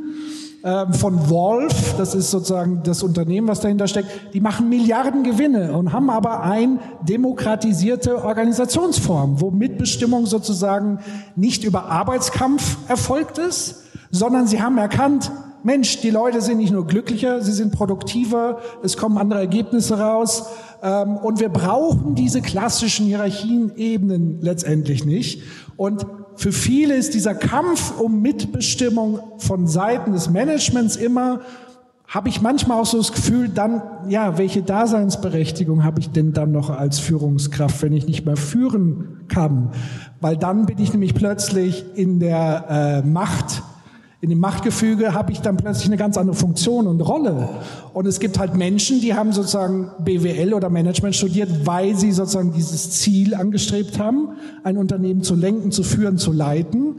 ähm, von Wolf, das ist sozusagen das Unternehmen, was dahinter steckt, die machen Milliarden Gewinne und haben aber ein demokratisierte Organisationsform, wo Mitbestimmung sozusagen nicht über Arbeitskampf erfolgt ist, sondern sie haben erkannt, Mensch, die Leute sind nicht nur glücklicher, sie sind produktiver, es kommen andere Ergebnisse raus ähm, und wir brauchen diese klassischen Hierarchienebenen letztendlich nicht. Und für viele ist dieser Kampf um Mitbestimmung von Seiten des Managements immer, habe ich manchmal auch so das Gefühl, dann, ja, welche Daseinsberechtigung habe ich denn dann noch als Führungskraft, wenn ich nicht mehr führen kann? Weil dann bin ich nämlich plötzlich in der äh, Macht in dem Machtgefüge habe ich dann plötzlich eine ganz andere Funktion und Rolle. Und es gibt halt Menschen, die haben sozusagen BWL oder Management studiert, weil sie sozusagen dieses Ziel angestrebt haben, ein Unternehmen zu lenken, zu führen, zu leiten.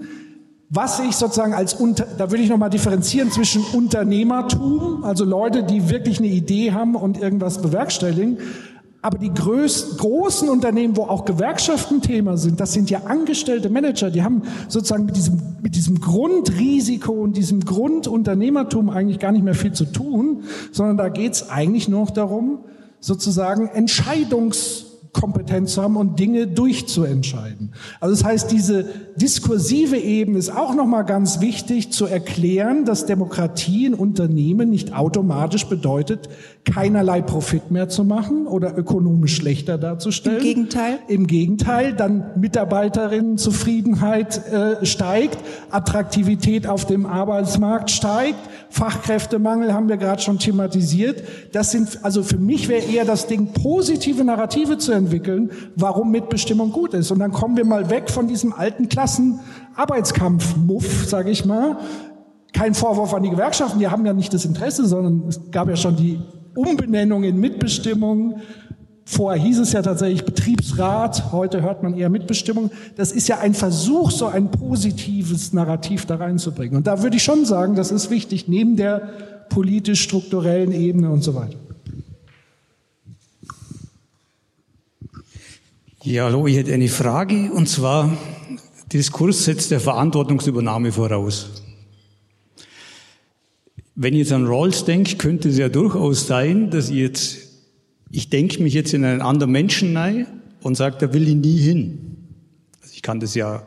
Was ich sozusagen als, Unter da würde ich nochmal differenzieren zwischen Unternehmertum, also Leute, die wirklich eine Idee haben und irgendwas bewerkstelligen, Aber die größten, großen Unternehmen, wo auch Gewerkschaften Thema sind, das sind ja angestellte Manager, die haben sozusagen mit diesem, mit diesem Grundrisiko und diesem Grundunternehmertum eigentlich gar nicht mehr viel zu tun, sondern da geht es eigentlich nur noch darum, sozusagen Entscheidungs Kompetenz zu haben und Dinge durchzuentscheiden. Also das heißt, diese diskursive Ebene ist auch nochmal ganz wichtig zu erklären, dass Demokratie in Unternehmen nicht automatisch bedeutet, keinerlei Profit mehr zu machen oder ökonomisch schlechter darzustellen. Im Gegenteil. Im Gegenteil, dann Mitarbeiterinnenzufriedenheit äh, steigt, Attraktivität auf dem Arbeitsmarkt steigt, Fachkräftemangel haben wir gerade schon thematisiert. Das sind, also für mich wäre eher das Ding, positive Narrative zu entwickeln, warum Mitbestimmung gut ist. Und dann kommen wir mal weg von diesem alten Klassen-Arbeitskampf-Muff, sage ich mal. Kein Vorwurf an die Gewerkschaften, die haben ja nicht das Interesse, sondern es gab ja schon die Umbenennung in Mitbestimmung. Vorher hieß es ja tatsächlich Betriebsrat, heute hört man eher Mitbestimmung. Das ist ja ein Versuch, so ein positives Narrativ da reinzubringen. Und da würde ich schon sagen, das ist wichtig, neben der politisch-strukturellen Ebene und so weiter. Ja, hallo, ich hätte eine Frage und zwar, Diskurs setzt der Verantwortungsübernahme voraus. Wenn ich jetzt an Rawls denke, könnte es ja durchaus sein, dass ich jetzt, ich denke mich jetzt in einen anderen Menschen rein und sage, da will ich nie hin. Also ich kann das ja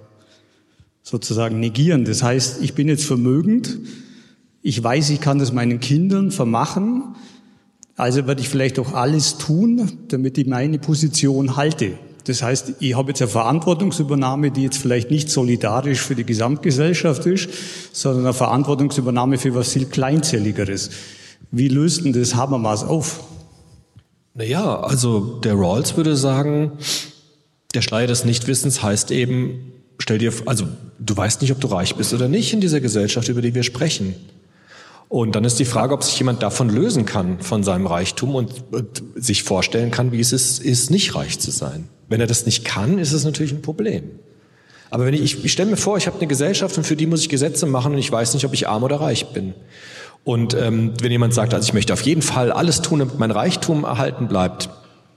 sozusagen negieren. Das heißt, ich bin jetzt vermögend, ich weiß, ich kann das meinen Kindern vermachen, also werde ich vielleicht auch alles tun, damit ich meine Position halte. Das heißt, ich habe jetzt eine Verantwortungsübernahme, die jetzt vielleicht nicht solidarisch für die Gesamtgesellschaft ist, sondern eine Verantwortungsübernahme für was viel Kleinzelligeres. Wie löst denn das Habermas auf? Naja, also der Rawls würde sagen, der Schleier des Nichtwissens heißt eben, stell dir, also du weißt nicht, ob du reich bist oder nicht in dieser Gesellschaft, über die wir sprechen. Und dann ist die Frage, ob sich jemand davon lösen kann, von seinem Reichtum und, und sich vorstellen kann, wie es ist, ist, nicht reich zu sein. Wenn er das nicht kann, ist es natürlich ein Problem. Aber wenn ich, ich, ich stelle mir vor, ich habe eine Gesellschaft und für die muss ich Gesetze machen und ich weiß nicht, ob ich arm oder reich bin. Und ähm, wenn jemand sagt, also ich möchte auf jeden Fall alles tun, damit mein Reichtum erhalten bleibt,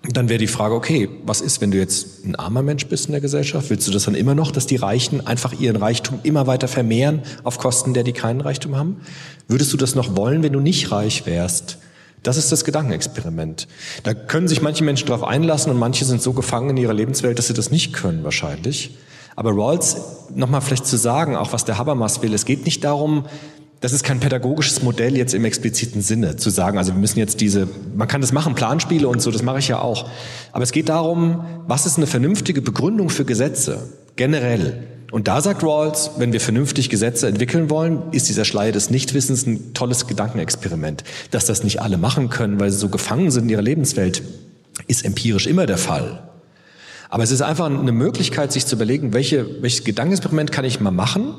dann wäre die Frage, okay, was ist, wenn du jetzt ein armer Mensch bist in der Gesellschaft? Willst du das dann immer noch, dass die Reichen einfach ihren Reichtum immer weiter vermehren auf Kosten der, die keinen Reichtum haben? Würdest du das noch wollen, wenn du nicht reich wärst? Das ist das Gedankenexperiment. Da können sich manche Menschen darauf einlassen und manche sind so gefangen in ihrer Lebenswelt, dass sie das nicht können wahrscheinlich. Aber Rawls, nochmal vielleicht zu sagen, auch was der Habermas will, es geht nicht darum, das ist kein pädagogisches Modell jetzt im expliziten Sinne, zu sagen, also wir müssen jetzt diese, man kann das machen, Planspiele und so, das mache ich ja auch. Aber es geht darum, was ist eine vernünftige Begründung für Gesetze, generell. Und da sagt Rawls, wenn wir vernünftig Gesetze entwickeln wollen, ist dieser Schleier des Nichtwissens ein tolles Gedankenexperiment. Dass das nicht alle machen können, weil sie so gefangen sind in ihrer Lebenswelt, ist empirisch immer der Fall. Aber es ist einfach eine Möglichkeit, sich zu überlegen, welche, welches Gedankenexperiment kann ich mal machen,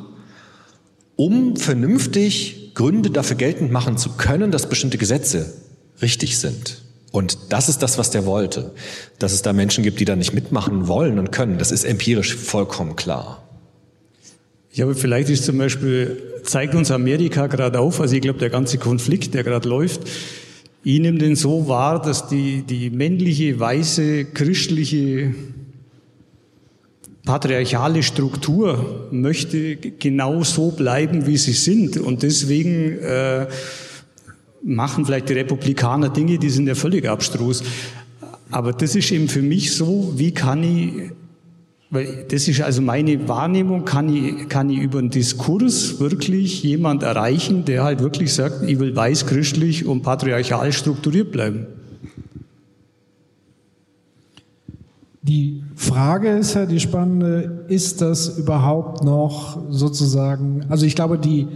um vernünftig Gründe dafür geltend machen zu können, dass bestimmte Gesetze richtig sind. Und das ist das, was der wollte. Dass es da Menschen gibt, die da nicht mitmachen wollen und können, das ist empirisch vollkommen klar. Ja, aber vielleicht ist zum Beispiel, zeigt uns Amerika gerade auf, also ich glaube, der ganze Konflikt, der gerade läuft, ich nehme den so wahr, dass die, die männliche, weiße, christliche patriarchale Struktur möchte genau so bleiben, wie sie sind. Und deswegen äh, machen vielleicht die Republikaner Dinge, die sind ja völlig abstrus. Aber das ist eben für mich so, wie kann ich, weil das ist also meine Wahrnehmung, kann ich, kann ich über einen Diskurs wirklich jemand erreichen, der halt wirklich sagt, ich will weiß-christlich und patriarchal strukturiert bleiben. Die Frage ist ja die spannende, ist das überhaupt noch sozusagen, also ich glaube, die,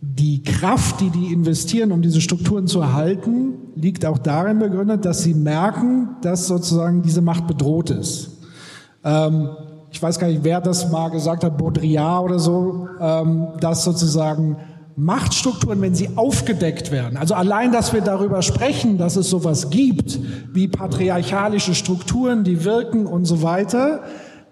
die Kraft, die die investieren, um diese Strukturen zu erhalten, liegt auch darin begründet, dass sie merken, dass sozusagen diese Macht bedroht ist. Ähm, ich weiß gar nicht, wer das mal gesagt hat, Baudrillard oder so, ähm, dass sozusagen Machtstrukturen, wenn sie aufgedeckt werden, also allein, dass wir darüber sprechen, dass es sowas gibt, wie patriarchalische Strukturen, die wirken und so weiter,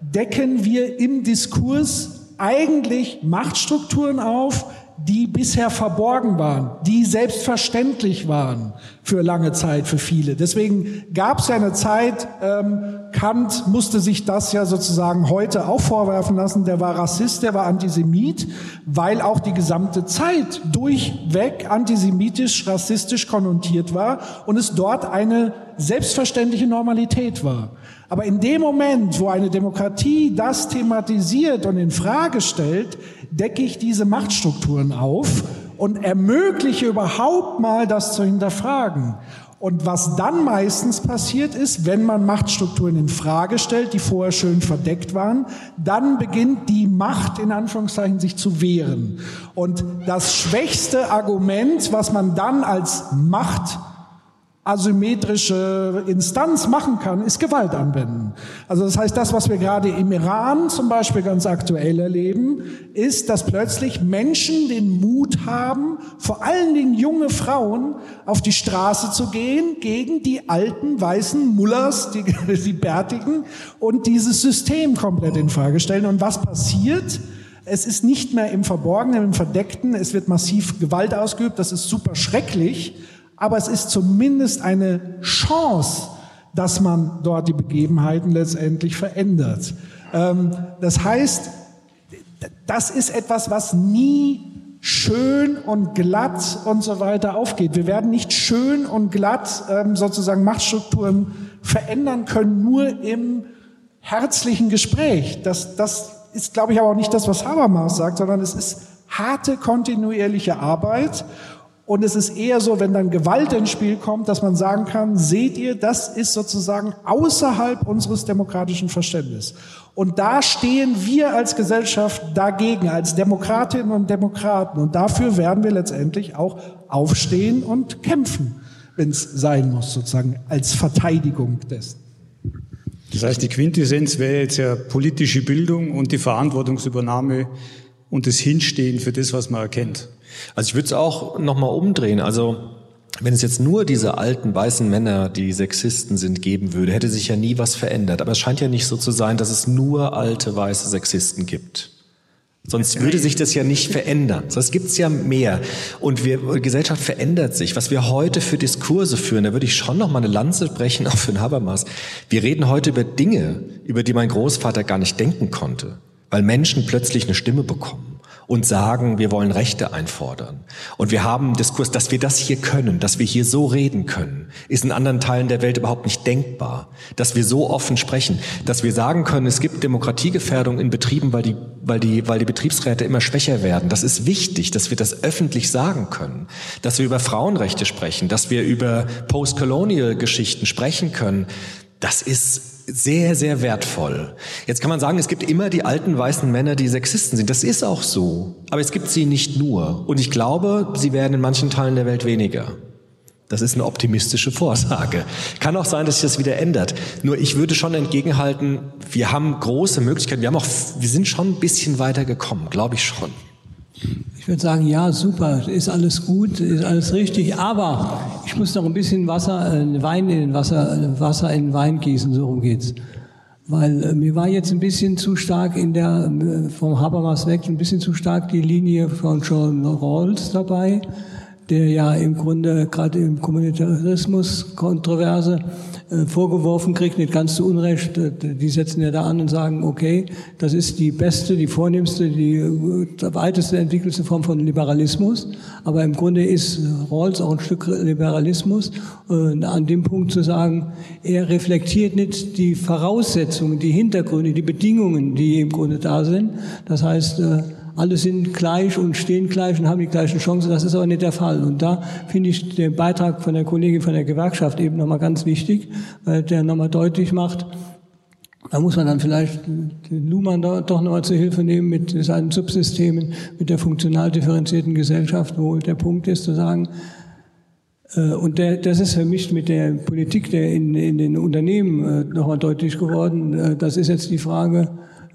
decken wir im Diskurs eigentlich Machtstrukturen auf, die bisher verborgen waren, die selbstverständlich waren für lange Zeit für viele. Deswegen gab es ja eine Zeit, ähm, Kant musste sich das ja sozusagen heute auch vorwerfen lassen, der war Rassist, der war Antisemit, weil auch die gesamte Zeit durchweg antisemitisch, rassistisch konnotiert war und es dort eine selbstverständliche Normalität war. Aber in dem Moment, wo eine Demokratie das thematisiert und in Frage stellt, decke ich diese Machtstrukturen auf und ermögliche überhaupt mal das zu hinterfragen. Und was dann meistens passiert ist, wenn man Machtstrukturen in Frage stellt, die vorher schön verdeckt waren, dann beginnt die Macht in Anführungszeichen sich zu wehren. Und das schwächste Argument, was man dann als Macht asymmetrische Instanz machen kann, ist Gewalt anwenden. Also das heißt, das, was wir gerade im Iran zum Beispiel ganz aktuell erleben, ist, dass plötzlich Menschen den Mut haben, vor allen Dingen junge Frauen, auf die Straße zu gehen gegen die alten weißen Mullers, die, die Bärtigen, und dieses System komplett in Frage stellen. Und was passiert? Es ist nicht mehr im Verborgenen, im Verdeckten. Es wird massiv Gewalt ausgeübt. Das ist super schrecklich aber es ist zumindest eine Chance, dass man dort die Begebenheiten letztendlich verändert. Ähm, das heißt, das ist etwas, was nie schön und glatt und so weiter aufgeht. Wir werden nicht schön und glatt ähm, sozusagen Machtstrukturen verändern können, nur im herzlichen Gespräch. Das, das ist, glaube ich, aber auch nicht das, was Habermas sagt, sondern es ist harte kontinuierliche Arbeit und es ist eher so, wenn dann Gewalt ins Spiel kommt, dass man sagen kann, seht ihr, das ist sozusagen außerhalb unseres demokratischen Verständnisses. Und da stehen wir als Gesellschaft dagegen, als Demokratinnen und Demokraten. Und dafür werden wir letztendlich auch aufstehen und kämpfen, wenn es sein muss, sozusagen als Verteidigung dessen. Das heißt, die Quintessenz wäre jetzt ja politische Bildung und die Verantwortungsübernahme und das Hinstehen für das, was man erkennt. Also ich würde es auch nochmal umdrehen. Also wenn es jetzt nur diese alten weißen Männer, die Sexisten sind, geben würde, hätte sich ja nie was verändert. Aber es scheint ja nicht so zu sein, dass es nur alte weiße Sexisten gibt. Sonst würde sich das ja nicht verändern. Sonst gibt es ja mehr. Und wir, Gesellschaft verändert sich. Was wir heute für Diskurse führen, da würde ich schon noch mal eine Lanze brechen, auch für den Habermas. Wir reden heute über Dinge, über die mein Großvater gar nicht denken konnte, weil Menschen plötzlich eine Stimme bekommen und sagen, wir wollen Rechte einfordern. Und wir haben Diskurs, dass wir das hier können, dass wir hier so reden können, ist in anderen Teilen der Welt überhaupt nicht denkbar. Dass wir so offen sprechen, dass wir sagen können, es gibt Demokratiegefährdung in Betrieben, weil die, weil die, weil die Betriebsräte immer schwächer werden. Das ist wichtig, dass wir das öffentlich sagen können. Dass wir über Frauenrechte sprechen, dass wir über Postcolonial-Geschichten sprechen können. Das ist sehr, sehr wertvoll. Jetzt kann man sagen, es gibt immer die alten weißen Männer, die Sexisten sind. Das ist auch so. Aber es gibt sie nicht nur. Und ich glaube, sie werden in manchen Teilen der Welt weniger. Das ist eine optimistische Vorsage. Kann auch sein, dass sich das wieder ändert. Nur ich würde schon entgegenhalten, wir haben große Möglichkeiten. Wir haben auch, wir sind schon ein bisschen weiter gekommen, glaube ich schon. Ich würde sagen, ja, super, ist alles gut, ist alles richtig, aber ich muss noch ein bisschen Wasser, äh, Wein in Wasser, äh, Wasser in Wein gießen, so rum geht's. Weil äh, mir war jetzt ein bisschen zu stark in der, äh, vom Habermas weg, ein bisschen zu stark die Linie von John Rawls dabei, der ja im Grunde gerade im Kommunitarismus Kontroverse äh, vorgeworfen kriegt, nicht ganz zu Unrecht. Äh, die setzen ja da an und sagen, okay, das ist die beste, die vornehmste, die äh, weiteste entwickelte Form von Liberalismus. Aber im Grunde ist Rawls auch ein Stück Liberalismus. An dem Punkt zu sagen, er reflektiert nicht die Voraussetzungen, die Hintergründe, die Bedingungen, die im Grunde da sind. Das heißt, alle sind gleich und stehen gleich und haben die gleichen Chancen. Das ist aber nicht der Fall. Und da finde ich den Beitrag von der Kollegin von der Gewerkschaft eben nochmal ganz wichtig, weil der nochmal deutlich macht, da muss man dann vielleicht den Luhmann doch nochmal zur Hilfe nehmen mit seinen Subsystemen, mit der funktional differenzierten Gesellschaft, wo der Punkt ist zu sagen, äh, und der, das ist für mich mit der Politik der in, in den Unternehmen äh, nochmal deutlich geworden. Äh, das ist jetzt die Frage,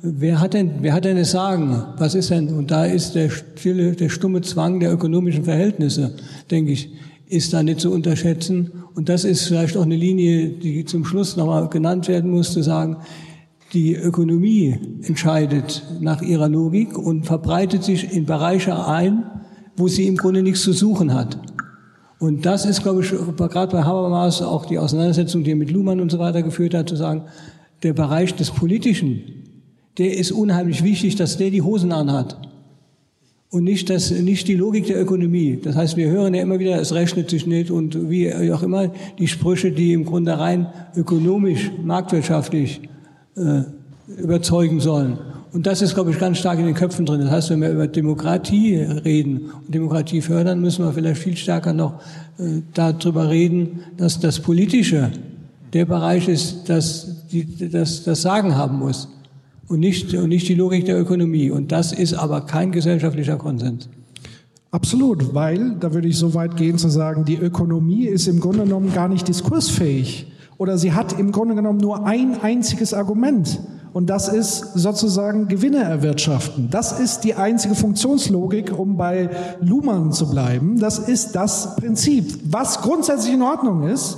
wer hat denn, wer hat denn das Sagen? Was ist denn? Und da ist der stille, der stumme Zwang der ökonomischen Verhältnisse, denke ich, ist da nicht zu unterschätzen. Und das ist vielleicht auch eine Linie, die zum Schluss nochmal genannt werden muss, zu sagen, die Ökonomie entscheidet nach ihrer Logik und verbreitet sich in Bereiche ein, wo sie im Grunde nichts zu suchen hat. Und das ist, glaube ich, gerade bei Habermas auch die Auseinandersetzung, die er mit Luhmann und so weiter geführt hat, zu sagen, der Bereich des Politischen, der ist unheimlich wichtig, dass der die Hosen anhat. Und nicht, das, nicht die Logik der Ökonomie. Das heißt, wir hören ja immer wieder, es rechnet sich nicht und wie auch immer die Sprüche, die im Grunde rein ökonomisch, marktwirtschaftlich äh, überzeugen sollen. Und das ist, glaube ich, ganz stark in den Köpfen drin. Das heißt, wenn wir über Demokratie reden und Demokratie fördern, müssen wir vielleicht viel stärker noch äh, darüber reden, dass das Politische der Bereich ist, das die, das, das Sagen haben muss und nicht, und nicht die Logik der Ökonomie. Und das ist aber kein gesellschaftlicher Konsens. Absolut, weil, da würde ich so weit gehen zu sagen, die Ökonomie ist im Grunde genommen gar nicht diskursfähig. Oder sie hat im Grunde genommen nur ein einziges Argument. Und das ist sozusagen Gewinne erwirtschaften. Das ist die einzige Funktionslogik, um bei Luhmann zu bleiben. Das ist das Prinzip. Was grundsätzlich in Ordnung ist,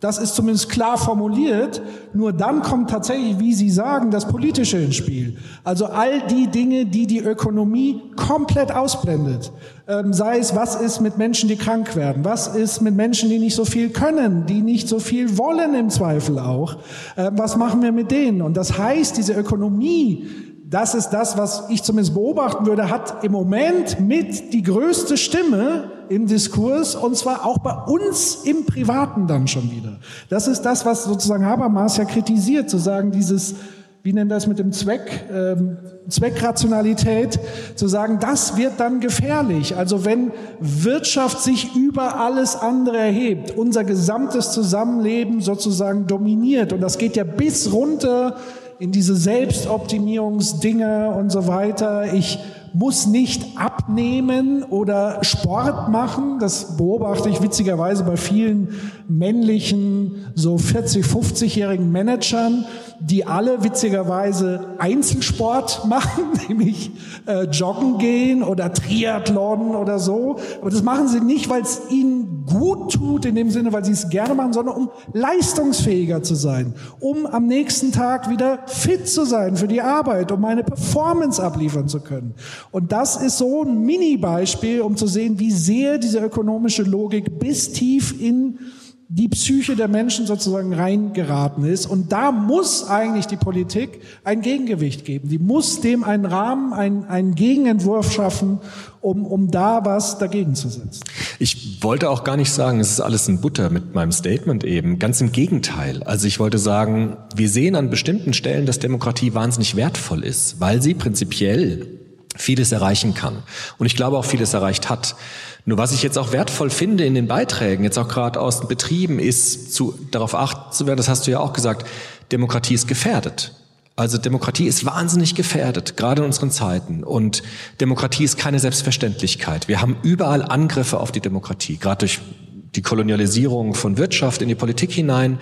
das ist zumindest klar formuliert. Nur dann kommt tatsächlich, wie Sie sagen, das Politische ins Spiel. Also all die Dinge, die die Ökonomie komplett ausblendet. Ähm, sei es, was ist mit Menschen, die krank werden? Was ist mit Menschen, die nicht so viel können, die nicht so viel wollen im Zweifel auch? Ähm, was machen wir mit denen? Und das heißt, diese Ökonomie, das ist das, was ich zumindest beobachten würde, hat im Moment mit die größte Stimme im Diskurs und zwar auch bei uns im Privaten dann schon wieder. Das ist das, was sozusagen Habermas ja kritisiert, zu sagen, dieses, wie nennt das mit dem Zweck, ähm, Zweckrationalität, zu sagen, das wird dann gefährlich. Also wenn Wirtschaft sich über alles andere erhebt, unser gesamtes Zusammenleben sozusagen dominiert und das geht ja bis runter in diese Selbstoptimierungsdinge und so weiter. Ich muss nicht abnehmen oder Sport machen. Das beobachte ich witzigerweise bei vielen männlichen, so 40, 50-jährigen Managern, die alle witzigerweise Einzelsport machen, nämlich äh, joggen gehen oder Triathlon oder so. Aber das machen sie nicht, weil es ihnen gut tut, in dem Sinne, weil sie es gerne machen, sondern um leistungsfähiger zu sein, um am nächsten Tag wieder fit zu sein für die Arbeit, um eine Performance abliefern zu können. Und das ist so ein Mini-Beispiel, um zu sehen, wie sehr diese ökonomische Logik bis tief in die Psyche der Menschen sozusagen reingeraten ist. Und da muss eigentlich die Politik ein Gegengewicht geben. Die muss dem einen Rahmen, einen, einen Gegenentwurf schaffen, um, um da was dagegen zu setzen. Ich wollte auch gar nicht sagen, es ist alles in Butter mit meinem Statement eben. Ganz im Gegenteil. Also ich wollte sagen, wir sehen an bestimmten Stellen, dass Demokratie wahnsinnig wertvoll ist, weil sie prinzipiell vieles erreichen kann. Und ich glaube auch vieles erreicht hat. Nur was ich jetzt auch wertvoll finde in den Beiträgen, jetzt auch gerade aus den Betrieben, ist zu, darauf achten zu werden, das hast du ja auch gesagt, Demokratie ist gefährdet. Also Demokratie ist wahnsinnig gefährdet, gerade in unseren Zeiten. Und Demokratie ist keine Selbstverständlichkeit. Wir haben überall Angriffe auf die Demokratie, gerade durch die Kolonialisierung von Wirtschaft in die Politik hinein.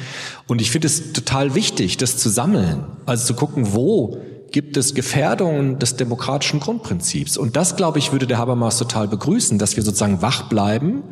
Und ich finde es total wichtig, das zu sammeln, also zu gucken, wo gibt es Gefährdungen des demokratischen Grundprinzips. Und das, glaube ich, würde der Habermas total begrüßen, dass wir sozusagen wach bleiben,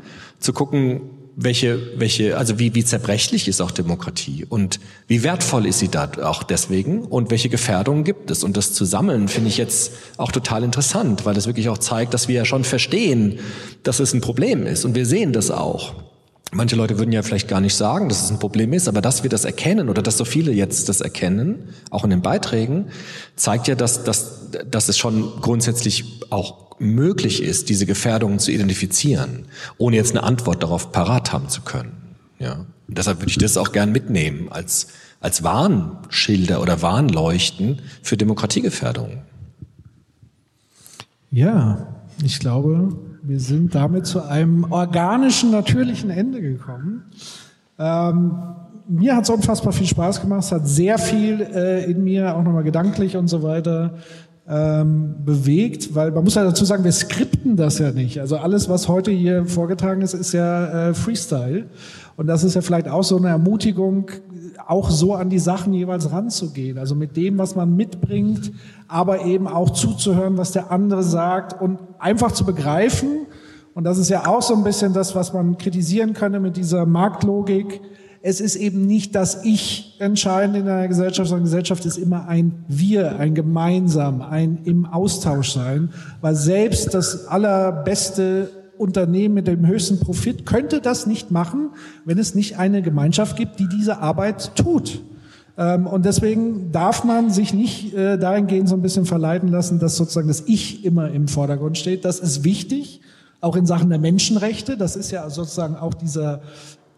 zu gucken, welche, welche, also wie, wie zerbrechlich ist auch Demokratie und wie wertvoll ist sie da auch deswegen und welche Gefährdungen gibt es. Und das zu sammeln finde ich jetzt auch total interessant, weil es wirklich auch zeigt, dass wir ja schon verstehen, dass es ein Problem ist und wir sehen das auch. Manche Leute würden ja vielleicht gar nicht sagen, dass es ein Problem ist, aber dass wir das erkennen oder dass so viele jetzt das erkennen, auch in den Beiträgen, zeigt ja, dass, dass, dass es schon grundsätzlich auch möglich ist, diese Gefährdungen zu identifizieren, ohne jetzt eine Antwort darauf parat haben zu können. Ja. Und deshalb würde ich das auch gern mitnehmen als, als Warnschilder oder Warnleuchten für Demokratiegefährdungen. Ja, ich glaube, wir sind damit zu einem organischen, natürlichen Ende gekommen. Ähm, mir hat es unfassbar viel Spaß gemacht. Es hat sehr viel äh, in mir, auch nochmal gedanklich und so weiter, ähm, bewegt, weil man muss ja dazu sagen, wir skripten das ja nicht. Also alles, was heute hier vorgetragen ist, ist ja äh, Freestyle. Und das ist ja vielleicht auch so eine Ermutigung, auch so an die Sachen jeweils ranzugehen. Also mit dem, was man mitbringt, aber eben auch zuzuhören, was der andere sagt und einfach zu begreifen. Und das ist ja auch so ein bisschen das, was man kritisieren könnte mit dieser Marktlogik. es ist eben nicht das Ich entscheidend in einer Gesellschaft, sondern Gesellschaft ist immer ein Wir, ein Gemeinsam, ein im Austausch sein, weil selbst das allerbeste Unternehmen mit dem höchsten Profit könnte das nicht machen, wenn es nicht eine Gemeinschaft gibt, die diese Arbeit tut. Ähm, und deswegen darf man sich nicht äh, dahingehend so ein bisschen verleiten lassen, dass sozusagen das Ich immer im Vordergrund steht. Das ist wichtig, auch in Sachen der Menschenrechte. Das ist ja sozusagen auch dieser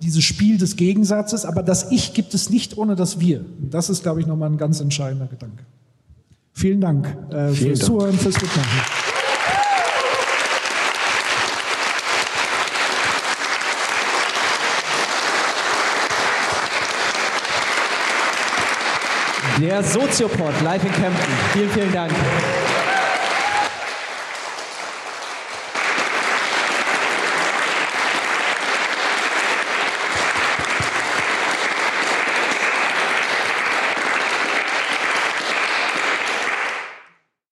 dieses Spiel des Gegensatzes, aber das Ich gibt es nicht ohne das Wir. Das ist, glaube ich, nochmal ein ganz entscheidender Gedanke. Vielen Dank äh, Vielen fürs Dank. Zuhören, fürs Mitmachen. Der Soziopod live in Kempten. Vielen, vielen Dank.